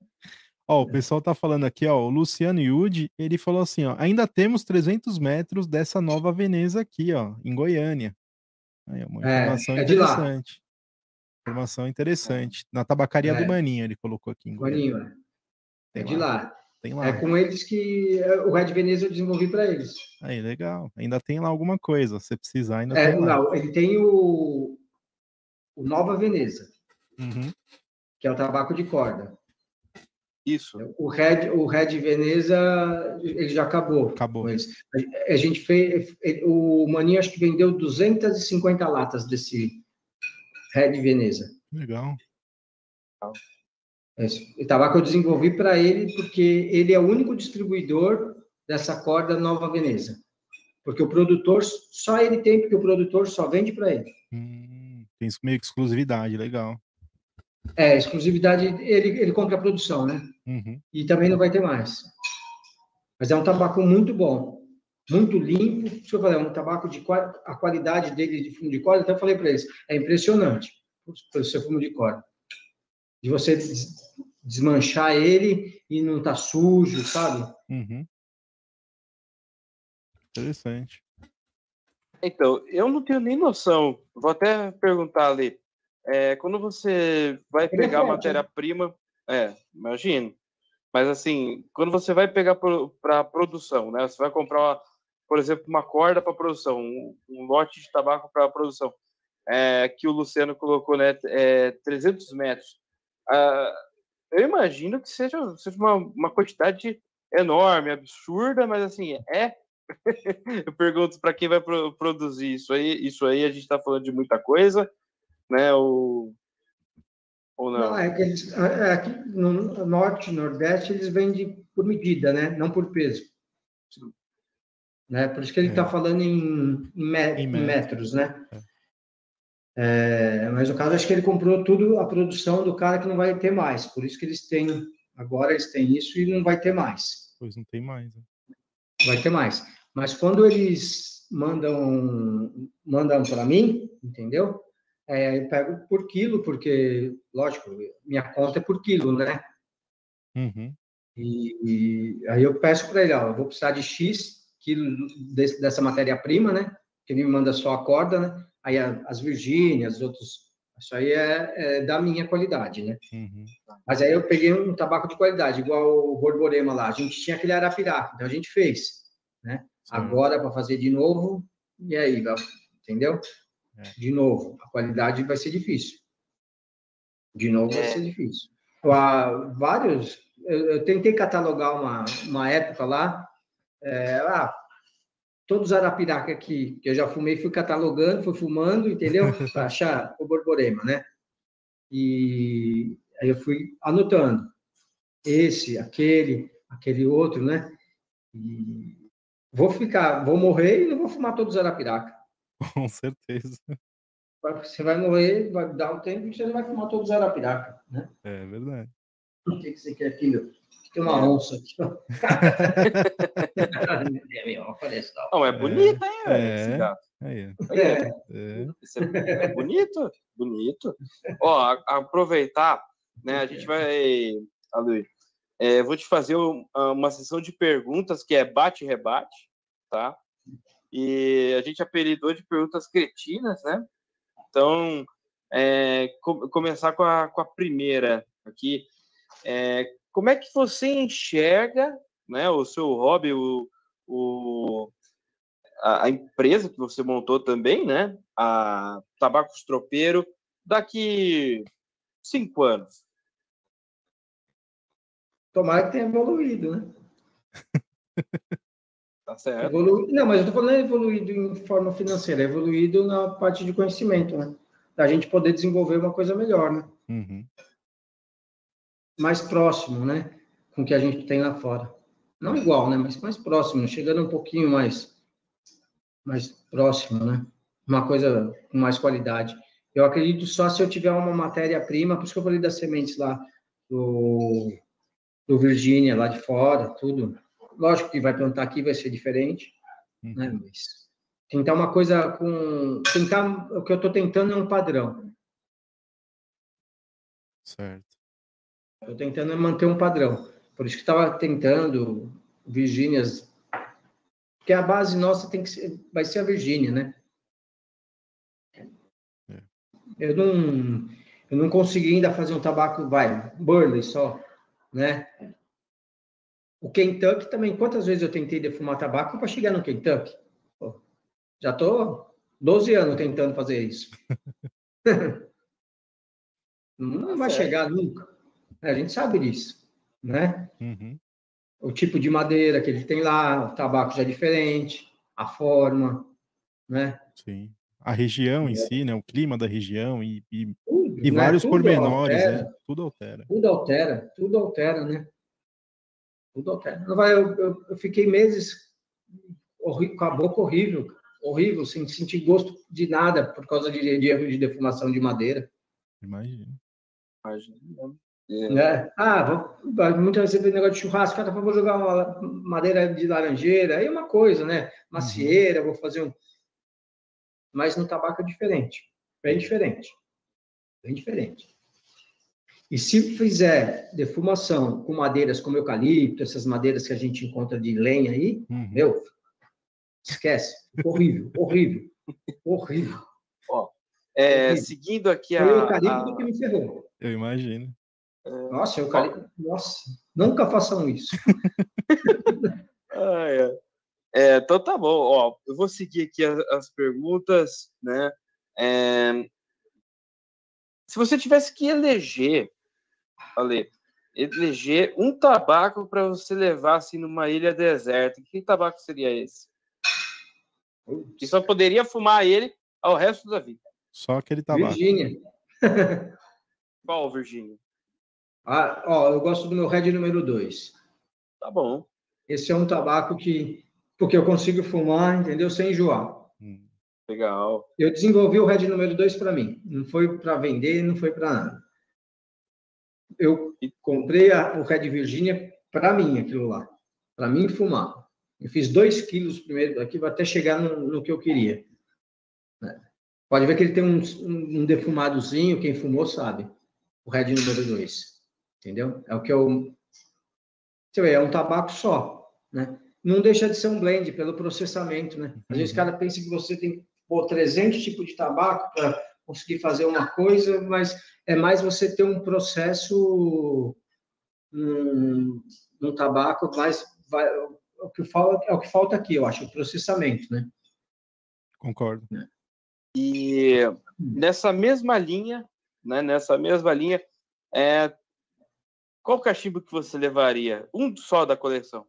ó, o pessoal tá falando aqui, ó, o Luciano Yudi, ele falou assim, ó, ainda temos 300 metros dessa nova Veneza aqui, ó, em Goiânia. Aí, uma É, informação é lá. interessante. Informação interessante. Na tabacaria do É. Maninho, ele colocou aqui em Goiânia. Maninho, é. É de lá. Tem lá. É com eles que é, o Red Veneza eu desenvolvi para eles. Aí, legal. Ainda tem lá alguma coisa. Se precisar, ainda É, lá. não, ele tem o, o Nova Veneza, Uhum. que é o tabaco de corda. Isso. O Red, o Red Veneza, ele já acabou. Acabou. A, a gente fez, o Maninho acho que vendeu 250 latas desse Red Veneza. Legal. Esse tabaco eu desenvolvi para ele porque ele é o único distribuidor dessa corda Nova Veneza. Porque o produtor, só ele tem, porque o produtor só vende para ele. Hum, tem meio que exclusividade, legal. É, exclusividade, ele, ele compra a produção, né? Uhum. E também não vai ter mais. Mas é um tabaco muito bom, muito limpo. Deixa eu falar, é um tabaco de a qualidade dele de fumo de corda, até falei para eles, é impressionante o seu fumo de corda. De você des- desmanchar ele e não tá sujo, sabe? Uhum. Interessante. Então, eu não tenho nem noção. Vou até perguntar ali. É, quando você vai é pegar né? matéria-prima, é, imagino. Mas assim, quando você vai pegar para produção, né? Você vai comprar, uma- por exemplo, uma corda para produção, um, um lote de tabaco para produção, é, que o Luciano colocou, né? É, 300 metros. Ah, eu imagino que seja, seja uma, uma quantidade enorme, absurda, mas assim, é (laughs) eu pergunto para quem vai pro- produzir isso aí. Isso aí a gente está falando de muita coisa, né? Ou, ou não? Não, é que eles, é, aqui no norte, nordeste, eles vendem por medida, né? Não por peso. Né? Por isso que ele É. está falando em, em me- Em em metro. metros, né? É, mas no caso, acho que ele comprou tudo a produção do cara que não vai ter mais. Por isso que eles têm, agora eles têm isso e não vai ter mais. Pois não tem mais. né? Vai ter mais. Mas quando eles mandam mandam para mim, entendeu? É, eu pego por quilo, porque, lógico, minha conta é por quilo, né? Uhum. E, e aí eu peço para ele, ó, eu vou precisar de X quilo desse- dessa matéria-prima, né? Que ele me manda só a corda, né? Aí a- as Virgínias, os outros, isso aí é, é da minha qualidade, né? Uhum. Mas aí eu peguei um tabaco de qualidade, igual o Borborema lá. A gente tinha aquele Arapiraca, então a gente fez, né? Certo. Agora para fazer de novo, e aí, entendeu? É. De novo, a qualidade vai ser difícil. De novo vai É. ser difícil. Há vários. Eu, eu tentei catalogar uma, uma época lá. é, ah, todos os Arapiraca que, que eu já fumei, fui catalogando, fui fumando, entendeu? (laughs) Para achar o Borborema, né? E aí eu fui anotando. Esse, aquele, aquele outro, né? E vou ficar, vou morrer e não vou fumar todos os Arapiraca. (laughs) Com certeza. Você vai morrer, vai dar um tempo e você não vai fumar todos os Arapiraca, né? É verdade. O que, que você quer aqui, meu? Tem uma onça aqui. ó. É, parece tal. Não, é bonito, hein, velho, É. esse gato. É, é. É, é bonito, bonito. Ó, aproveitar, né? A gente vai, Aloy, é, vou te fazer um- uma sessão de perguntas que é bate e rebate, tá? E a gente apelidou de perguntas cretinas, né? Então, é, co- começar com a, com a primeira aqui. É, como é que você enxerga, né? O seu hobby, o, o a, a empresa que você montou também, né? A Tabacos Tropeiro, daqui cinco anos. tomara que tenha evoluído, né? (laughs) Tá certo? Evolu... Não, mas eu estou falando evoluído em forma financeira, evoluído na parte de conhecimento, né? Da gente poder desenvolver uma coisa melhor, né? Uhum. Mais próximo, né? Com o que a gente tem lá fora. Não igual, né? Mas mais próximo, chegando um pouquinho mais, mais próximo, né? Uma coisa com mais qualidade. Eu acredito só se eu tiver uma matéria-prima, por isso que eu falei das sementes lá do, do Virgínia, lá de fora, tudo. Lógico que vai plantar aqui vai ser diferente, Uhum. né? Mas tentar uma coisa com. Tentar. O que eu estou tentando é um padrão. Certo. Estou tentando manter um padrão. Por isso que estava tentando Virgínias. Porque a base nossa tem que ser, vai ser a Virgínia, né? É. Eu não, eu não consegui ainda fazer um tabaco, vai, Burley só, né? O Kentucky também, quantas vezes eu tentei defumar tabaco para chegar no Kentucky? Pô, já tô 12 anos tentando fazer isso. (laughs) não vai chegar nunca. A gente sabe disso, né? Uhum. O tipo de madeira que ele tem lá, o tabaco já é diferente, a forma, né? Sim. A região é. em si, né? O clima da região e, e, tudo, e né? vários tudo pormenores, altera, né? Tudo altera. Tudo altera, tudo altera, né? Tudo altera. Eu, eu, eu fiquei meses com a boca horrível, horrível, sem sentir gosto de nada por causa de, de erro de defumação de madeira. Imagina. Imagina. Né? Ah, vou, muitas vezes negócio de churrasco, cara, vou jogar uma madeira de laranjeira, aí é uma coisa, né? Macieira, uhum. vou fazer um. Mas no tabaco é diferente, bem diferente, bem diferente. E se fizer defumação com madeiras como eucalipto, essas madeiras que a gente encontra de lenha aí, uhum. meu, esquece, horrível, (laughs) horrível, horrível. Ó, é, horrível. seguindo aqui a. Foi o eucalipto a... que me ferrou. Eu imagino. Nossa, eu falei, nossa, nunca façam isso. (laughs) ah, é. É, então tá bom, ó, eu vou seguir aqui as, as perguntas, né? É, se você tivesse que eleger, Ale, eleger um tabaco para você levar assim numa ilha deserta, que tabaco seria esse? Que só poderia fumar ele ao resto da vida. Só aquele tabaco. Virgínia. (laughs) Qual Virgínia? Ah, ó, eu gosto do meu Red número 2. Tá bom. Esse é um tabaco que. Porque eu consigo fumar, entendeu? Sem enjoar. Hum, legal. Eu desenvolvi o Red número 2 para mim. Não foi para vender, não foi para nada. Eu comprei a, o Red Virginia para mim, aquilo lá. Para mim fumar. Eu fiz 2 quilos primeiro aqui, até chegar no, no que eu queria. É. Pode ver que ele tem um, um, um defumadozinho, quem fumou sabe. O Red número 2 entendeu? É o que eu. É um tabaco só, né? Não deixa de ser um blend pelo processamento, né? Às vezes o cara pensa que você tem pôr 300 tipos de tabaco para conseguir fazer uma coisa, mas é mais você ter um processo um, um tabaco mais vai, o que falta é o que falta aqui, eu acho, o processamento, né? Concordo. É. E nessa mesma linha, né, nessa mesma linha, é, qual cachimbo que você levaria? Um só da coleção.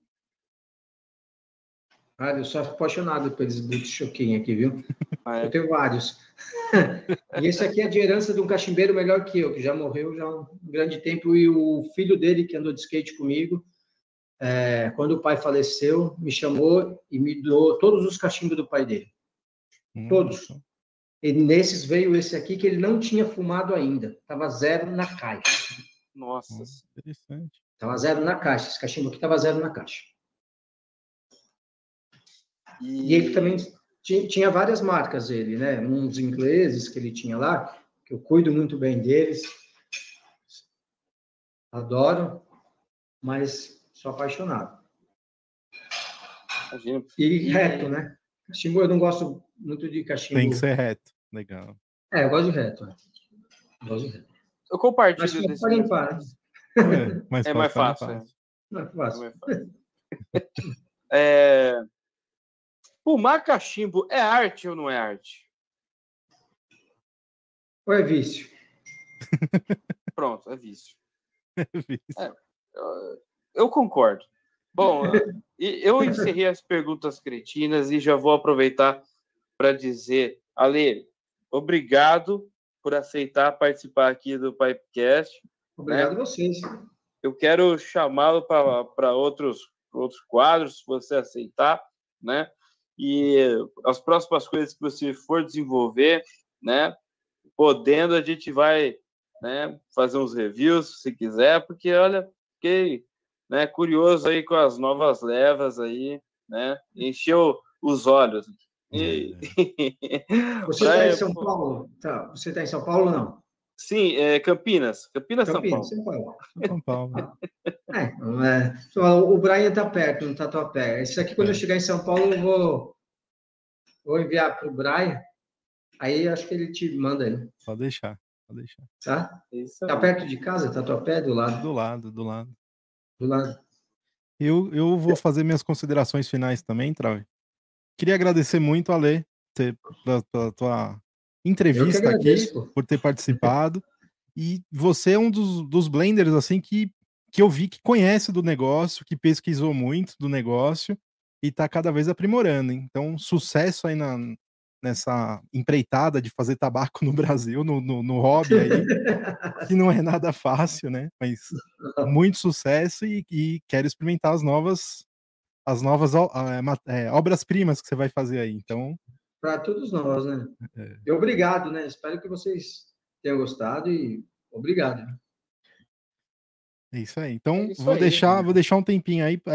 Ah, eu sou apaixonado por esses boots choquinho aqui, viu? (laughs) Ah, é? Eu tenho vários. (laughs) e esse aqui é de herança de um cachimbeiro melhor que eu, que já morreu já há um grande tempo, e o filho dele, que andou de skate comigo, é, quando o pai faleceu, me chamou e me doou todos os cachimbos do pai dele. Hum, todos. E nesses veio esse aqui que ele não tinha fumado ainda. Estava zero na caixa. Nossa. Interessante. Estava zero na caixa. Esse cachimbo aqui estava zero na caixa. E... e ele também tinha, tinha, várias marcas, ele, né? Uns ingleses que ele tinha lá, que eu cuido muito bem deles. Adoro, mas sou apaixonado. Imagina. E reto, né? Cachimbo, eu não gosto muito de cachimbo. Tem que ser reto. Legal. É, eu gosto de reto. Né? Eu gosto de reto. Eu compartilho mas desse. Limpar, né? É, mais é mais fácil. É. Mais fácil. (laughs) É mais fácil. é... Fumar cachimbo é arte ou não é arte? Ou é vício? (laughs) Pronto, é vício. É vício. É, eu, eu concordo. Bom, (laughs) eu encerrei as perguntas cretinas e já vou aproveitar para dizer, Ale, obrigado por aceitar participar aqui do Pipecast. Obrigado né? a vocês. Eu quero chamá-lo para outros, outros quadros, se você aceitar, né? E as próximas coisas que você for desenvolver, né? Podendo, a gente vai né, fazer uns reviews, se quiser, porque, olha, fiquei né, curioso aí com as novas levas aí, né? Encheu os olhos. E- (laughs) Você está É, em São. Paulo? Tá, você está em São Paulo ou não? Sim, é Campinas. Campinas, São Paulo. Campinas, São Paulo. São Paulo. (laughs) É, não é. Só O Brian está perto, não está tão perto. Isso aqui, quando eu chegar em São Paulo, eu vou, vou enviar para o Brian. Aí acho que ele te manda aí, Pode deixar, pode deixar. tá? Isso Tá perto de casa? Tá tua pé do lado? Do lado, do lado. Do lado. Eu, eu vou fazer minhas considerações finais também, Trau. Queria agradecer muito, Ale, ter- pela, pela tua Entrevista aqui, agradeço, pô. por ter participado. (laughs) E você é um dos, dos blenders, assim, que, que eu vi que conhece do negócio, que pesquisou muito do negócio e tá cada vez aprimorando. hein? Então, sucesso aí na, nessa empreitada de fazer tabaco no (laughs) Brasil, no, no, no hobby aí, (laughs) que não é nada fácil, né? Mas muito sucesso e, e quero experimentar as novas as novas é, obras-primas que você vai fazer aí. Então, Para todos nós, né? É. E obrigado, né? Espero que vocês tenham gostado e obrigado. é isso aí. Então, É isso vou aí, deixar, né? vou deixar um tempinho aí para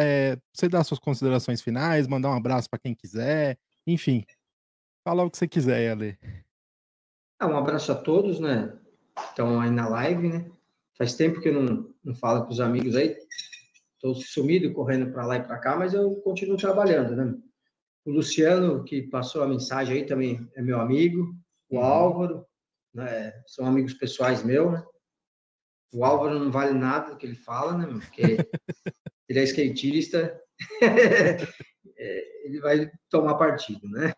você dar suas considerações finais, mandar um abraço para quem quiser, enfim. Fala o que você quiser, Ale. Ah, um abraço a todos, né? Estão aí na live, né? Faz tempo que eu não, não falo com os amigos aí. Estou sumido, correndo para lá e para cá, mas eu continuo trabalhando, né? O Luciano, que passou a mensagem aí, também é meu amigo. O Uhum. Álvaro, né? São amigos pessoais meus, né? O Álvaro não vale nada do que ele fala, né? Porque (laughs) ele é skatista, (laughs) é, ele vai tomar partido, né?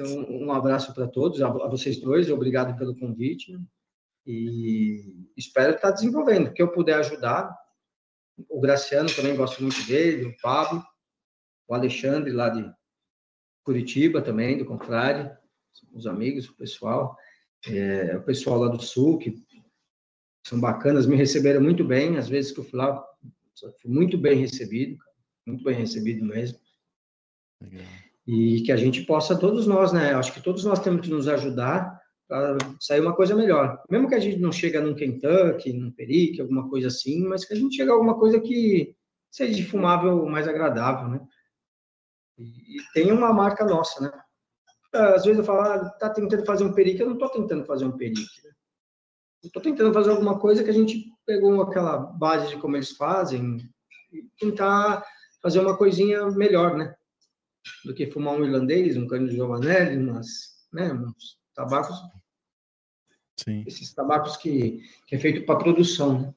Um, (laughs) um abraço para todos, a, a vocês dois, obrigado pelo convite. né? E espero estar desenvolvendo, que eu puder ajudar. O Graciano também gosto muito dele, o Pablo, o Alexandre lá de Curitiba também, do Confrade, os amigos, o pessoal, é, o pessoal lá do Sul, que são bacanas, me receberam muito bem, às vezes que eu fui lá, fui muito bem recebido, muito bem recebido mesmo e que a gente possa, todos nós, né? Acho que todos nós temos que nos ajudar para sair uma coisa melhor. Mesmo que a gente não chega num Kentucky, num Perique, alguma coisa assim, mas que a gente chegue a alguma coisa que seja fumável mais agradável, né? E, e tem uma marca nossa, né? Às vezes eu falo, ah, tá tentando fazer um Perique, eu não tô tentando fazer um Perique, né? Eu tô tentando fazer alguma coisa que a gente pegou aquela base de como eles fazem e tentar fazer uma coisinha melhor, né? do que fumar um irlandês, um cano de Giovanelli, umas, né, uns tabacos, Sim, esses tabacos que, que é feito para produção, né?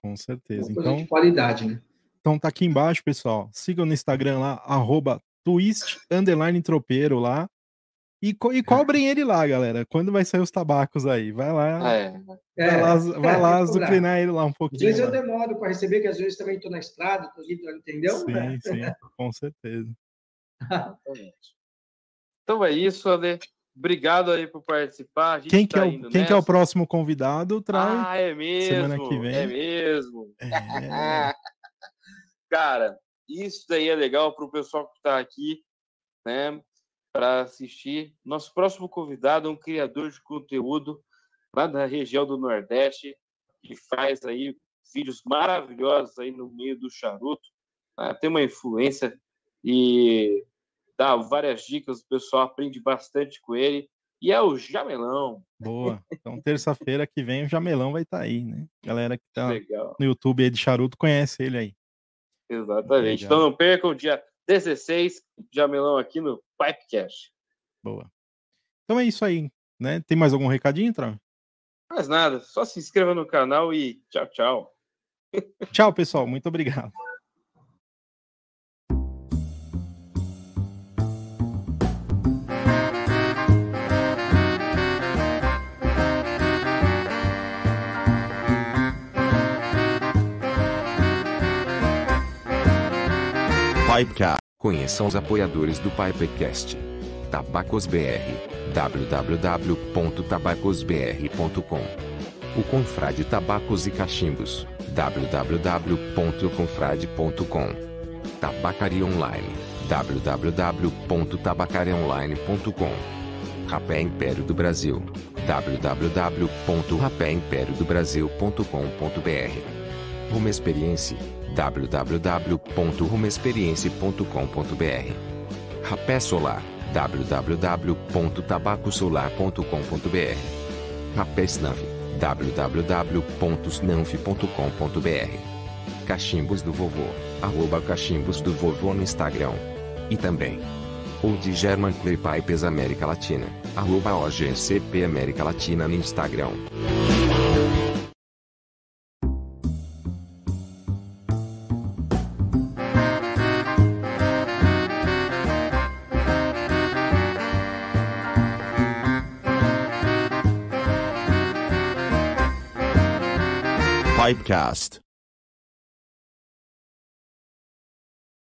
com certeza. coisa Então, de qualidade, né? Então tá aqui embaixo, pessoal. Sigam no Instagram lá, arroba twist underline tropeiro lá. E, co- e cobrem ele lá, galera. Quando vai sair os tabacos aí? Vai lá, é. vai lá, vai é, lá que cobrar. azucrinar ele lá um Às pouquinho. vezes eu lá. demoro para receber, que às vezes também estou na estrada, tô entendeu? Sim, sim, com certeza. Então é isso, Ale. Obrigado aí por participar. A gente Quem, que, tá é o, indo quem que é o próximo convidado, Trai? Ah, é mesmo. Semana que vem. É mesmo. É, (laughs) Cara, isso daí é legal para o pessoal que está aqui, né, para assistir. Nosso próximo convidado é um criador de conteúdo lá da região do Nordeste, que faz aí vídeos maravilhosos aí no meio do charuto. né, Tem uma influência e dá várias dicas, o pessoal aprende bastante com ele. E é o Jamelão. boa. Então, terça-feira que vem o Jamelão vai estar aí, né? Galera que tá Legal. no YouTube aí de charuto conhece ele aí. Exatamente. Legal. Então não percam, dia 16, Jamelão aqui no Pipecast. Boa. Então é isso aí, né? Tem mais algum recadinho, Trai? Mais nada, só se inscreva no canal e tchau, tchau. Tchau, pessoal. Muito obrigado. Pipecast. Conheçam os apoiadores do Pipecast. Tabacos BR. www.tabacosbr.com O Confrade Tabacos e Cachimbos. www.confrade.com Tabacaria Online. www.tabacariaonline.com Rapé Império do Brasil. www.rapéimpériodobrasil.com.br Rumo Experience www.rumexperience.com.br Rapé Solar, www.tabacosolar.com.br. Rapé Snaf, www.snanf.com.br. Cachimbos do Vovô, arroba Cachimbos do Vovô no Instagram. E também o de German Clay Pipes América Latina, arroba OGCP América Latina no Instagram. Pipecast.